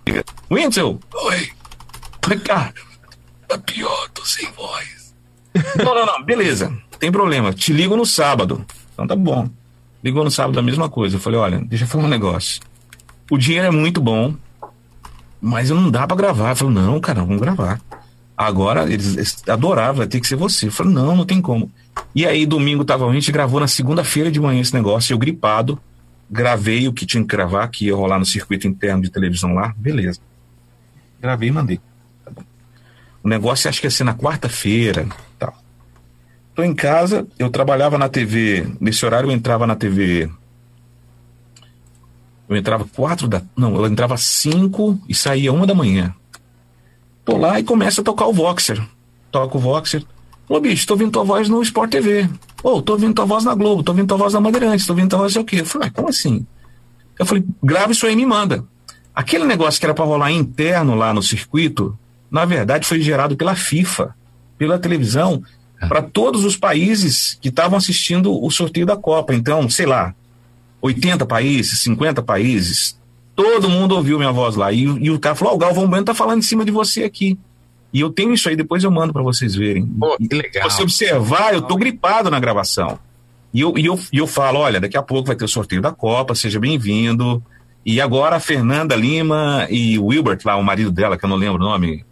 Winsel, oi. Ricardo, tá pior, tô sem voz. não, não, não, beleza, tem problema. Te ligo no sábado. Então tá bom. Ligou no sábado a mesma coisa. Eu falei, olha, deixa eu falar um negócio. O dinheiro é muito bom, mas não dá pra gravar. Eu falei, não, cara, vamos gravar. Agora, eles, eles adoravam, vai ter que ser você. Eu falei, não, não tem como. E aí, domingo tava, a gente gravou na segunda-feira de manhã esse negócio, eu gripado, gravei o que tinha que gravar, que ia rolar no circuito interno de televisão lá, beleza. Gravei e mandei. Tá. O negócio acho que ia ser na quarta-feira tal. Tô em casa, eu trabalhava na TV, nesse horário eu entrava na TV. Eu entrava quatro da. Não, eu entrava cinco e saía uma da manhã. Tô lá e começa a tocar o Voxer. Toca o Voxer. Ô, bicho, tô ouvindo tua voz no Sport TV. Ô, tô ouvindo tua voz na Globo, tô ouvindo tua voz na Bandeirantes, tô ouvindo tua voz sei o quê. Eu falei, ah, como assim? Eu falei, grava isso aí e me manda. Aquele negócio que era para rolar interno lá no circuito, na verdade foi gerado pela FIFA, pela televisão, para todos os países que estavam assistindo o sorteio da Copa. Então, sei lá, 80 países, 50 países, todo mundo ouviu minha voz lá. E, e o cara falou: Ó, o Galvão Bueno tá falando em cima de você aqui. E eu tenho isso aí, depois eu mando para vocês verem. Pô, que legal. Se você observar, eu tô gripado na gravação. E eu, e, eu, e eu falo: olha, daqui a pouco vai ter o sorteio da Copa, seja bem-vindo. E agora a Fernanda Lima e o Wilbert, lá, o marido dela, que eu não lembro o nome.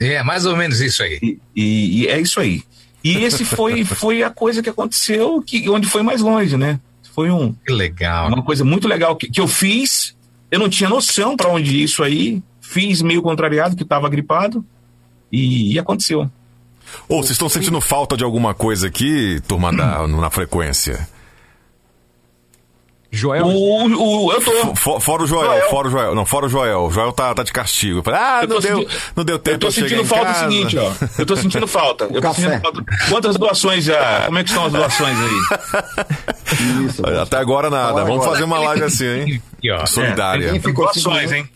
É, mais ou menos isso aí. E, e- e é isso aí. E esse foi, foi a coisa que aconteceu, que, onde foi mais longe, né? Foi um, Que legal. uma coisa muito legal que, que eu fiz. Eu não tinha noção para onde isso aí. Fiz meio contrariado, que estava gripado. E, e aconteceu. Ô, vocês estão sentindo falta de alguma coisa aqui, turma, da, na frequência? Joel, O, o, eu tô. Fo- Fora o Joel, Joel. fora o Joel. Não, fora o Joel. O Joel tá, tá de castigo. Eu falei, ah, não deu, sentindo- não deu tempo Eu tô sentindo em falta casa. o seguinte, ó. Eu tô sentindo falta. Eu tô café. sentindo falta. Quantas doações já? Como é que estão as doações aí? Isso. Até agora nada. Fala Vamos agora. fazer uma live assim, hein? Ó. Solidária. Cinco Doações, hein?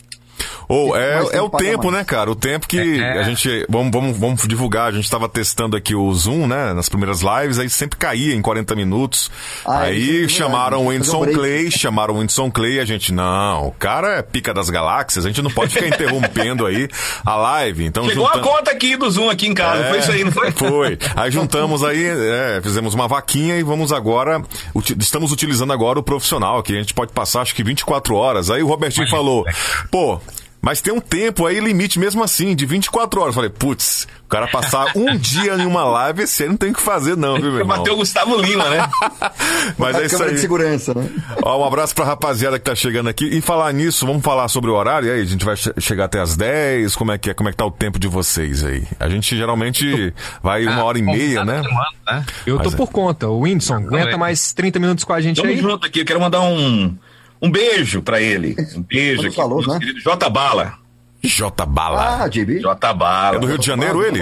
Ou é, é o tempo, mais. né, cara? O tempo que É. a gente. Vamos, vamos, vamos divulgar. A gente estava testando aqui o Zoom, né? Nas primeiras lives, aí sempre caía em 40 minutos. Ah, é aí verdade. chamaram o um break. Clay, chamaram o Whindersson Clay. A gente, não, o cara é pica das galáxias, a gente não pode ficar interrompendo aí a live. Então, Chegou junta- a conta aqui do Zoom aqui em casa. É, Foi isso aí, não foi? Foi. Aí juntamos aí, é, fizemos uma vaquinha e vamos agora. uti- estamos utilizando agora o profissional, que a gente pode passar acho que 24 horas. Aí o Robertinho falou, pô. Mas tem um tempo aí, limite mesmo assim, de 24 horas. Falei, putz, o cara passar um dia em uma live, esse aí não tem o que fazer, não, viu, meu irmão? Bateu o Gustavo Lima, né? Mas é A isso câmera de aí. segurança, né? Ó, um abraço pra rapaziada que tá chegando aqui. E falar nisso, vamos falar sobre o horário e aí? A gente vai che- chegar até as 10? Como é que é? Como é que tá o tempo de vocês aí? A gente geralmente vai uma hora e meia, né? né? eu tô é. por conta. O Whindersson, aguenta mais 30 minutos com a gente Tamo aí? junto aqui. Eu quero mandar um, um beijo pra ele. Um beijo aqui. falou, né? querido J Bala. J Bala. Ah, JB. J Bala. É do Rio de Janeiro ele?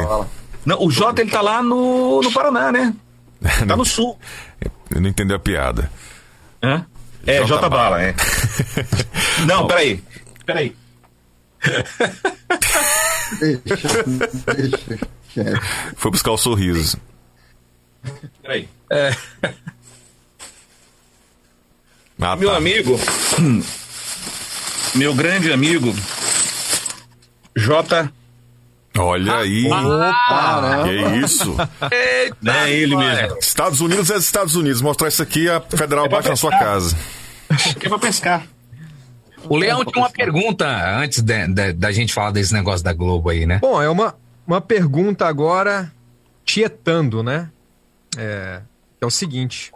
Não, o J ele tá lá no, no Paraná, né? Tá no sul. Eu não entendi a piada. Hã? É, J J Bala. Bala, é. Não, peraí. Peraí. Deixa, deixa. Foi buscar o sorriso. Peraí. Ah, Meu tá. amigo, meu grande amigo, J. Olha aí. Opa, né? Que isso? É ele mesmo. Estados Unidos é Estados Unidos. Mostrar isso aqui, a federal É bate na sua casa. Que é pra pescar. O Leão tinha uma pergunta antes de- de- da gente falar desse negócio da Globo aí, né? Bom, é uma, uma pergunta agora tietando, né? É, é o seguinte.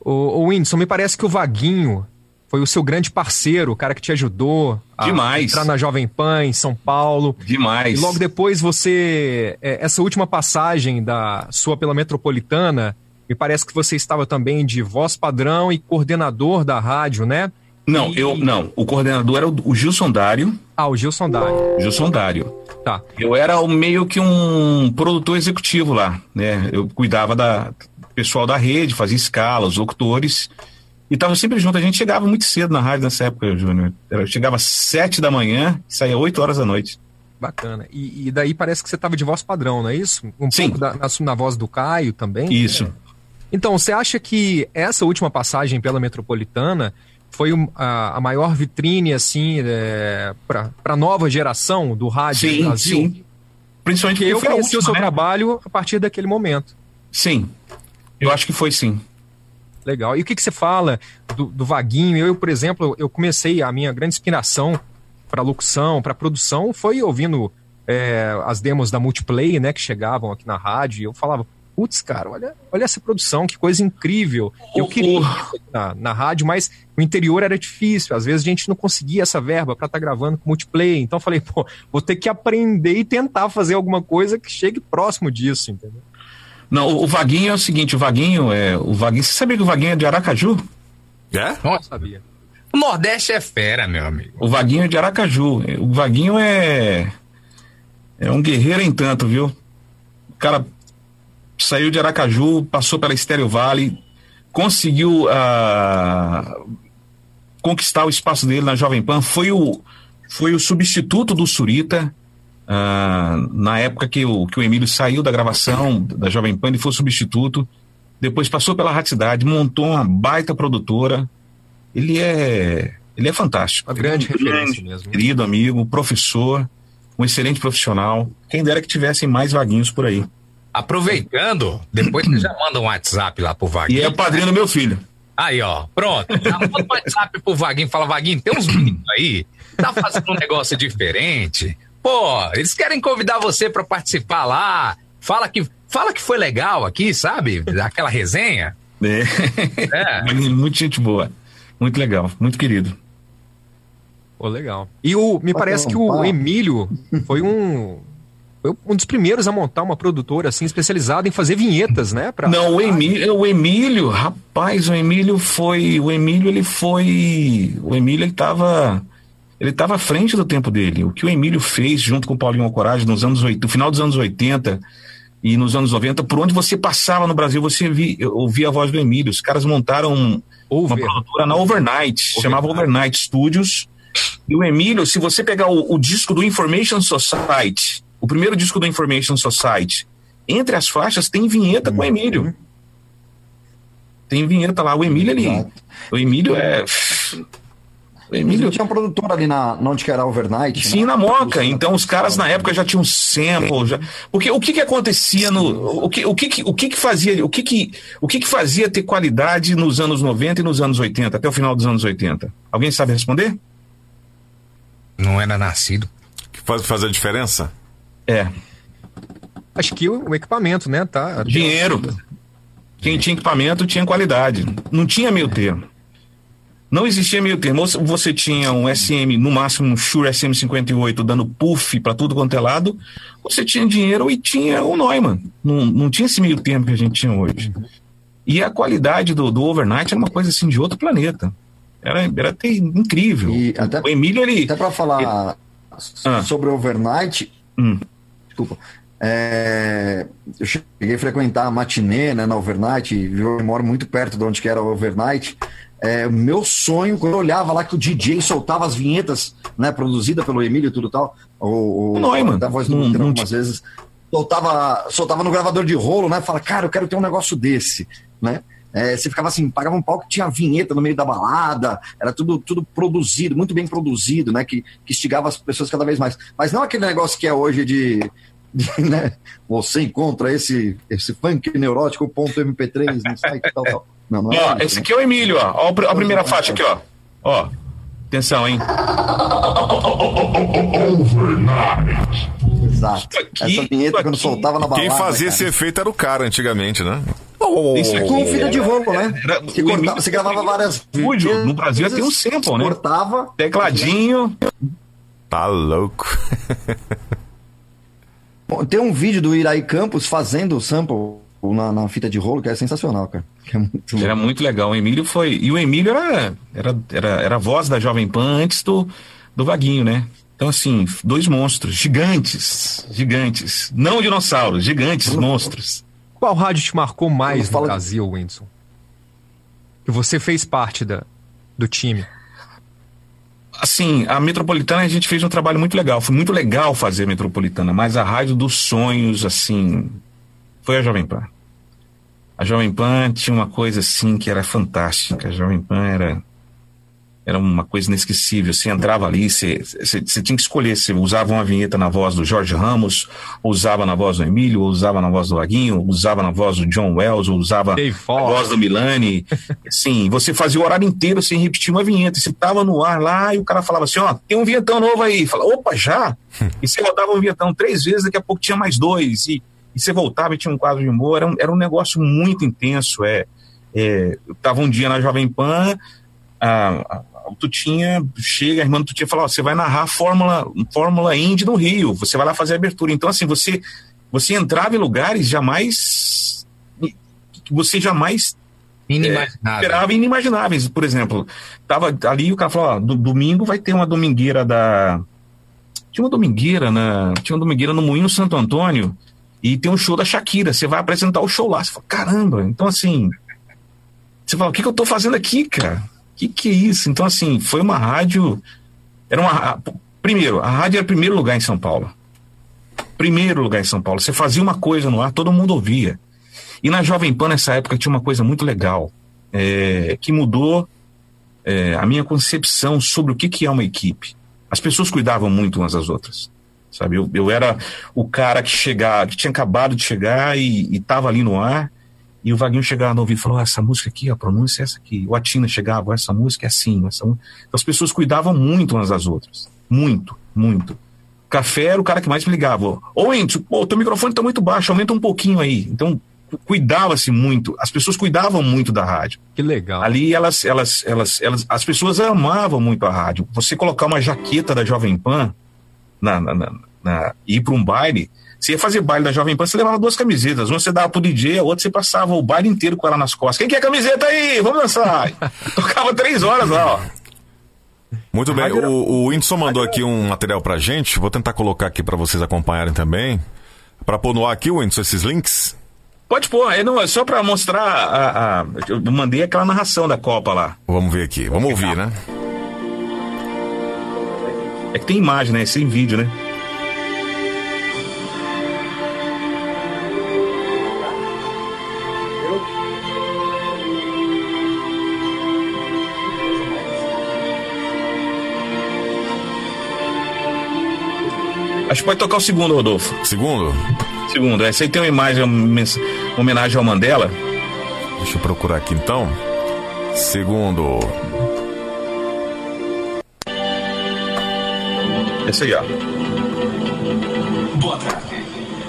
O, o Whindersson, me parece que o Vaguinho foi o seu grande parceiro, o cara que te ajudou a Demais. entrar na Jovem Pan, em São Paulo. Demais. E logo depois você. é, Essa última passagem da sua pela metropolitana, me parece que você estava também de voz padrão e coordenador da rádio, né? Não, E- eu não. O coordenador era o, o Gilson Dário. Ah, o Gilson Dário. Gilson Dário. Tá. Eu era o- meio que um produtor executivo lá, né? Eu cuidava da pessoal da rede, fazia escala, os locutores. E tava sempre junto. A gente chegava muito cedo na rádio nessa época, Júnior. Chegava às sete da manhã e saía oito horas da noite. Bacana. E, e daí parece que você estava de voz padrão, não é isso? Um Sim. pouco da, na, na voz do Caio também. Isso. Então, você acha que essa última passagem pela metropolitana foi um- a, a maior vitrine, assim, é, para a nova geração do rádio no Sim, Brasil? sim. Principalmente Porque eu conheci o última, seu né? trabalho a partir daquele momento. Sim. Eu acho que foi sim. Legal. E o que, que você fala do, do Vaguinho? Eu, por exemplo, eu comecei a minha grande inspiração para locução, para produção, foi ouvindo é, as demos da Multiplay, né, que chegavam aqui na rádio. E eu falava, putz, cara, olha, olha essa produção, que coisa incrível. Eu queria na, na rádio, mas o interior era difícil. Às vezes a gente não conseguia essa verba para estar gravando com Multiplay. Então eu falei, pô, vou ter que aprender e tentar fazer alguma coisa que chegue próximo disso, entendeu? Não, o, o Vaguinho é o seguinte, o Vaguinho é. O Vaguinho. Você sabia que o Vaguinho é de Aracaju? É? Não sabia. O Nordeste é fera, meu amigo. O Vaguinho é de Aracaju. O Vaguinho é. É um guerreiro em tanto, viu? O cara saiu de Aracaju, passou pela Estéreo Vale, conseguiu ah, conquistar o espaço dele na Jovem Pan, foi o, foi o substituto do Surita. Ah, na época que o, que o Emílio saiu da gravação da Jovem Pan, ele foi substituto. Depois passou pela Rádio Cidade, montou uma baita produtora. Ele é, ele é fantástico. Uma grande é um referência mesmo. Querido amigo, professor, um excelente profissional. Quem dera que tivessem mais vaguinhos por aí. Aproveitando, depois você já manda um WhatsApp lá pro Vaguinho. E é o padrinho do meu filho. Aí, ó, pronto. Já manda um WhatsApp pro Vaguinho fala, Vaguinho, tem uns meninos aí, tá fazendo um negócio diferente. Pô, eles querem convidar você pra participar lá. Fala que, fala que foi legal aqui, sabe? Aquela resenha. É. É. muito gente boa. Muito legal, muito querido. Pô, legal. E o, me parece um que o. Emílio foi um, foi um dos primeiros a montar uma produtora assim especializada em fazer vinhetas, né? Pra... Não, o Emílio, o Emílio, rapaz, o Emílio foi, o Emílio ele foi, o Emílio ele tava, ele tava à frente do tempo dele. O que o Emílio fez junto com o Paulinho Alcorage nos anos 80, no final dos anos 80 e nos anos 90, por onde você passava no Brasil, você vi, ouvia a voz do Emílio. Os caras montaram uma Over. produtora na Overnight, chamava Overnight Studios. E o Emílio, se você pegar o, o disco do Information Society, o primeiro disco do Information Society, entre as faixas tem vinheta com o Emílio. Tem vinheta lá. O Emílio, ele. Exato. O Emílio é. O Emílio tinha um produtor ali na, na onde que era Overnight. Sim, né? na Moca. Então os caras na época já tinham sample. Já... Porque o que que acontecia no. O que, o que, que- o que, que fazia. O que que, o que que fazia ter qualidade nos anos 90 e nos anos 80, até o final dos anos 80? Alguém sabe responder? Não era nascido. Que faz fazer a diferença? É. Acho que o, o equipamento, né? Tá. Dinheiro. Quem tinha equipamento tinha qualidade. Não tinha meio termo. Não existia meio termo. Você tinha um SM, no máximo um Shure SM58 dando puff para tudo quanto é lado. Você tinha dinheiro e tinha o Neumann. Não, não tinha esse meio termo que a gente tinha hoje. E a qualidade do, do Overnight era uma coisa assim de outro planeta. Era, era incrível. E até- o Emílio, ele. Até para falar Ah. sobre Overnight, Hum. desculpa. é, eu cheguei a frequentar a matinê né, na Overnight, eu moro muito perto de onde que era o Overnight. É, o meu sonho, quando eu olhava lá que o DJ soltava as vinhetas, né, produzida pelo Emílio e tudo tal, o, o, Neumann. da voz do Lutrão não algumas vezes, soltava, soltava no gravador de rolo, né? Fala, cara, eu quero ter um negócio desse, né? É, você ficava assim, pagava um pau que tinha vinheta no meio da balada, era tudo, tudo produzido, muito bem produzido, né? Que, que instigava as pessoas cada vez mais. Mas não aquele negócio que é hoje de. de, né, você encontra esse, esse funk neurótico ponto MP3 no site e tal, tal. Não, não é Ó, esse né? aqui é o Emílio, ó. Ó, a pr- a primeira faixa aqui, ó. Ó. Atenção, hein? Exato. aqui- Essa vinheta quando aqui- soltava na balada. Quem fazia cara. esse efeito era o cara antigamente, né? Isso aqui Com fita de rolo, né? era- cortava- Emílio- você gravava várias Estúdio, no Brasil vezes, tem um sample, né? Cortava. Tecladinho. Tá louco. Bom, Tem um vídeo do Iraí Campos fazendo o sample na, na fita de rolo, que é sensacional, cara. É muito Era muito legal. O Emílio foi. E o Emílio era, era, era, era a voz da Jovem Pan antes do, do Vaguinho, né? Então, assim, dois monstros, gigantes, gigantes. Não dinossauros, gigantes, monstros. Qual rádio te marcou mais no Fala de- Brasil, Whindersson? Que você fez parte da, do time. Assim, a Metropolitana a gente fez um trabalho muito legal. Foi muito legal fazer a Metropolitana, mas a Rádio dos Sonhos, assim, foi a Jovem Pan. A Jovem Pan tinha uma coisa assim que era fantástica. A Jovem Pan era era uma coisa inesquecível. Você entrava ali, você, você, você tinha que escolher. Você usava uma vinheta na voz do Jorge Ramos, ou usava na voz do Emílio, ou usava na voz do Vaguinho, ou usava na voz do John Wells, ou usava Dave a Fox. voz do Milani. Sim, você fazia o horário inteiro sem repetir uma vinheta. Você tava no ar lá e o cara falava assim: ó, tem um vinhetão novo aí. Fala, opa, já? E você rodava um vinhetão três vezes, daqui a pouco tinha mais dois. E, e você voltava e tinha um quadro de humor. Era um, era um negócio muito intenso. É, é, eu tava um dia na Jovem Pan, a, a, Tutinha chega, a irmã do Tutinha fala: ó, você vai narrar a Fórmula, Fórmula Indy no Rio, você vai lá fazer a abertura. Então, assim, você, você entrava em lugares jamais. que você jamais Inimaginável. esperava inimagináveis. Por exemplo, tava ali o cara falou: ó, do, domingo vai ter uma domingueira da. Tinha uma domingueira na. Tinha uma domingueira no Moinho Santo Antônio e tem um show da Shakira. Você vai apresentar o show lá. Você fala, caramba, então assim. Você fala, o que, que eu tô fazendo aqui, cara? O que, que é isso? Então, assim, foi uma rádio. Era uma. Primeiro, a rádio era primeiro lugar em São Paulo. Primeiro lugar em São Paulo. Você fazia uma coisa no ar, todo mundo ouvia. E na Jovem Pan, nessa época, tinha uma coisa muito legal, é, que mudou é, a minha concepção sobre o que, que é uma equipe. As pessoas cuidavam muito umas das outras. Sabe? Eu, eu era o cara que chegava, que tinha acabado de chegar e estava ali no ar, e o Vaguinho chegava no ouvido e falou: "Ah, essa música aqui, a pronúncia é essa aqui. O Atina chegava, essa música é assim. Essa... mu-" Então, as pessoas cuidavam muito umas das outras. Muito, muito. Café era o cara que mais me ligava. Ô, Enzo, o teu microfone tá muito baixo, aumenta um pouquinho aí. Então, cuidava-se muito, as pessoas cuidavam muito da rádio. Que legal. Ali elas, elas, elas, elas, as pessoas amavam muito a rádio. Você colocar uma jaqueta da Jovem Pan na, na, na, na ir para um baile, você ia fazer baile da Jovem Pan, você levava duas camisetas. Uma você dava pro DJ, a outra você passava o baile inteiro com ela nas costas. Quem quer camiseta aí? Vamos dançar. Tocava três horas lá, ó. Muito bem, o, o Whindersson mandou aqui um material pra gente, vou tentar colocar aqui para vocês acompanharem também. Pra pôr no ar aqui, Whindersson, esses links? Pode pôr, é, não, é só pra mostrar a, a, Eu mandei aquela narração da Copa lá. Vamos ver aqui, vamos ouvir, né? É que tem imagem, né? Sem vídeo, né? Acho que pode tocar o segundo, Rodolfo. Segundo? Segundo, essa aí tem uma imagem, uma homenagem ao Mandela. Deixa eu procurar aqui então. Segundo. Aí, ó. Boa tarde.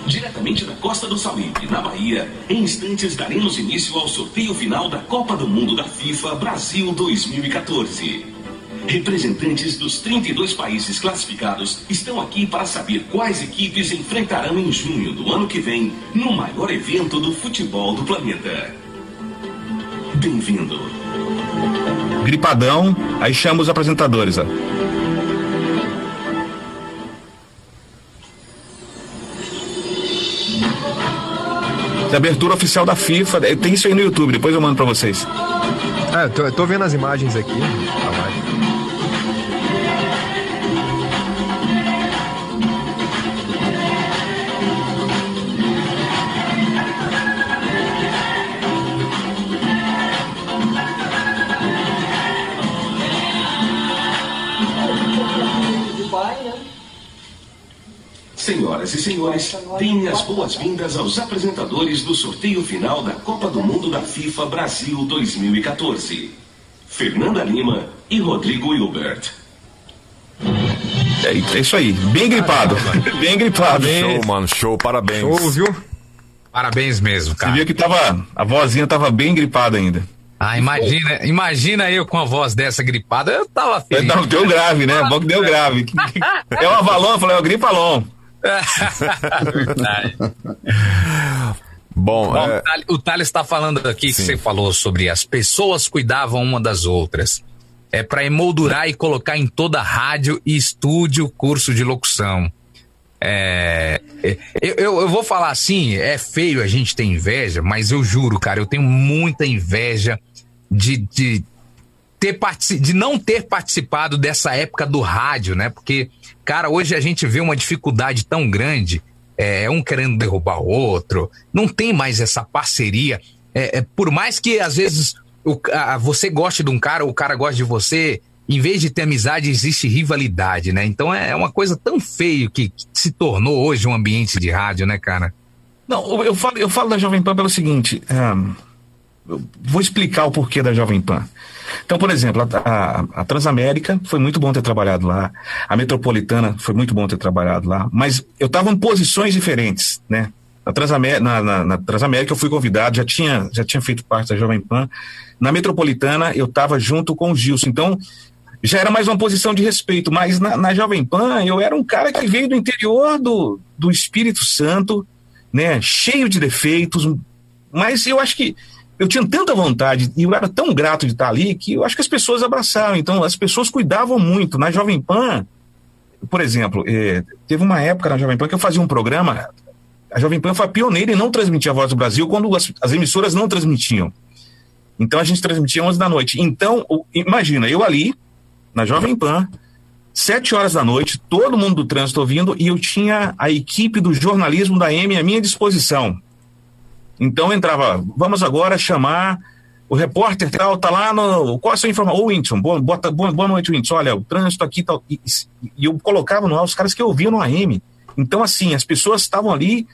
Diretamente da Costa do Sauípe, na Bahia, em instantes daremos início ao sorteio final da Copa do Mundo da FIFA Brasil 2014. Representantes dos 32 países classificados estão aqui para saber quais equipes enfrentarão em junho do ano que vem no maior evento do futebol do planeta. Bem-vindo. Gripadão, aí chama os apresentadores, ó. Abertura oficial da FIFA, tem isso aí no YouTube, depois eu mando pra vocês. É, tô, tô vendo as imagens aqui. Senhoras e senhores, deem as boas-vindas aos apresentadores do sorteio final da Copa do Mundo da FIFA Brasil 2014. Fernanda Lima e Rodrigo Hilbert. É, é isso aí, bem gripado. bem gripado. Show, mano, show, parabéns. Show, viu? Parabéns mesmo, cara. Você viu que tava, a vozinha tava bem gripada ainda. Ah, imagina, imagina eu com a voz dessa gripada, eu tava feliz. Deu grave, né? Bom que deu grave. É o Avalon, eu falei, é o gripalon. Verdade. Bom, Bom, é... o Thales está falando aqui que você falou sobre as pessoas cuidavam uma das outras. É para emoldurar e colocar em toda rádio e estúdio curso de locução. É, eu, eu, eu, vou falar assim, é feio a gente ter inveja, mas eu juro, cara, eu tenho muita inveja de, de, ter de não ter participado dessa época do rádio, né? Porque Cara, hoje a gente vê uma dificuldade tão grande, é, um querendo derrubar o outro, não tem mais essa parceria. É, é, por mais que às vezes o, a, você goste de um cara, o cara goste de você, em vez de ter amizade, existe rivalidade, né? Então é, é uma coisa tão feio que, que se tornou hoje um ambiente de rádio, né, cara? Não, eu falo, eu falo da Jovem Pan pelo seguinte. Um, vou explicar o porquê da Jovem Pan. Então, por exemplo, a, a, a, Transamérica foi muito bom ter trabalhado lá, a Metropolitana foi muito bom ter trabalhado lá, mas eu estava em posições diferentes, né? Na Transamérica, na, na, na Transamérica eu fui convidado, já tinha, já tinha feito parte da Jovem Pan. Na Metropolitana eu estava junto com o Gilson, então já era mais uma posição de respeito, mas na, na Jovem Pan eu era um cara que veio do interior do, do Espírito Santo, né? Cheio de defeitos, mas eu acho que eu tinha tanta vontade e eu era tão grato de estar ali que eu acho que as pessoas abraçaram. Então, as pessoas cuidavam muito. Na Jovem Pan, por exemplo, eh, teve uma época na Jovem Pan que eu fazia um programa. A Jovem Pan foi a pioneira em não transmitir a voz do Brasil quando as, as emissoras não transmitiam. Então a gente transmitia 11 da noite. Então, o, imagina, eu ali, na Jovem Pan, sete horas da noite, todo mundo do trânsito ouvindo, e eu tinha a equipe do jornalismo da M à minha disposição. Então entrava, vamos agora chamar o repórter tal, tá lá no. Qual é a sua informação? Ô, Whindersson, boa, boa, boa noite, Whindersson. Olha, o trânsito aqui tal. E, e eu colocava no ar os caras que ouviam no AM. Então, assim, as pessoas estavam ali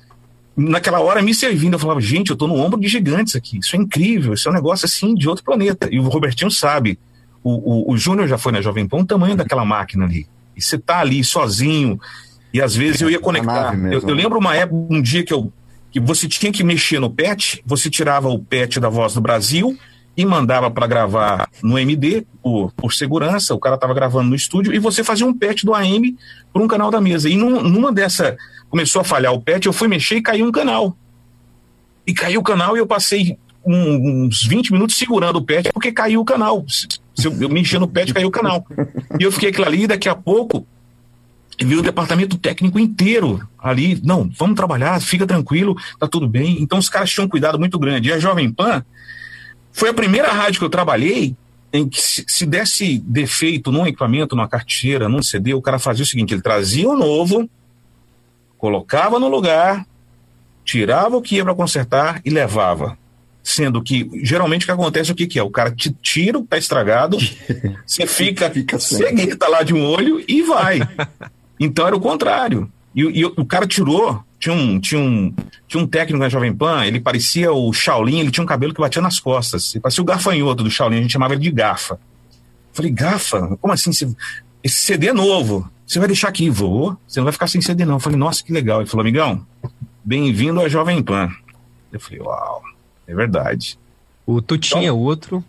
naquela hora me servindo. Eu falava, gente, eu tô no ombro de gigantes aqui. Isso é incrível, isso é um negócio assim de outro planeta. E o Robertinho sabe. O, o, o Júnior já foi na Jovem Pan, o tamanho daquela máquina ali. E você tá ali sozinho, E às vezes eu ia A conectar. Eu, eu né? lembro uma época, um dia que eu que você tinha que mexer no PET, você tirava o PET da Voz do Brasil e mandava para gravar no MD por, por segurança. O cara estava gravando no estúdio e você fazia um PET do AM para um canal da mesa. E num- numa dessa começou a falhar o PET, eu fui mexer e caiu um canal. E caiu o canal e eu passei um- uns 20 minutos segurando o PET porque caiu o canal. Se eu, eu mexia no PET, caiu o canal. E eu fiquei aquilo ali e daqui a pouco e veio o departamento técnico inteiro ali. Não, vamos trabalhar, fica tranquilo, tá tudo bem. Então os caras tinham um cuidado muito grande. E a Jovem Pan foi a primeira rádio que eu trabalhei em que se, se desse defeito num equipamento, numa carteira, num CD, o cara fazia o seguinte: ele trazia o novo, colocava no lugar, tirava o que ia para consertar e levava. Sendo que, geralmente, o que acontece é o que, que é? O cara te tira o que tá estragado, você fica, Fica cegueta lá de um olho e vai. Então era o contrário. E, o- e o cara tirou, tinha um, tinha, um, tinha um técnico na Jovem Pan, ele parecia o Shaolin, ele tinha um cabelo que batia nas costas. Ele parecia o gafanhoto do Shaolin, a gente chamava ele de gafa. Falei, gafa? Como assim? Você- Esse CD é novo. Você vai deixar aqui, vou. Você não vai ficar sem CD, não. Eu falei, nossa, que legal. Ele falou, amigão, bem-vindo à Jovem Pan. Eu falei, uau, é verdade. O tu tinha outro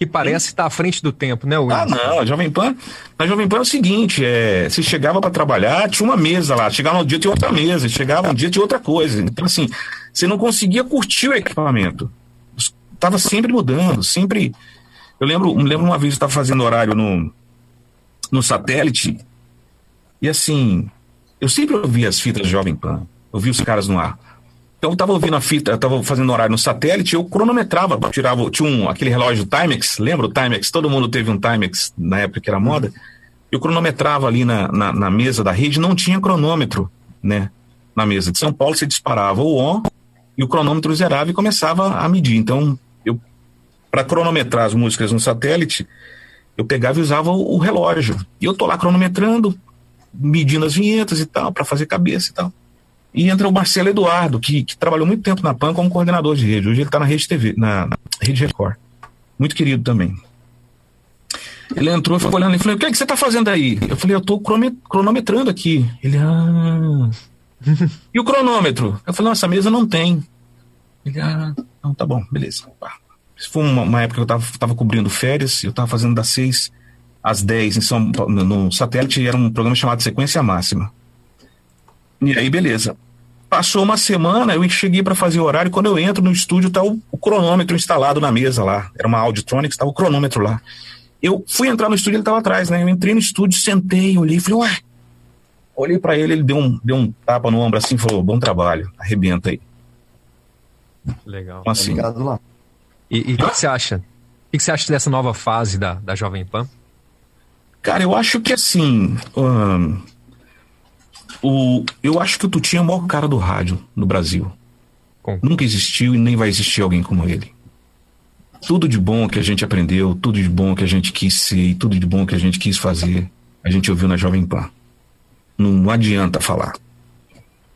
que parece estar à frente do tempo, né, Will? Ah, não, a Jovem Pan. Na Jovem Pan é o seguinte: é, você chegava para trabalhar, tinha uma mesa lá, chegava um dia tinha outra mesa, chegava um dia tinha outra coisa. Então, assim, você não conseguia curtir o equipamento. Estava sempre mudando, sempre. Eu lembro, me lembro uma vez eu estava fazendo horário no, no satélite, e assim, eu sempre ouvia as fitas de Jovem Pan, eu vi os caras no ar. Então eu tava ouvindo a fita, eu tava fazendo horário no satélite, eu cronometrava, tirava, tinha um, aquele relógio Timex, lembra o Timex? Todo mundo teve um Timex na época que era moda. Eu cronometrava ali na, na, na mesa da rede, não tinha cronômetro, né? Na mesa de São Paulo, você disparava o on e o cronômetro zerava e começava a medir. Então, eu, para cronometrar as músicas no satélite, eu pegava e usava o, o relógio. E eu tô lá cronometrando, medindo as vinhetas e tal, para fazer cabeça e tal. E entra o Marcelo Eduardo, que, que trabalhou muito tempo na PAN como coordenador de rede. Hoje ele está na Rede TV, na, na Rede Record. Muito querido também. Ele entrou ficou olhando e falou: O que, é que você está fazendo aí? Eu falei: Eu estou cronometrando aqui. Ele, ah. e o cronômetro? Eu falei: Não, essa mesa não tem. Ele, ah, não, tá bom, beleza. Isso foi uma, uma época que eu estava tava cobrindo férias, eu estava fazendo das 6 às 10 em São, no, no satélite, era um programa chamado Sequência Máxima. E aí, beleza. Passou uma semana, eu cheguei para fazer o horário. Quando eu entro no estúdio, tá o, o cronômetro instalado na mesa lá. Era uma Auditronics, tava o cronômetro lá. Eu fui entrar no estúdio, ele tava atrás, né? Eu entrei no estúdio, sentei, olhei falei, ué. Olhei para ele, ele deu um, deu um tapa no ombro assim e falou: bom trabalho, arrebenta aí. Legal. Então, assim, Ligado lá. E o que, você acha? O que, você acha dessa nova fase da, da Jovem Pan? Cara, eu acho que assim. ahn, o, eu acho que o Tutinho é o maior cara do rádio no Brasil. Concordo. Nunca existiu e nem vai existir alguém como ele. Tudo de bom que a gente aprendeu, tudo de bom que a gente quis ser, e tudo de bom que a gente quis fazer, a gente ouviu na Jovem Pan. Não, não adianta falar.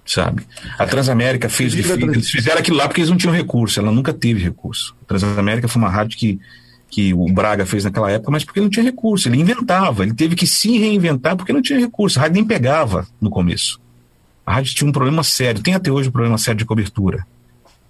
Sabe? A Transamérica fez o que fez. Eles fizeram aquilo lá porque eles não tinham recurso. Ela nunca teve recurso. A Transamérica foi uma rádio que, que o Braga fez naquela época, mas porque não tinha recurso. Ele inventava. Ele teve que se reinventar porque não tinha recurso. A rádio nem pegava no começo. A rádio tinha um problema sério. Tem até hoje um problema sério de cobertura.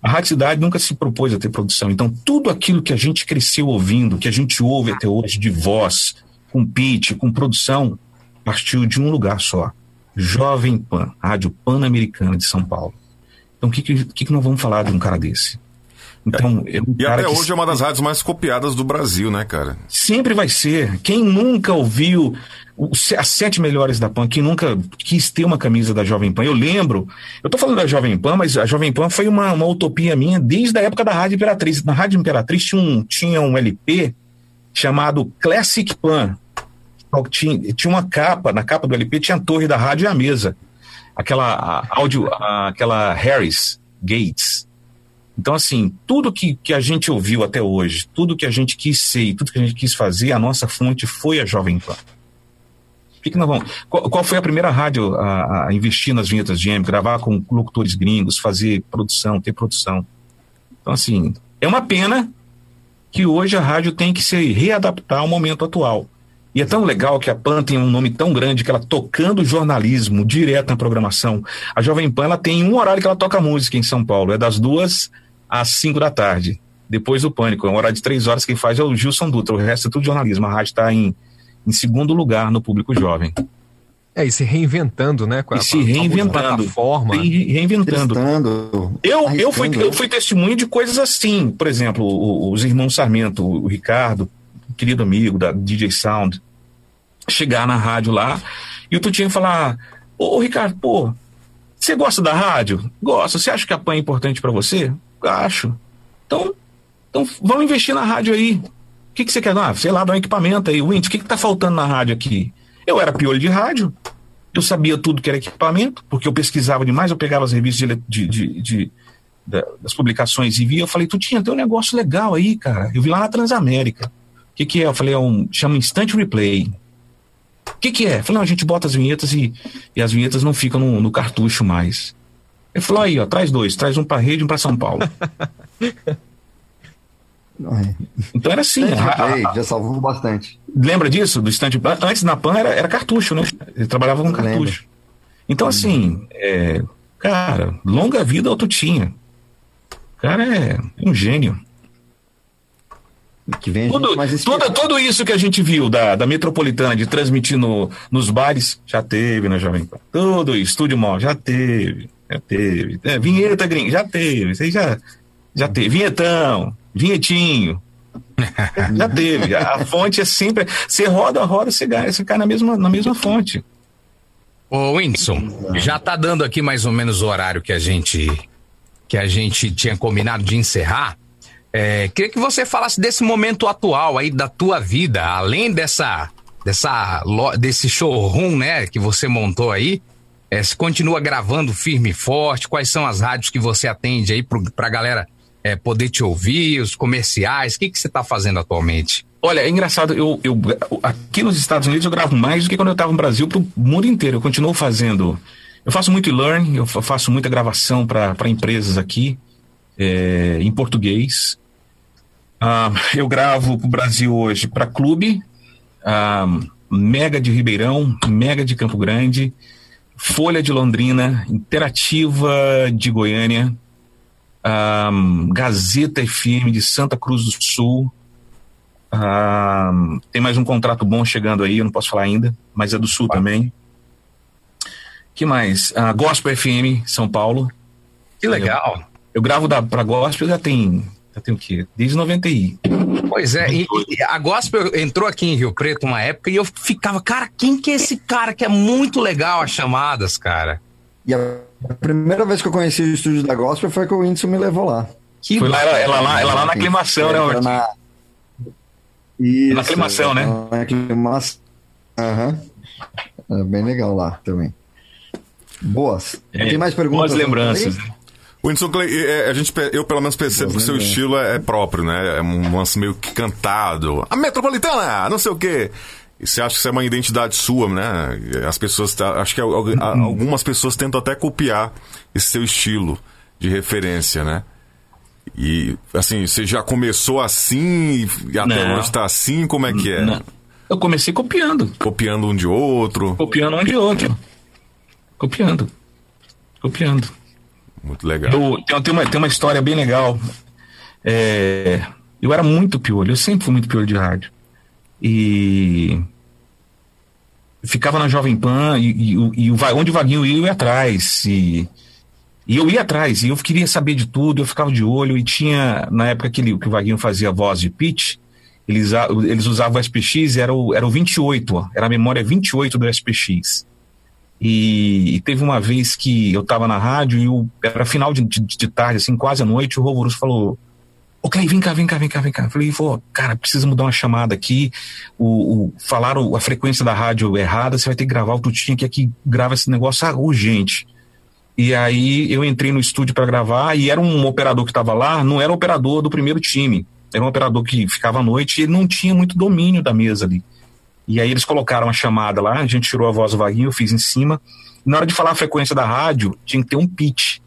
A Rádio Cidade nunca se propôs a ter produção. Então, tudo aquilo que a gente cresceu ouvindo, que a gente ouve até hoje de voz, com pitch, com produção, partiu de um lugar só. Jovem Pan, Rádio Pan-Americana de São Paulo. Então, o que, que, que que nós vamos falar de um cara desse? Então, é um E cara até que hoje é uma das rádios mais copiadas do Brasil, né, cara? sempre vai ser. Quem nunca ouviu as sete melhores da PAN, quem nunca quis ter uma camisa da Jovem Pan, eu lembro, eu tô falando da Jovem Pan, mas a Jovem Pan foi uma, uma utopia minha desde a época da Rádio Imperatriz. Na Rádio Imperatriz tinha um, tinha um LP chamado Classic Pan. Tinha, tinha uma capa, na capa do LP tinha a torre da rádio e a mesa. Aquela a- áudio, a- aquela Harris Gates. Então, assim, tudo que, que a gente ouviu até hoje, tudo que a gente quis ser tudo que a gente quis fazer, a nossa fonte foi a Jovem Pan. Que, que vamos. Qual, qual foi a primeira rádio a, a investir nas vinhetas de M, gravar com locutores gringos, fazer produção, ter produção? Então, assim, é uma pena que hoje a rádio tem que se readaptar ao momento atual. E é tão legal que a PAN tem um nome tão grande que ela tocando jornalismo direto na programação. A Jovem Pan ela tem um horário que ela toca música em São Paulo, é das duas às cinco da tarde, depois do Pânico. É um horário de três horas, quem faz é o Gilson Dutra, o resto é tudo jornalismo. A rádio está em, em segundo lugar no público jovem. É, e se reinventando, né? Com a, e se reinventando. Forma. Reinventando. Testando, eu, eu, fui, eu fui testemunho de coisas assim. Por exemplo, o- os irmãos Sarmento, o Ricardo, querido amigo da DJ Sound, chegar na rádio lá e o Tutinho falar: Ô, Ricardo, pô, você gosta da rádio? Gosto. Você acha que a PAN é importante pra você? Acho. Então, então vamos investir na rádio aí. O que, que você quer? Ah, sei lá, dar um equipamento aí. Winter, o que, que tá faltando na rádio aqui? Eu era piolho de rádio, eu sabia tudo que era equipamento, porque eu pesquisava demais, eu pegava as revistas de, de- de- de- da- das publicações e via, eu falei, tu tinha, tem um negócio legal aí, cara. Eu vi lá na Transamérica. O que, que é? Eu falei, é um, chama Instant Replay. O que, que é? Eu falei, não, a gente bota as vinhetas e, e as vinhetas não ficam no, no cartucho mais. Ele falou, aí, ó, traz dois, traz um pra rede e um pra São Paulo. Então era assim. Instant a- a- já salvou bastante. Lembra disso? Do Instant Replay? Antes na PAN era, era cartucho, né? Ele trabalhava com Lembro. cartucho. Então, assim, é, cara, longa vida ao Tutinha. O cara é um gênio. Que vem Tudo, mais tudo, inspirado. tudo isso que a gente viu da, da metropolitana de transmitir no, nos bares, já teve na Jovem Pan. Tudo isso, Estúdio Mall, já teve. Já teve. É, vinheta gringa, já teve. Isso aí já, já teve. Vinhetão, vinhetinho. já teve. A, a fonte é sempre. Você roda, roda, você cai, você cai na mesma, na mesma fonte. Ô, Whindersson, já tá dando aqui mais ou menos o horário que a gente que a gente tinha combinado de encerrar. É, queria que você falasse desse momento atual aí da tua vida, além dessa dessa desse showroom, né, que você montou aí. É, se continua gravando firme e forte? Quais são as rádios que você atende aí pro, pra galera é, poder te ouvir, os comerciais? O que, que você tá fazendo atualmente? Olha, é engraçado, eu, eu aqui nos Estados Unidos eu gravo mais do que quando eu estava no Brasil pro mundo inteiro. Eu continuo fazendo. Eu faço muito e-learn, eu fa- faço muita gravação para empresas aqui, é, em português. Ah, eu gravo pro Brasil hoje para Clube, ah, Mega de Ribeirão, Mega de Campo Grande, Folha de Londrina, Interativa de Goiânia, ah, Gazeta FM de Santa Cruz do Sul. Tem mais um contrato bom chegando aí, eu não posso falar ainda, mas é do Sul também. que mais? Ah, Gospel FM, São Paulo. Que legal. Eu gravo da, pra Gospel já tem, já tem o quê? Desde 90 e... Pois é, e, e a Gospel entrou aqui em Rio Preto uma época e eu ficava, cara, quem que é esse cara que é muito legal as chamadas, cara? E a primeira vez que eu conheci o estúdio da Gospel foi que o Whindersson me levou lá. Que Foi lá, ela, ela lá, ela lá na aclimação, né, Ortiz? na... Isso, Na aclimação, né? Na aclimação. Aham. É bem legal lá também. Boas. É, Tem mais perguntas? Boas lembranças. né? Whindersson Clay, é, a gente, eu pelo menos percebo que o seu estilo é, é próprio, né? É um lance meio que cantado. A metropolitana, não sei o quê. E você acha que isso é uma identidade sua, né? As pessoas, tá- acho que al- al- algumas pessoas tentam até copiar esse seu estilo de referência, né? E, assim, você já começou assim e até Não. hoje tá assim? Como é que é? Não. Eu comecei copiando. Copiando um de outro. Copiando um de outro. Copiando. Copiando. Muito legal. Eu, tem, tem uma, tem uma história bem legal. É, eu era muito piolho, eu sempre fui muito piolho de rádio. E ficava na Jovem Pan e, e, e onde o Vaguinho ia, eu ia atrás. E, e eu ia atrás, e eu queria saber de tudo, eu ficava de olho, e tinha, na época que, ele, que o Vaguinho fazia voz de pitch, eles, eles usavam o SPX, era o, era o 28, ó, era a memória 28 do SPX. E, e teve uma vez que eu tava na rádio e o, era final de, de, de tarde, assim, quase à noite, o Rovorus falou: Ô, Clay, vem cá, vem cá, vem cá, vem cá. Eu falei, pô, cara, precisa mudar uma chamada aqui. O, o, falaram a frequência da rádio errada, você vai ter que gravar o Tutinha que aqui grava esse negócio ah, urgente. E aí eu entrei no estúdio para gravar e era um operador que estava lá, não era operador do primeiro time. Era um operador que ficava à noite e ele não tinha muito domínio da mesa ali. E aí eles colocaram a chamada lá, a gente tirou a voz do vaguinho, eu fiz em cima. Na hora de falar a frequência da rádio, tinha que ter um pitch.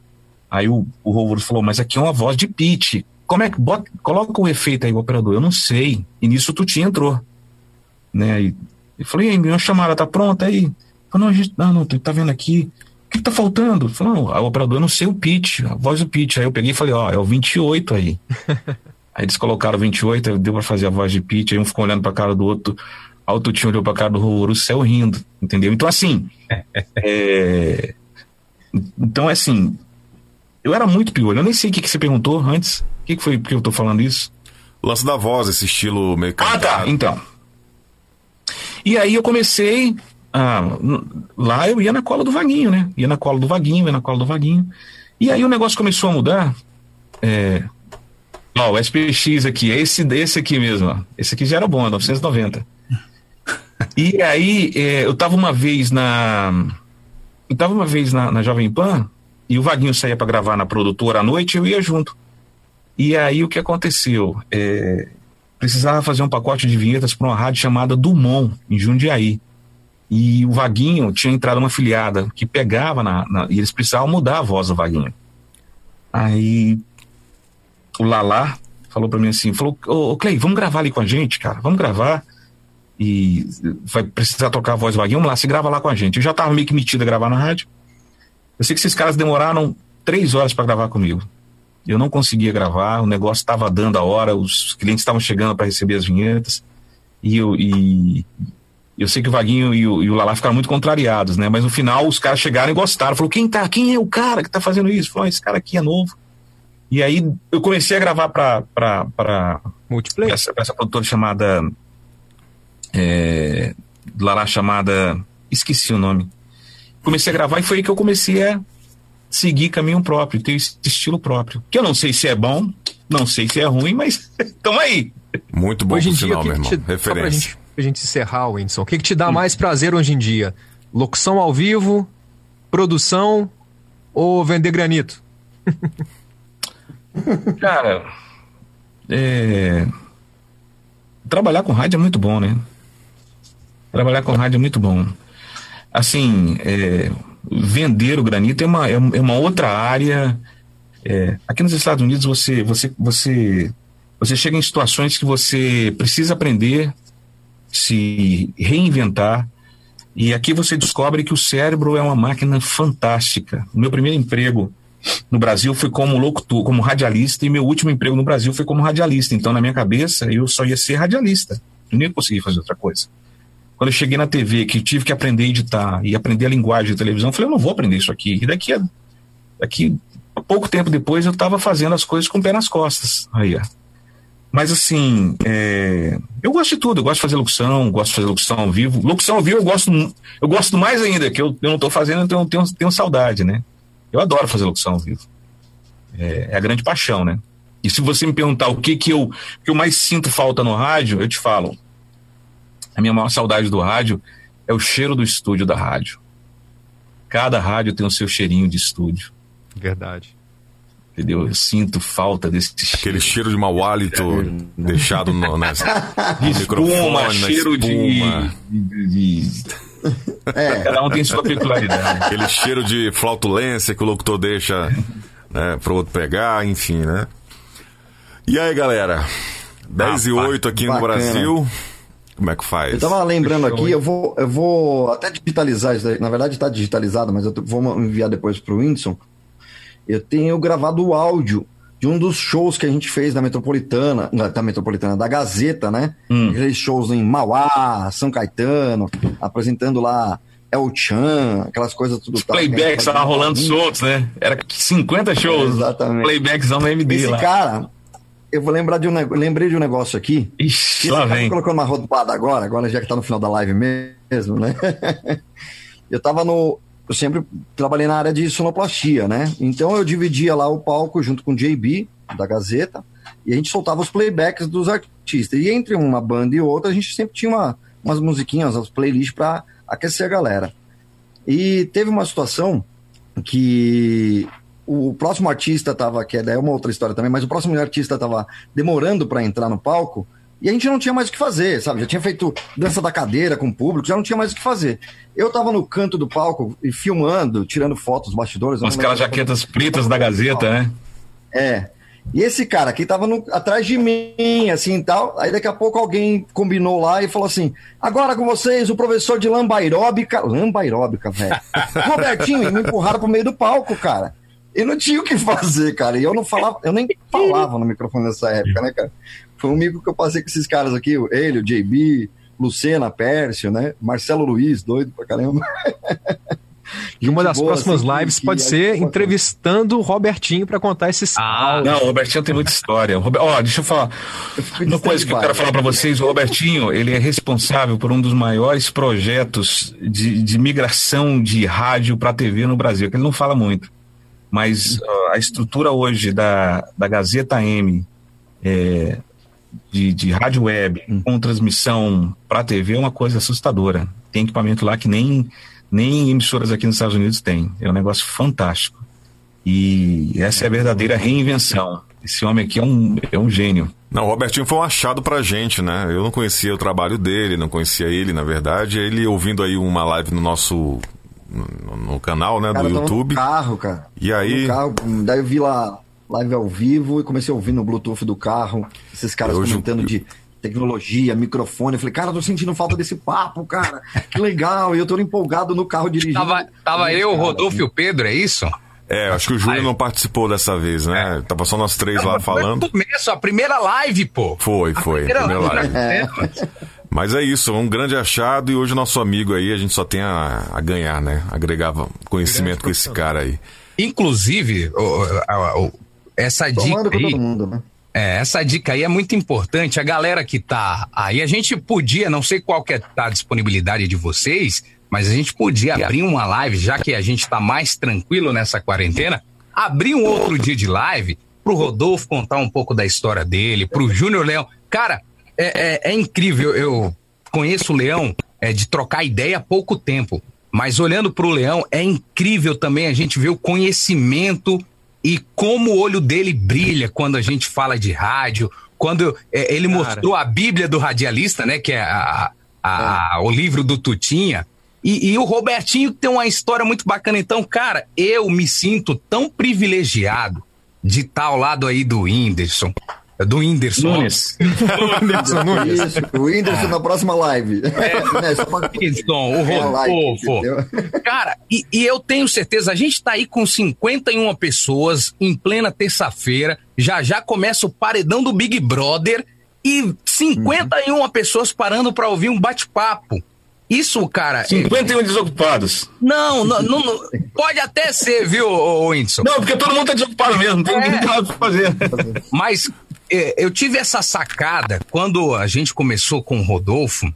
Aí o, o Rovorus falou, mas aqui é uma voz de pitch. Como é que bota, coloca o efeito aí, o operador? Eu não sei. E nisso o Tutinha entrou. Né? E Eu falei, e aí, minha chamada tá pronta aí? Falei, não, a gente, não, não, tá vendo aqui. O que, tá faltando? Falei, não, a operadora, eu não sei o pitch, a voz do pitch. Aí eu peguei e falei, ó, é o 28 aí. aí eles colocaram 28, deu pra fazer a voz de pitch, aí um ficou olhando pra cara do outro, a outro tinha olhou pra cara do o céu rindo, entendeu? Então, assim, é... Então, é assim, eu era muito piolho. Eu nem sei o que, que você perguntou antes. O que, que foi que eu tô falando isso? Lance da voz, esse estilo meio Ah, tá. Então. E aí eu comecei. Ah, lá eu ia na cola do Vaguinho, né? Ia na cola do Vaguinho, ia na cola do Vaguinho. E aí o negócio começou a mudar. É... Ó, o SPX aqui, é esse, esse aqui mesmo. Ó. Esse aqui já era bom, 990. E aí é, eu tava uma vez na. Eu tava uma vez na, na Jovem Pan e o Vaguinho saía para gravar na produtora à noite eu ia junto. E aí o que aconteceu? É, precisava fazer um pacote de vinhetas para uma rádio chamada Dumont, em Jundiaí. E o Vaguinho tinha entrado uma filiada que pegava na, na, E eles precisavam mudar a voz do Vaguinho. Aí o Lala falou para mim assim: falou, ô, ô Clay, vamos gravar ali com a gente, cara, vamos gravar. E vai precisar tocar a voz do Vaguinho, vamos lá, se grava lá com a gente. Eu já tava meio que metido a gravar na rádio. Eu sei que esses caras demoraram três horas para gravar comigo. Eu não conseguia gravar, o negócio estava dando a hora, os clientes estavam chegando para receber as vinhetas. E eu, e eu sei que o Vaguinho e o, e o Lala ficaram muito contrariados, né? Mas no final os caras chegaram e gostaram. Falou, quem tá? Quem é o cara que tá fazendo isso? Falou, esse cara aqui é novo. E aí eu comecei a gravar para para multiplayer essa, essa produtora chamada é, Lala chamada esqueci o nome comecei a gravar e foi aí que eu comecei a seguir caminho próprio, ter esse estilo próprio. Que eu não sei se é bom, não sei se é ruim, mas estamos aí. Muito bom hoje em sinal, dia, meu irmão. Te, Referência. Pra gente, pra gente encerrar, Whindersson, o que, que te dá mais prazer hoje em dia? Locução ao vivo, produção ou vender granito? Cara, é... trabalhar com rádio é muito bom, né? Trabalhar com rádio é muito bom assim, é, vender o granito é uma, é uma outra área. É, aqui nos Estados Unidos você, você, você, você chega em situações que você precisa aprender, se reinventar. E aqui você descobre que o cérebro é uma máquina fantástica. O meu primeiro emprego no Brasil foi como locutor, como radialista, e meu último emprego no Brasil foi como radialista. Então, na minha cabeça, eu só ia ser radialista. Eu nem ia conseguir fazer outra coisa. Quando eu cheguei na TV, que tive que aprender a editar e aprender a linguagem de televisão, eu falei, eu não vou aprender isso aqui. E daqui a, daqui a pouco tempo depois eu estava fazendo as coisas com o pé nas costas. Aí, ó. Mas assim, é... eu gosto de tudo, eu gosto de fazer locução, gosto de fazer locução ao vivo. Locução ao vivo eu gosto, eu gosto mais ainda, que eu, eu não estou fazendo, então eu tenho, tenho saudade, né? Eu adoro fazer locução ao vivo. É, é, a grande paixão, né? E se você me perguntar o que, que, eu, que eu mais sinto falta no rádio, eu te falo. A minha maior saudade do rádio é o cheiro do estúdio da rádio. Cada rádio tem o seu cheirinho de estúdio. Verdade. Entendeu? Eu sinto falta desse cheiro. Aquele cheiro de mau hálito é. deixado no, nas, de espuma, cheiro de, de, de... É. Cada um tem sua peculiaridade. Aquele cheiro de flautulência que o locutor deixa né, para o outro pegar, enfim, né? E aí, galera? 10 ah, e 8 aqui bacana. no Brasil. Como é que faz? Eu tava lembrando aqui, eu vou, eu vou até digitalizar isso daí. Na verdade está digitalizado, mas eu vou enviar depois para o Whindersson. Eu tenho gravado o áudio de um dos shows que a gente fez na Metropolitana, da Metropolitana, da Gazeta, né? Hum. Aqueles shows em Mauá, São Caetano, apresentando lá El Chan, aquelas coisas tudo. Os playbacks estavam rolando soltos, né? Era 50 shows. É, exatamente. Playbacks na MD Esse lá. cara, eu vou lembrar de um lembrei de um negócio aqui. Ixi, lá vem. colocou uma rodopada agora, agora já que tá no final da live mesmo, né? eu tava no. Eu sempre trabalhei na área de sonoplastia, né? Então eu dividia lá o palco junto com o JB, da Gazeta, e a gente soltava os playbacks dos artistas. E entre uma banda e outra, a gente sempre tinha uma, umas musiquinhas, as playlists para aquecer a galera. E teve uma situação que o próximo artista estava, que é uma outra história também, mas o próximo artista estava demorando para entrar no palco e a gente não tinha mais o que fazer, sabe? Já tinha feito dança da cadeira com o público, já não tinha mais o que fazer. Eu estava no canto do palco e filmando, tirando fotos bastidores. Com aquelas jaquetas pretas da Gazeta, né? É. E esse cara aqui tava no- atrás de mim, assim e tal. Aí daqui a pouco alguém combinou lá e falou assim: agora com vocês, o professor de lambaeróbica. Lambaeróbica, velho. Robertinho, e me empurraram pro meio do palco, cara. E não tinha o que fazer, cara. E eu não falava, eu nem falava no microfone nessa época, né, cara? Foi um mico que eu passei com esses caras aqui, ele, o JB, Lucena, Pércio, né? Marcelo Luiz, doido pra caramba. E uma das boa, próximas assim, que- lives que pode é ser entrevistando o Robertinho pra contar esses Ah, Não, o Robertinho tem muita história. O Rober- Ó, deixa eu falar. Eu Uma coisa que eu quero falar para vocês, o Robertinho, ele é responsável por um dos maiores projetos de, de migração de rádio para TV no Brasil, que ele não fala muito. Mas ó, a estrutura hoje da, da Gazeta M, é, de, de rádio web, com transmissão para TV, é uma coisa assustadora. Tem equipamento lá que nem, nem emissoras aqui nos Estados Unidos têm. É um negócio fantástico. E essa é a verdadeira reinvenção. Esse homem aqui é um, é um gênio. Não, o Robertinho foi um achado pra gente, né? Eu não conhecia o trabalho dele, não conhecia ele, na verdade. Ele ouvindo aí uma live no nosso no, no canal, né, Cara, do eu YouTube. No carro, cara. E aí- No carro, daí eu vi lá live ao vivo e comecei a ouvir no Bluetooth do carro, esses caras Hoje- comentando de tecnologia, microfone. Eu falei, cara, eu tô sentindo falta desse papo, cara. Que legal. E eu tô empolgado no carro dirigindo. Tava, tava eu, o Rodolfo e o Pedro, é isso? É, acho que o Júlio Ai. não participou dessa vez, né? Tava só nós três lá falando. Foi no começo, a primeira live, pô. Foi, foi. Primeira primeira live. live. Mas é isso, um grande achado e hoje o nosso amigo aí, a gente só tem a, a ganhar, né? Agregava conhecimento com esse cara aí. Inclusive, o- a- o- essa dica Tomando com aí, todo mundo, né? É, essa dica aí é muito importante. A galera que tá aí, a gente podia, não sei qual que é a disponibilidade de vocês, mas a gente podia abrir uma live, já que a gente tá mais tranquilo nessa quarentena, abrir um outro dia de live pro Rodolfo contar um pouco da história dele, pro Júnior Leão. Cara, é, é- é incrível. Eu conheço o Leão é, de trocar ideia há pouco tempo, mas olhando pro Leão, é incrível também a gente ver o conhecimento e como o olho dele brilha quando a gente fala de rádio. Quando é, ele mostrou a Bíblia do Radialista, né? Que é a- a- o livro do Tutinha. E, e o Robertinho tem uma história muito bacana. Então, cara, eu me sinto tão privilegiado de estar ao lado aí do Whindersson. Do Whindersson. Nunes. Whindersson Nunes. Isso, o Whindersson na próxima live. É. Né, só pra- Whindersson, o É Rodolfo. entendeu? Cara, e, e eu tenho certeza, a gente tá aí com 51 pessoas em plena terça-feira. Já já começa o paredão do Big Brother e 51 pessoas parando pra ouvir um bate-papo. Isso, cara. é- 51 desocupados. Não, não, não, pode até ser, viu, Whindersson? Não, porque todo mundo tá desocupado mesmo, não tem, É. nada pra fazer. Mas é, eu tive essa sacada quando a gente começou com o Rodolfo.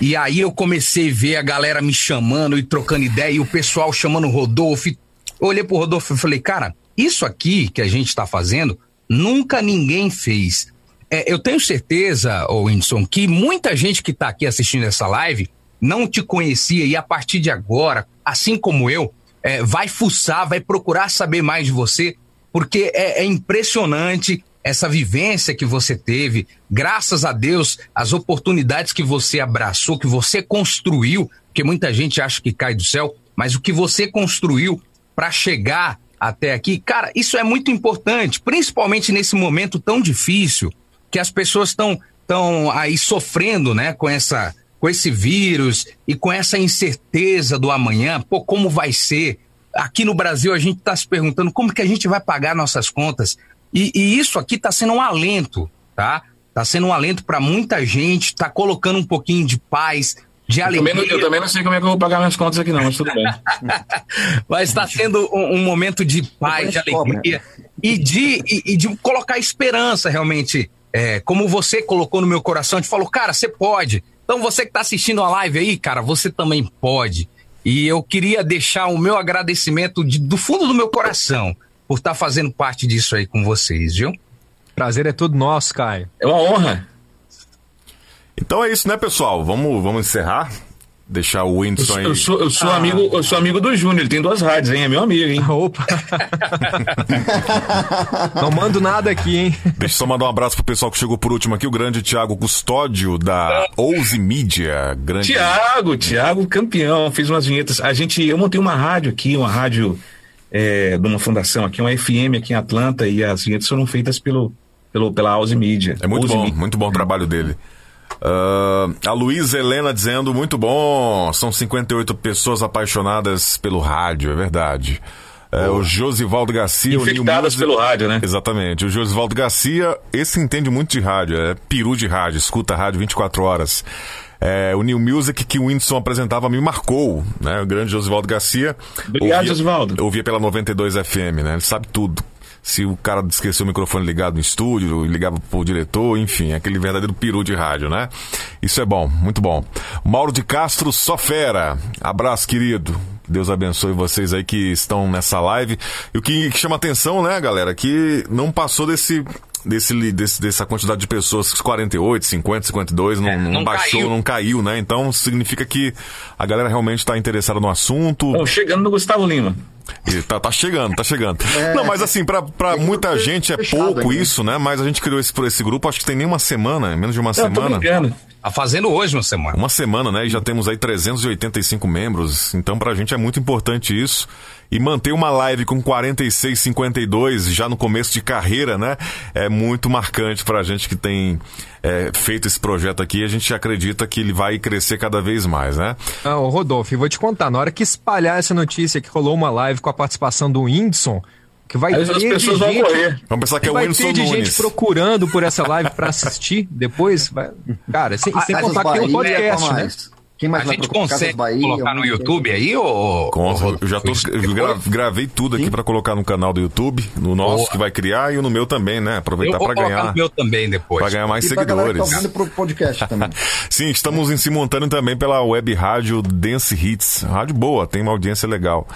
E aí eu comecei a ver a galera me chamando e trocando ideia, e o pessoal chamando o Rodolfo. Eu olhei pro Rodolfo e falei, cara, isso aqui que a gente tá fazendo, nunca ninguém fez. É, eu tenho certeza, ô Whindersson, que muita gente que tá aqui assistindo essa live não te conhecia e a partir de agora, assim como eu, é, vai fuçar, vai procurar saber mais de você, porque é, é impressionante essa vivência que você teve, graças a Deus, as oportunidades que você abraçou, que você construiu, porque muita gente acha que cai do céu, mas o que você construiu para chegar até aqui, cara, isso é muito importante, principalmente nesse momento tão difícil que as pessoas estão estão aí sofrendo, né, com essa com esse vírus e com essa incerteza do amanhã, pô, como vai ser? Aqui no Brasil a gente está se perguntando como que a gente vai pagar nossas contas. E, e isso aqui está sendo um alento, tá? Está sendo um alento para muita gente, está colocando um pouquinho de paz, de Eu também, não, alegria. eu também não sei como é que eu vou pagar minhas contas aqui, não, mas tudo bem. Mas está sendo um, um momento de paz, de alegria e de, e, e de colocar esperança realmente. É, como você colocou no meu coração, gente falou, cara, você pode. Então você que está assistindo a live aí, cara, você também pode. E eu queria deixar o meu agradecimento de- do fundo do meu coração por estar fazendo parte disso aí com vocês, viu? Prazer é todo nosso, Caio. É uma honra. Então é isso, né, pessoal? Vamos, vamos encerrar? Deixar o Whindersson aí. eu sou, eu sou amigo, eu sou amigo do Júnior, ele tem duas rádios, hein? É meu amigo, hein? Opa! Não mando nada aqui, hein? Deixa eu só mandar um abraço pro pessoal que chegou por último aqui, o grande Thiago Custódio, da Ouse Media. Grande... Tiago, Tiago, campeão, fez umas vinhetas. A gente, eu montei uma rádio aqui, uma rádio é, de uma fundação aqui, uma FM aqui em Atlanta, e as vinhetas foram feitas pelo, pelo, pela House Media. É muito House bom, Media. muito bom o trabalho dele. Ah, a Luísa Helena dizendo, muito bom, são 58 pessoas apaixonadas pelo rádio, é verdade. É, o Josivaldo Garcia, o Infectadas Music- pelo rádio, né? Exatamente. O Josivaldo Garcia, esse entende muito de rádio, é peru de rádio, escuta rádio 24 horas. É, o New Music que o Whindersson apresentava me marcou, né? O grande Josivaldo Garcia. Obrigado, Ouvia- Josivaldo. Eu ouvia pela 92 FM, né? Ele sabe tudo. Se o cara esqueceu o microfone ligado no estúdio, ligava pro diretor, enfim, aquele verdadeiro peru de rádio, né? Isso é bom, muito bom. Mauro de Castro, só fera. Abraço, querido. Deus abençoe vocês aí que estão nessa live. E o que chama atenção, né, galera, que não passou desse. Desse, desse, dessa quantidade de pessoas, 48, 50, 52, não, É, não não baixou, caiu. não caiu, né? Então significa que a galera realmente está interessada no assunto. Bom, chegando no Gustavo Lima. E tá, tá chegando, tá chegando. Não, mas assim, pra, pra muita gente é pouco isso, né? Mas a gente criou esse, por esse grupo, acho que tem nem uma semana, menos de uma tô semana. Tá fazendo hoje uma semana. Uma semana, né? E já temos aí 385 membros. Então, pra gente é muito importante isso. E manter uma live com 46, 52, já no começo de carreira, né? É muito marcante pra gente que tem é, feito esse projeto aqui. A gente acredita que ele vai crescer cada vez mais, né? Ah, ô Rodolfo, vou te contar, na hora que espalhar essa notícia que rolou uma live com a participação do Whindersson, que vai Aí ter as de pessoas vão gente, morrer. Vamos pensar que é o vai Whindersson ter de gente procurando por essa live pra assistir depois. vai- Cara, sem, sem Casas contar que tem um podcast, qual né? Quem mais A gente consegue Bahia, colocar no YouTube aí, ou. Com- eu já tô, eu gra- gravei tudo aqui pra colocar no canal do YouTube, no nosso Boa. que vai criar e no meu também, né? Aproveitar colocar ganhar, no meu também depois. pra ganhar mais E que seguidores. tá pro podcast também. Sim, estamos em simultâneo também pela web rádio Dance Hits. Rádio boa, tem uma audiência legal.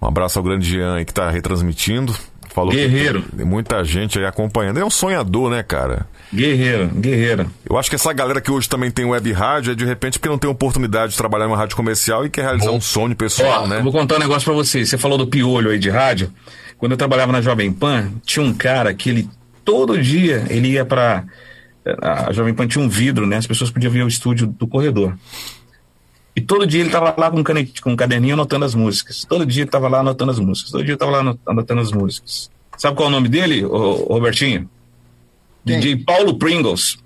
Um abraço ao grande Jean aí que tá retransmitindo. Falou Guerreiro. tem muita gente aí acompanhando. É um sonhador, né, cara? Guerreiro, guerreiro. Eu acho que essa galera que hoje também tem web rádio é de repente porque não tem oportunidade de trabalhar numa rádio comercial e quer realizar um sonho pessoal, Ó, né? eu vou contar um negócio pra vocês. Você falou do piolho aí de rádio. Quando eu trabalhava na Jovem Pan, tinha um cara que ele todo dia ele ia pra. A Jovem Pan tinha um vidro, né? As pessoas podiam ver o estúdio do corredor. E todo dia ele tava lá com um, canete, com um caderninho anotando as músicas. Todo dia ele tava lá anotando as músicas. Todo dia ele tava lá anot- anotando as músicas. Sabe qual é o nome dele, Robertinho? Quem? DJ Paulo Pringles.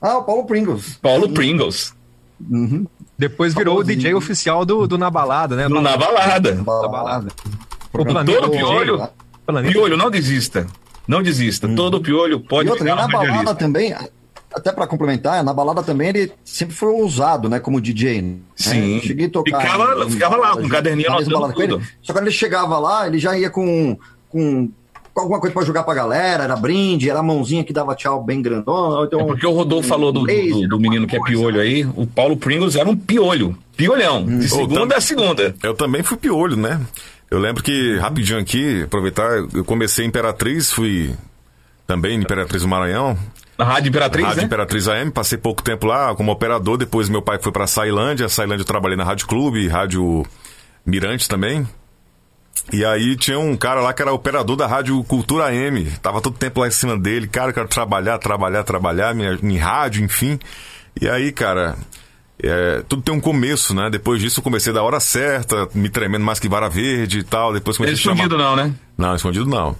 Ah, o Paulo Pringles. Paulo Pringles. Uhum. Depois virou o. DJ oficial do, do Na Balada, né? No, na balada. Balada. O Planeta Todo piolho. Planeta- Piolho, não desista. Não desista. Todo piolho pode E outra, virar na balada também, até pra complementar, na balada também ele sempre foi usado, né, como DJ. né? Sim. Eu cheguei a tocar. Ficava- ficava lá, com um caderninho anotando com ele. tudo. Só que quando ele chegava lá, ele já ia com, com, com alguma coisa pra jogar pra galera, era brinde, era a mãozinha que dava tchau bem grandona. Então, É porque o Rodolfo falou do, do- laser, do menino que é piolho aí. O Paulo Pringles era um piolho. Piolhão. De Ô, segunda a segunda. Eu também fui piolho, né? Eu lembro que, rapidinho aqui, aproveitar, eu comecei em Imperatriz, fui também em Imperatriz do Maranhão, Na Rádio Imperatriz, Rádio né? Imperatriz AM, passei pouco tempo lá como operador, depois meu pai foi pra Sailândia, Sailândia eu trabalhei na Rádio Clube, Rádio Mirante também. E aí tinha um cara lá que era operador da Rádio Cultura AM, tava todo tempo lá em cima dele, cara, eu quero trabalhar, trabalhar, trabalhar, minha, em rádio, enfim. E aí, cara, é, tudo tem um começo, né? Depois disso eu comecei da hora certa, me tremendo mais que vara verde e tal, depois comecei a chamar... escondido não, né? Não, escondido não.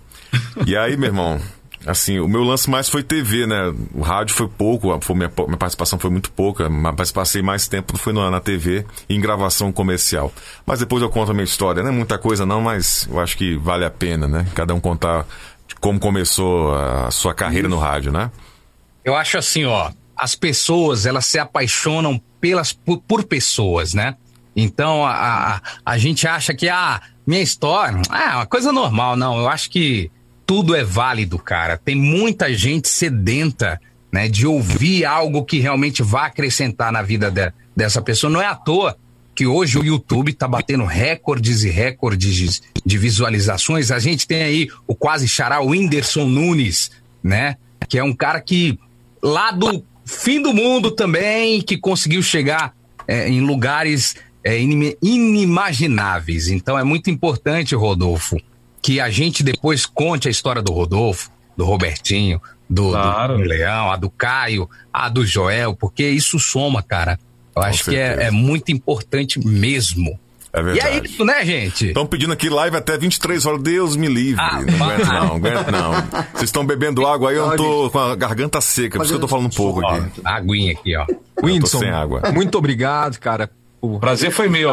E aí, meu irmão, assim, o meu lance mais foi TV, né? O rádio foi pouco, foi minha, minha participação foi muito pouca, mas passei mais tempo foi na, na TV em gravação comercial. Mas depois eu conto a minha história, não é muita coisa não, mas eu acho que vale a pena, né? Cada um contar como começou a sua carreira no rádio, né? Eu acho assim, ó, as pessoas, elas se apaixonam pelas por, por pessoas, né? Então, a, a, a gente acha que, ah, minha história, ah, é uma coisa normal. Não, eu acho que tudo é válido, cara. Tem muita gente sedenta, né, de ouvir algo que realmente vai acrescentar na vida de- dessa pessoa. Não é à toa que hoje o YouTube tá batendo recordes e recordes de, de visualizações. A gente tem aí o quase xará, Whindersson Nunes, né? Que é um cara que lá do fim do mundo também, que conseguiu chegar é, em lugares é, inimagináveis. Então é muito importante, Rodolfo, que a gente depois conte a história do Rodolfo, do Robertinho, do, Claro. do Leão, a do Caio, a do Joel, porque isso soma, cara. Eu acho que é, certeza. é muito importante mesmo. É E verdade. é isso, né, gente? Estão pedindo aqui live até 23 horas. Deus me livre. Ah, não aguento não, aguento não. Vocês estão bebendo água aí, eu não tô com a garganta seca, por isso que eu tô falando um pouco Ó, aqui. aguinha aqui, ó. Whindersson, sem água. muito obrigado, cara. Por Prazer foi meu.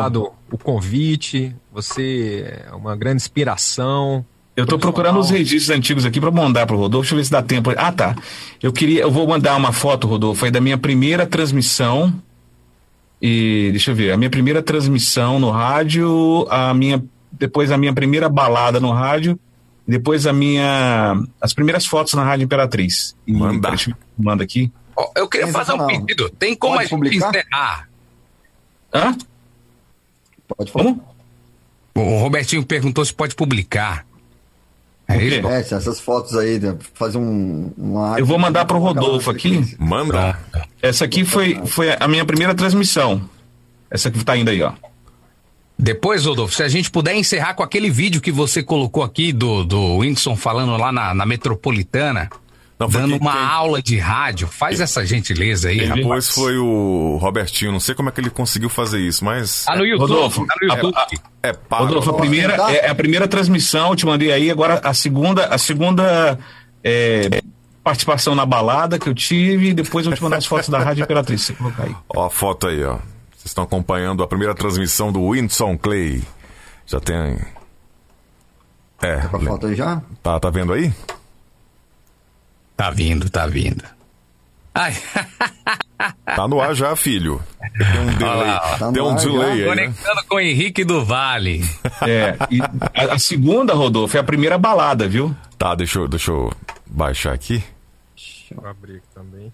o convite. Você é uma grande inspiração. Eu tô procurando os registros antigos aqui para mandar pro Rodolfo. Deixa eu ver se dá tempo. Ah, tá. Eu queria, eu vou mandar uma foto, Rodolfo, foi da minha primeira transmissão. E deixa eu ver, a minha primeira transmissão no rádio, a minha depois a minha primeira balada no rádio, depois a minha as primeiras fotos na Rádio Imperatriz. E, Manda. Deixa eu, manda aqui. Ó, eu queria fazer um pedido. Tem como Pode a gente publicar? encerrar? Hã? Pode falar. Como? O Robertinho perguntou se pode publicar. É O isso? É, essas fotos aí, né, fazer um. Uma Eu vou mandar pro Rodolfo aqui. Manda. Essa aqui foi, foi a minha primeira transmissão. Essa que tá indo aí, ó. Depois, Rodolfo, se a gente puder encerrar com aquele vídeo que você colocou aqui do, do Whindersson falando lá na, na Metropolitana, Não, dando quem- uma quem- aula de rádio. Faz essa gentileza aí, rapaz. Depois foi o Robertinho, não sei como é que ele conseguiu fazer isso, mas. Tá no YouTube. Rodolfo, tá no YouTube. É pago. Rodolfo, a primeira, é, a primeira transmissão, eu te mandei aí, agora a segunda, a segunda é, participação na balada que eu tive, e depois eu vou te mandar as fotos da Rádio Imperatriz, você colocar aí. Ó a foto aí, ó. Vocês estão acompanhando a primeira transmissão do Whindersson Clay. Já tem. É, Com a foto aí já? tá, tá vendo aí? Tá vindo, tá vindo. Ai, Tá no ar já, filho. Tem um delay, lá, ó. Tá tem um já. delay aí, né? conectando com o Henrique do Vale. É, e a, a segunda, Rodolfo, é a primeira balada, viu? Tá, deixa eu, deixa eu baixar aqui. Deixa eu abrir aqui também.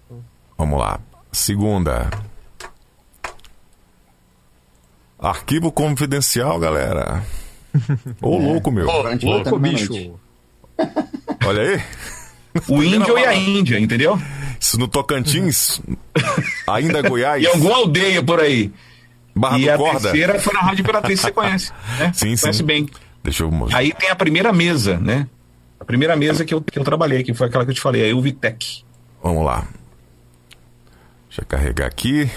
Vamos lá. Segunda. Arquivo confidencial, galera. Ô, louco, meu. Ô, Louco, bicho. Olha aí. O índio e a Índia, entendeu? Isso no Tocantins. ainda Goiás. E alguma aldeia por aí. Barra e a Corda. terceira foi na Rádio Imperatriz, você conhece, né? Sim, sim. Conhece bem. Deixa eu mostrar. Aí tem a primeira mesa, né? A primeira mesa que eu, que eu trabalhei, que foi aquela que eu te falei, a Uvitec. Vamos lá. Deixa eu carregar aqui.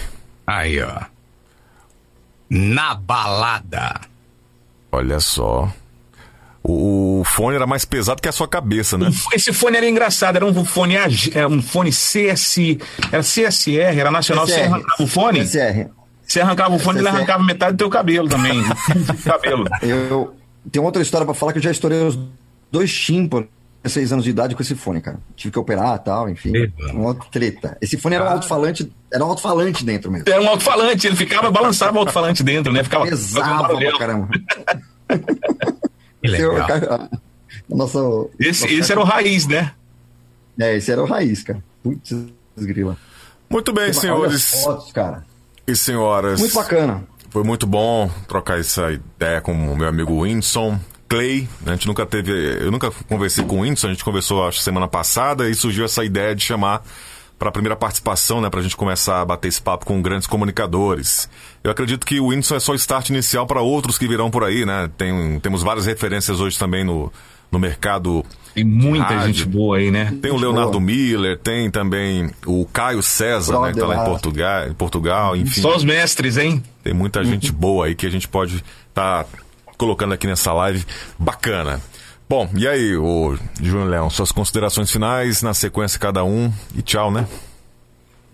Aí, ó. Na balada. Olha só. O, o fone era mais pesado que a sua cabeça, né? Esse fone era engraçado, era um fone, era um fone CS, era CSR, era nacional. Você SR. arrancava o fone, SR. você arrancava o fone, ele arrancava metade do teu cabelo também. cabelo. Eu tenho outra história pra falar que eu já estourei os dois tímpanos com seis anos de idade com esse fone, cara. Tive que operar e tal, enfim. Meu. Uma treta. Esse fone era um alto-falante, era um alto-falante dentro mesmo. Era um alto-falante, ele ficava, balançava o alto-falante dentro, né? Ficava Pesava caramba. Que é legal. nosso, Esse, nosso- esse era o raiz, né? É, esse era o raiz, cara. Putz, grila. Muito bem, as senhores fotos, cara. e senhoras. Muito bacana. Foi muito bom trocar essa ideia com o meu amigo Whindersson Clay. A gente nunca teve. Eu nunca conversei com o Whindersson, a gente conversou acho semana passada e surgiu essa ideia de chamar para a primeira participação, né, para a gente começar a bater esse papo com grandes comunicadores. Eu acredito que o Whindersson é só o start inicial para outros que virão por aí, né? Tem, temos várias referências hoje também no, no mercado. Tem muita Rádio. gente boa aí, né? Tem o Leonardo Miller, tem também o Caio César, né, que tá lá em Brother, Portugal, em Portugal enfim. Só os mestres, hein? Tem muita gente boa aí que a gente pode estar colocando aqui nessa live bacana. Bom, e aí, o Júnior Leão, suas considerações finais, na sequência cada um, e tchau, né?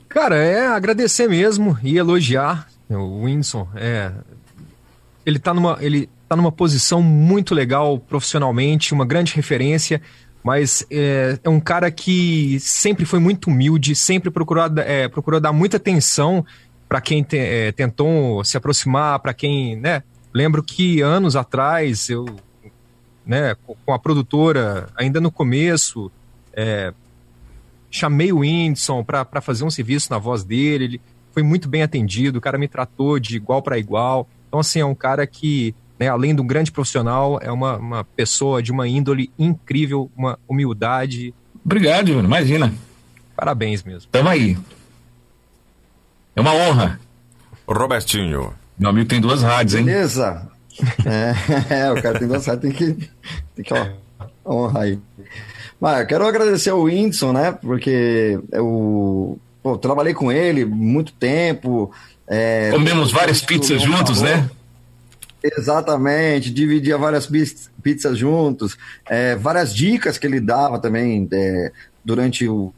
Cara, é agradecer mesmo e elogiar o Whindersson. É, ele tá numa, ele tá numa posição muito legal profissionalmente, uma grande referência, mas é, é um cara que sempre foi muito humilde, sempre procurou, é, procurou dar muita atenção para quem te- é, tentou se aproximar, para quem, né? Lembro que anos atrás eu, né, com- a produtora, ainda no começo, é, chamei o Whindersson para fazer um serviço na voz dele, ele foi muito bem atendido, o cara me tratou de igual para igual. Então, assim, é um cara que, né, além de um grande profissional, é uma, uma pessoa de uma índole incrível, uma humildade. Obrigado, Júnior. Imagina. Parabéns mesmo. Tamo aí. É uma honra. Robertinho. Meu amigo tem duas rádios, hein? Beleza. É, é, o cara tem duas tem que, tem que ó, honrar aí. Mas eu quero agradecer ao Whindersson, né? Porque eu pô, trabalhei com ele muito tempo. é, Comemos várias que pizzas juntos, né? Exatamente, dividia várias pizzas juntos, é, várias dicas que ele dava também é, durante o.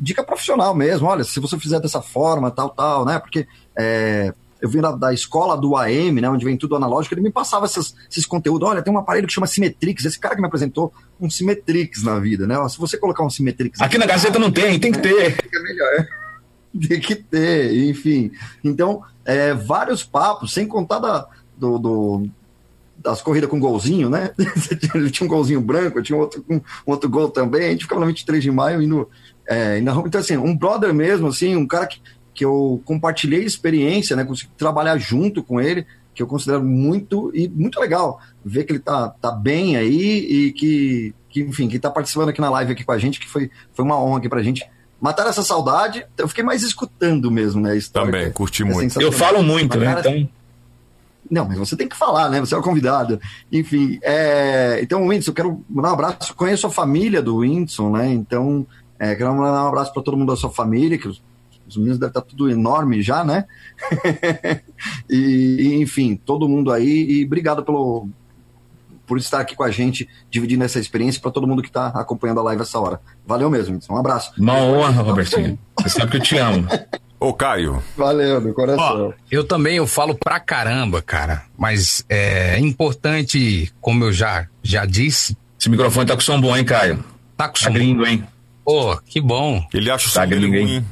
Dica profissional mesmo, olha, se você fizer dessa forma, tal, tal, né? Porque é, eu vim da, da escola do AM, né? Onde vem tudo analógico, ele me passava esses, esses conteúdos. Olha, tem um aparelho que chama Simetrix, esse cara que me apresentou um Simetrix na vida, né? Ó, Se você colocar um Simetrix. Aqui na Gazeta não tem, tem que ter. fica melhor. Tem que ter, enfim. Então, é, vários papos, sem contar da, do, do- das corridas com golzinho, né? Ele tinha um golzinho branco, tinha outro, um, outro gol também. A gente ficava na 23 de maio indo, é, indo na rua. Então, assim, um brother mesmo, assim, um cara que, que eu compartilhei experiência, né? Consegui trabalhar junto com ele, que eu considero muito e muito legal ver que ele tá, tá bem aí e que, que, enfim, que tá participando aqui na live aqui com a gente, que foi, foi uma honra aqui pra gente. Matar essa saudade, eu fiquei mais escutando mesmo, né? A história, Também, que curti é muito. Eu falo muito, né? cara, Então, não, mas você tem que falar, né? Você é o convidado. Enfim, é... então, Whindersson, eu quero mandar um abraço. Conheço a família do Whindersson, né? Então, é, quero mandar um abraço para todo mundo da sua família, que os, os meninos devem estar tudo enorme já, né? e, e, enfim, todo mundo aí. E obrigado pelo, por estar aqui com a gente, dividindo essa experiência para todo mundo que está acompanhando a live essa hora. Valeu mesmo. Um abraço. uma honra, Robertinho. Você sabe que eu te amo. Ô, Caio, Valeu, do coração. Ó, eu também eu falo pra caramba, cara. Mas é importante, como eu já, já disse, Esse microfone tá com som bom, hein, Caio? tá com Tá som. gringo, hein? Pô, que bom. ele acha o Tá som dele gringo, ruim.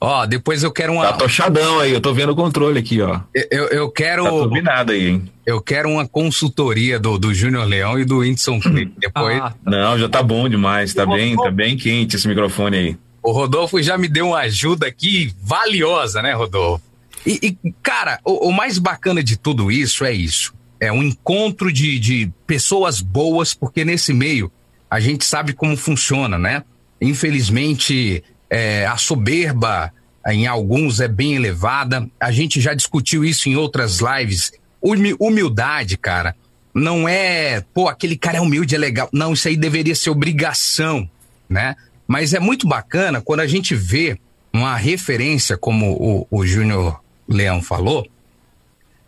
Ó, depois eu quero uma. Tá tochadão aí, eu tô vendo o controle aqui, ó. Eu, eu quero. Tá turbinado aí, hein? Eu quero uma consultoria do, do Júnior Leão e do Whindersson Clipe. Depois. Ah, Não, já tá bom demais, tá bem, tá bem quente esse microfone aí. O Rodolfo já me deu uma ajuda aqui valiosa, né, Rodolfo? E, e, cara, o, o mais bacana de tudo isso é isso. É um encontro de, de pessoas boas, porque nesse meio a gente sabe como funciona, né? Infelizmente, é, a soberba em alguns é bem elevada. A gente já discutiu isso em outras lives. Humi- Humildade, cara, não é, pô, aquele cara é humilde, é legal. Não, isso aí deveria ser obrigação, né? Mas é muito bacana quando a gente vê uma referência, como o, o Júnior Leão falou,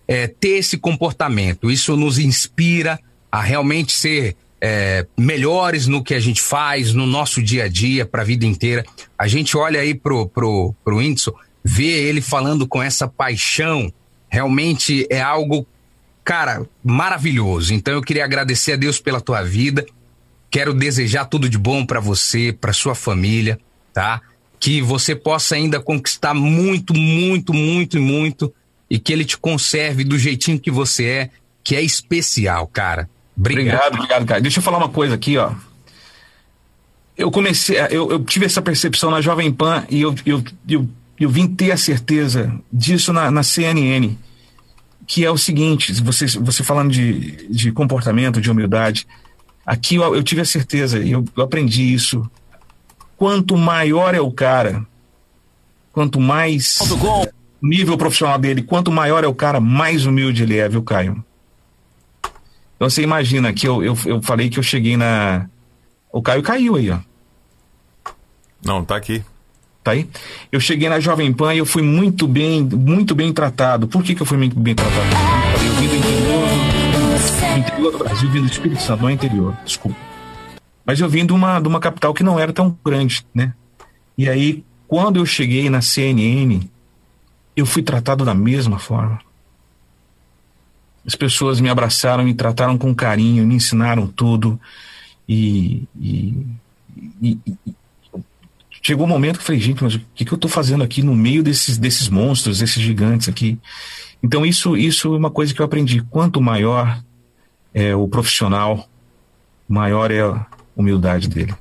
é, ter esse comportamento. Isso nos inspira a realmente ser é, melhores no que a gente faz, no nosso dia a dia, para a vida inteira. A gente olha aí pro, pro, pro Whindersson, vê ele falando com essa paixão, realmente é algo, cara, maravilhoso. Então eu queria agradecer a Deus pela tua vida. Quero desejar tudo de bom para você, para sua família, tá? Que você possa ainda conquistar muito, muito, muito e muito e que ele te conserve do jeitinho que você é, que é especial, cara. Obrigado. Obrigado, cara. Deixa eu falar uma coisa aqui, ó. Eu comecei, eu, eu tive essa percepção na Jovem Pan e eu, eu, eu, eu vim ter a certeza disso na, na CNN, que é o seguinte, você, você falando de, de comportamento, de humildade, aqui eu, eu tive a certeza, e eu, eu aprendi isso. Quanto maior é o cara, quanto mais nível profissional dele, quanto maior é o cara, mais humilde ele é, viu, Caio? Então você imagina que eu, eu, eu falei que eu cheguei na. O Caio caiu aí, ó. Não, tá aqui. Tá aí? Eu cheguei na Jovem Pan e eu fui muito bem, muito bem tratado. Por que, que eu fui muito bem tratado? Eu vim do interior, do interior do Brasil, vim do Espírito Santo, não é interior, desculpa. Mas eu vim de uma, de uma capital que não era tão grande, né? E aí, quando eu cheguei na CNN, eu fui tratado da mesma forma. As pessoas me abraçaram, me trataram com carinho, me ensinaram tudo. E, e, e- e- chegou um momento que eu falei, gente, mas o que, que eu estou fazendo aqui no meio desses, desses monstros, desses gigantes aqui? Então, isso, isso é uma coisa que eu aprendi. Quanto maior é o profissional, maior é a humildade dele.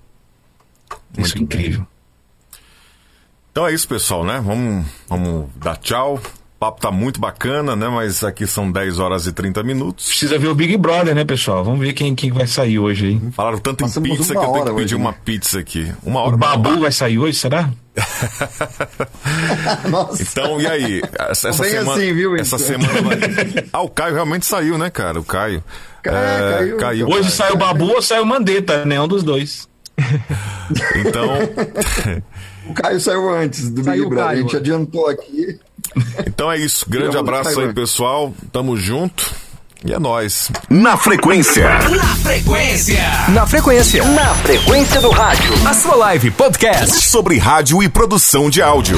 isso é Muito bem. incrível. Então é isso, pessoal, né? Vamos, vamos dar tchau. O papo tá muito bacana, né? Mas aqui são 10 horas e 30 minutos. Precisa ver o Big Brother, né, pessoal? Vamos ver quem, quem vai sair hoje aí. Falaram tanto em Passamos pizza uma que eu tenho que pedir hoje, uma né? pizza aqui. Uma O hora. Babu vai sair hoje, será? Nossa. Então, e aí? Essa, essa Bem semana. assim, viu, essa semana vai... Ah, o Caio realmente saiu, né, cara? O Caio. É, caiu. Hoje Caio. sai o Babu ou sai o Mandetta, né? Um dos dois. Então. O Caio saiu antes do Saiu Big o Brother. A Caio. gente adiantou aqui. Então é isso. Grande abraço aí, pessoal. Tamo junto. E é nóis. Na frequência. Na frequência. Na frequência. Na frequência do rádio. A sua live podcast Sobre rádio e produção de áudio.